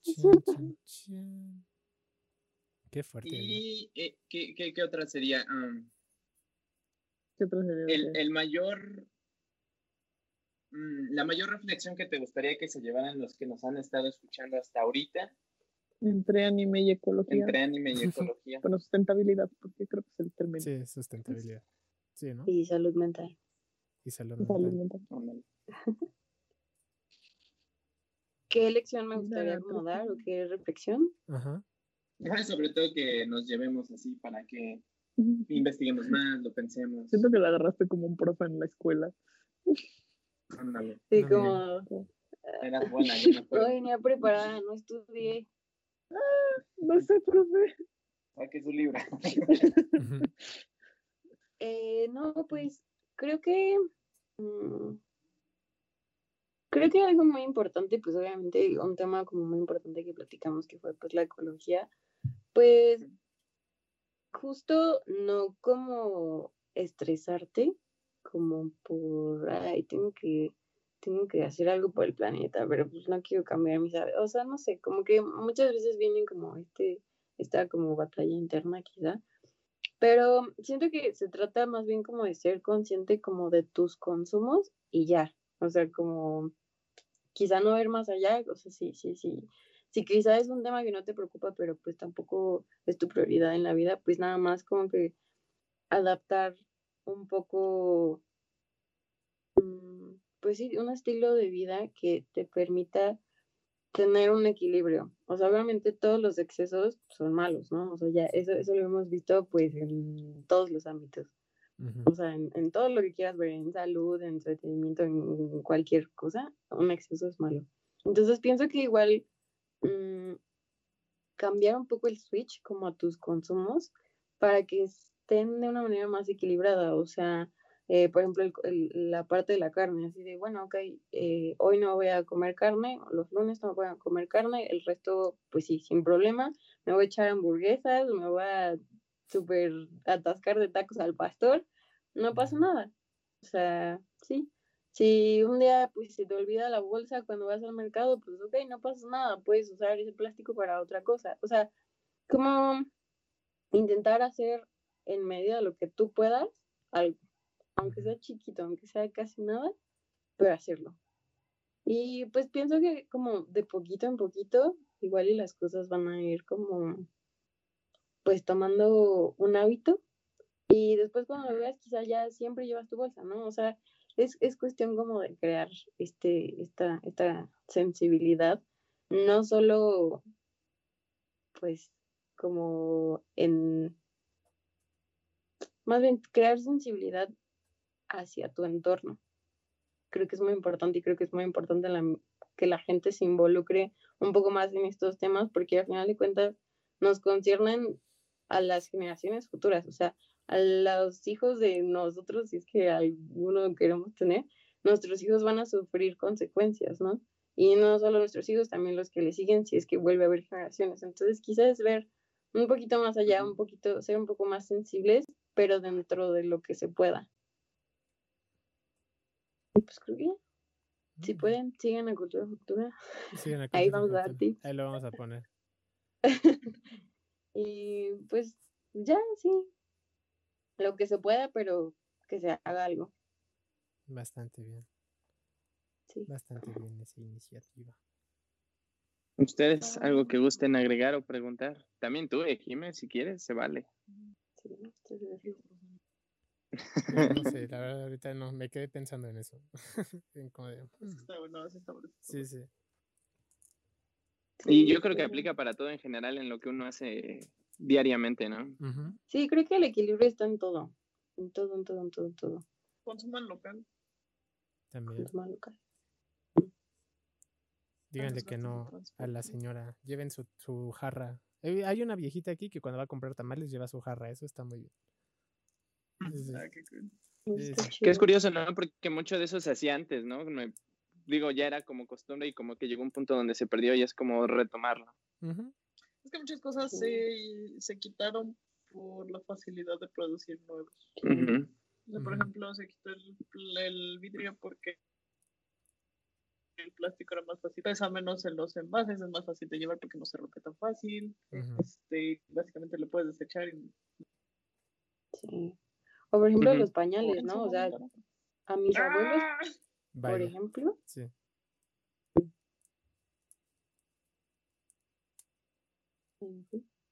Chan, chan, chan. Qué fuerte. ¿Y eh, ¿qué, qué, qué otra sería? Um, ¿Qué otra sería? el, el mayor mm, la mayor reflexión que te gustaría que se llevaran los que nos han estado escuchando hasta ahorita Entre anime y ecología. entre anime y ecología. Bueno, sustentabilidad, porque creo que es el término. Sí, sustentabilidad. Sí, ¿no? Y salud mental. Y salud Salud mental. mental. Ándale. ¿Qué lección me gustaría Ya, como creo dar que- o qué reflexión? Ajá. Sobre todo que nos llevemos así para que Siento investiguemos más, lo pensemos. que la agarraste como un profe en la escuela. Ándale, Sí, Ah, como, eras buena, yo me no acuerdo. venía preparada, no estudié. No sé, profe. Saque su libro. Eh, no, pues creo que mm, creo que algo muy importante, pues obviamente un tema como muy importante que platicamos que fue pues la ecología, pues justo no como estresarte, como por, ay, tengo que, tengo que hacer algo por el planeta, pero pues no quiero cambiar mis hábitos, o sea, no sé, como que muchas veces vienen como este, esta como batalla interna quizá, pero siento que se trata más bien como de ser consciente como de tus consumos y ya, o sea, como quizá no ver más allá, o sea, sí, sí, sí, si quizá es un tema que no te preocupa, pero pues tampoco es tu prioridad en la vida, pues nada más como que adaptar un poco, mm, pues sí, un estilo de vida que te permita tener un equilibrio. O sea, obviamente todos los excesos son malos, ¿no? O sea, ya eso, eso lo hemos visto pues en todos los ámbitos. O sea, en, en todo lo que quieras ver, en salud, en entretenimiento, en cualquier cosa, un exceso es malo. Entonces pienso que igual mm, cambiar un poco el switch como a tus consumos para que estén de una manera más equilibrada. O sea, eh, por ejemplo, el- el- la parte de la carne, así de, bueno, ok, eh, hoy no voy a comer carne, los lunes no voy a comer carne, el resto, pues sí, sin problema, me voy a echar hamburguesas, me voy a súper atascar de tacos al pastor, no pasa nada. O sea, sí. Si un día pues se te olvida la bolsa cuando vas al mercado, pues ok, no pasa nada, puedes usar ese plástico para otra cosa. O sea, como intentar hacer en medida de lo que tú puedas algo, aunque sea chiquito, aunque sea casi nada, pero hacerlo. Y pues pienso que como de poquito en poquito, igual y las cosas van a ir como pues tomando un hábito y después cuando lo veas quizá ya siempre llevas tu bolsa, ¿no? O sea, es, es cuestión como de crear este, esta, esta sensibilidad, no solo pues como en, más bien crear sensibilidad hacia tu entorno. Creo que es muy importante y creo que es muy importante que la gente se involucre un poco más en estos temas porque al final de cuentas nos conciernen a las generaciones futuras, o sea, a los hijos de nosotros, si es que alguno queremos tener, nuestros hijos van a sufrir consecuencias, ¿no? Y no solo nuestros hijos, también los que le siguen, si es que vuelve a haber generaciones. Entonces, quizás ver un poquito más allá, un poquito, ser un poco más sensibles, pero dentro de lo que se pueda. Y pues creo que si pueden, sigan a Cultura Futura. Ahí vamos a dar tips. Ahí lo vamos a poner. y pues ya, sí. Lo que se pueda, pero que se haga algo. Bastante bien. Sí. Bastante bien esa iniciativa. ¿Ustedes algo que gusten agregar o preguntar? También tú, eh, Jimé, si quieres, se vale. sí, no sé, la verdad ahorita no, me quedé pensando en eso. En como de, Es "Hmm, que está bueno, sí está bueno. sí, sí. Y yo creo que aplica para todo en general en lo que uno hace diariamente, ¿no? Sí, creo que el equilibrio está en todo. En todo, en todo, en todo, en todo. Consuman local. También. Consuma local. Díganle que no a la señora. Lleven su, su jarra. Eh, Hay una viejita aquí que cuando va a comprar tamales lleva su jarra. Eso está muy bien. Sí, sí. Ah, qué cool. Sí, Está sí. Que es curioso, ¿no? Porque mucho de eso se hacía antes, ¿no? No- Digo, ya era como costumbre y como que llegó un punto donde se perdió y es como retomarlo. Es que muchas cosas Sí. se, se quitaron por la facilidad de producir nuevos. O sea, por ejemplo, se quitó el, el vidrio porque el plástico era más fácil, pesa menos en los envases, es más fácil de llevar porque no se rompe tan fácil. Ujú. Este, básicamente lo puedes desechar y Sí. O por ejemplo los pañales, ¿no? O sea, a mis abuelos, ¡Ah! por ejemplo. sí.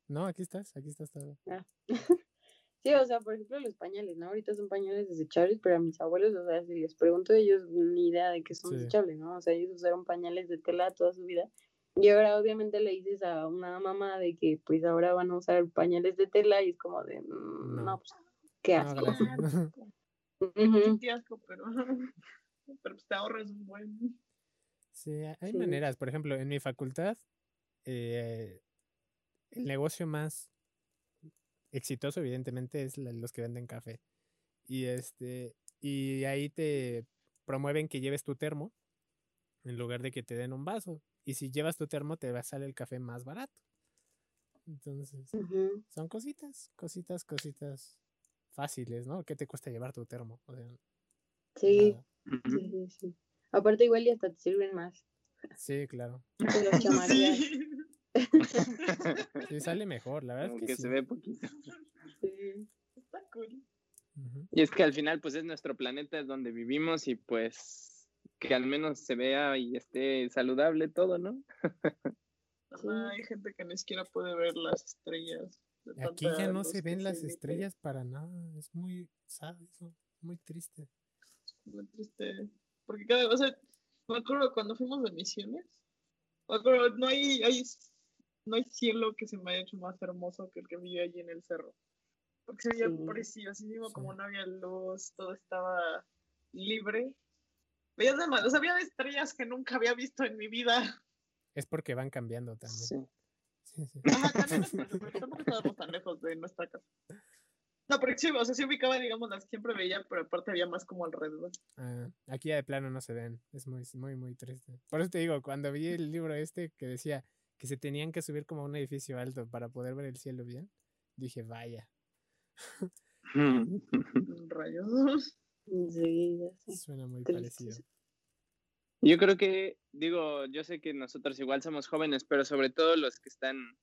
No, aquí estás, aquí estás todo. Sí, o sea, por ejemplo, los pañales, ¿no? Ahorita son pañales desechables, pero a mis abuelos, o sea, si les pregunto, ellos ni idea de que son Sí. desechables, ¿no? O sea, ellos usaron pañales de tela toda su vida. Y ahora obviamente le dices a una mamá de que pues ahora van a usar pañales de tela y es como de, mm, no, No. pues, qué No, asco. Qué asco, pero, pero pues te ahorras un buen. Sí, hay hay Sí. maneras. Por ejemplo, en mi facultad, eh, el negocio más exitoso, evidentemente, es la- los que venden café. Y este, y ahí te promueven que lleves tu termo en lugar de que te den un vaso. Y si llevas tu termo, te va a salir el café más barato. Entonces, son cositas, cositas, cositas fáciles, ¿no? ¿Qué te cuesta llevar tu termo? O sea, Sí, sí, sí, sí. Aparte igual y hasta te sirven más. Sí, claro. Te los chamarías. Sí. Sí, sale mejor, la verdad Como es que que se ve poquito. Sí. Está cool. Y es que al final, pues es nuestro planeta, es donde vivimos y pues que al menos se vea y esté saludable todo, ¿no? Ajá, hay gente que ni siquiera puede ver las estrellas. de Aquí ya no se ven las estrellas para nada. Es muy sad eso. Muy triste. Muy triste. Porque cada o sea, me acuerdo cuando fuimos de misiones, me acuerdo, no hay, hay, no hay cielo que se me haya hecho más hermoso que el que vi allí en el cerro. Porque se veía Sí. preciosísimo, como Sí. no había luz, todo estaba libre. Veías o sea, había estrellas que nunca había visto en mi vida. Es porque van cambiando también. Sí. Sí, sí. Ajá, también estábamos tan lejos de nuestra casa. No, porque sí, o sea, sí ubicaba, digamos, las que siempre veía, pero aparte había más como alrededor. Ah, aquí ya de plano no se ven. Es muy, muy, muy triste. Por eso te digo, cuando vi el libro este que decía que se tenían que subir como a un edificio alto para poder ver el cielo bien, dije, vaya, Rayos. Sí, sé. suena muy Triste. parecido. Yo creo que, digo, yo sé que nosotros igual somos jóvenes, pero sobre todo los que están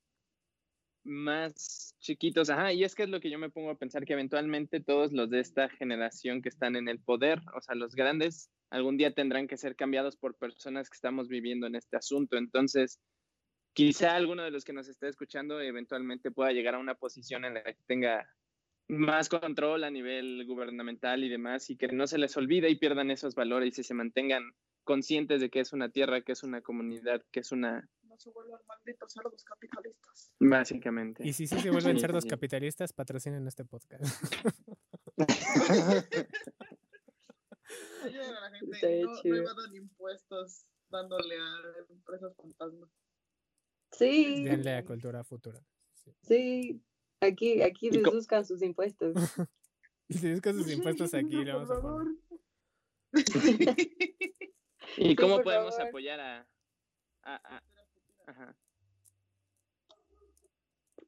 más chiquitos, ajá, y es que es lo que yo me pongo a pensar, que eventualmente todos los de esta generación que están en el poder, o sea, los grandes, algún día tendrán que ser cambiados por personas que estamos viviendo en este asunto. Entonces, quizá alguno de los que nos esté escuchando eventualmente pueda llegar a una posición en la que tenga más control a nivel gubernamental y demás, y que no se les olvide y pierdan esos valores y se mantengan conscientes de que es una tierra, que es una comunidad, que es una, No se vuelvan malditos cerdos capitalistas. básicamente. Y si sí se vuelven Sí, cerdos sí. capitalistas, patrocinen este podcast. Ayuden a la gente. No, no evadan impuestos dándole a empresas fantasmas. Sí, Denle a cultura futura. Sí. sí. Aquí, aquí ¿Y co- deduzcan sus impuestos. Y buscan sus impuestos aquí, le vamos a Por favor. ¿Y cómo podemos favor. apoyar a... a- a- ajá.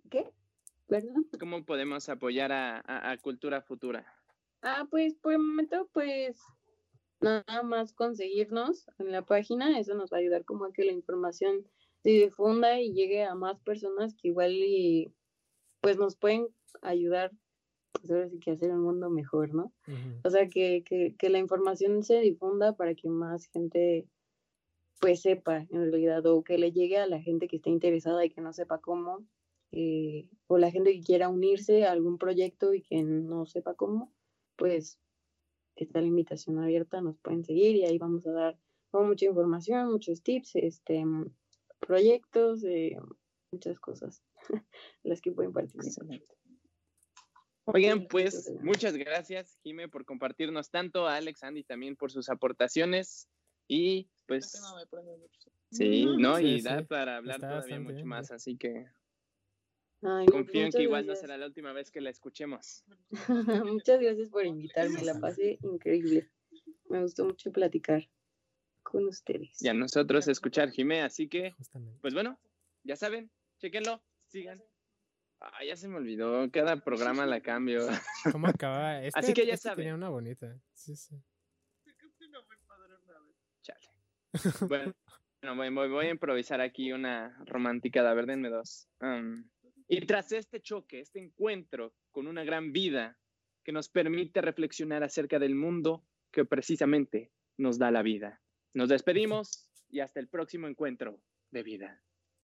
¿Qué? ¿Perdón? ¿Cómo podemos apoyar a, a- a Cultura Futura? Ah, pues por el momento, pues nada más conseguirnos en la página, eso nos va a ayudar como a que la información se difunda y llegue a más personas que igual y pues nos pueden ayudar, pues ahora sí que a hacer un mundo mejor, ¿no? O sea, que, que, que la información se difunda para que más gente pues sepa en realidad o que le llegue a la gente que esté interesada y que no sepa cómo eh, o la gente que quiera unirse a algún proyecto y que no sepa cómo, pues está la invitación abierta, nos pueden seguir y ahí vamos a dar mucha información, muchos tips, este proyectos, eh, muchas cosas las que pueden participar. Oigan, pues muchas gracias, Jime, por compartirnos tanto, a Alex, Andy también por sus aportaciones. Y Este pues sí, ¿no? Sí, y sí, da para hablar está todavía mucho bien, más, sí. así que Ay, confío en que igual no será la última vez que la escuchemos. Muchas gracias por invitarme, la pasé increíble. Me gustó mucho platicar con ustedes. Y a nosotros escuchar, Jime, así que, Justamente. pues bueno, ya saben, chequenlo, sigan. Ah, ya se me olvidó, cada programa la cambio. ¿Cómo acababa? Este, Así que ya este saben. tenía una bonita. Sí, sí. No, muy padre una vez. Chale. Bueno, bueno, voy, voy- voy a improvisar aquí una romántica, a ver, denme dos. Um, y tras este choque, este encuentro con una gran vida que nos permite reflexionar acerca del mundo que precisamente nos da la vida. Nos despedimos y hasta el próximo encuentro de vida.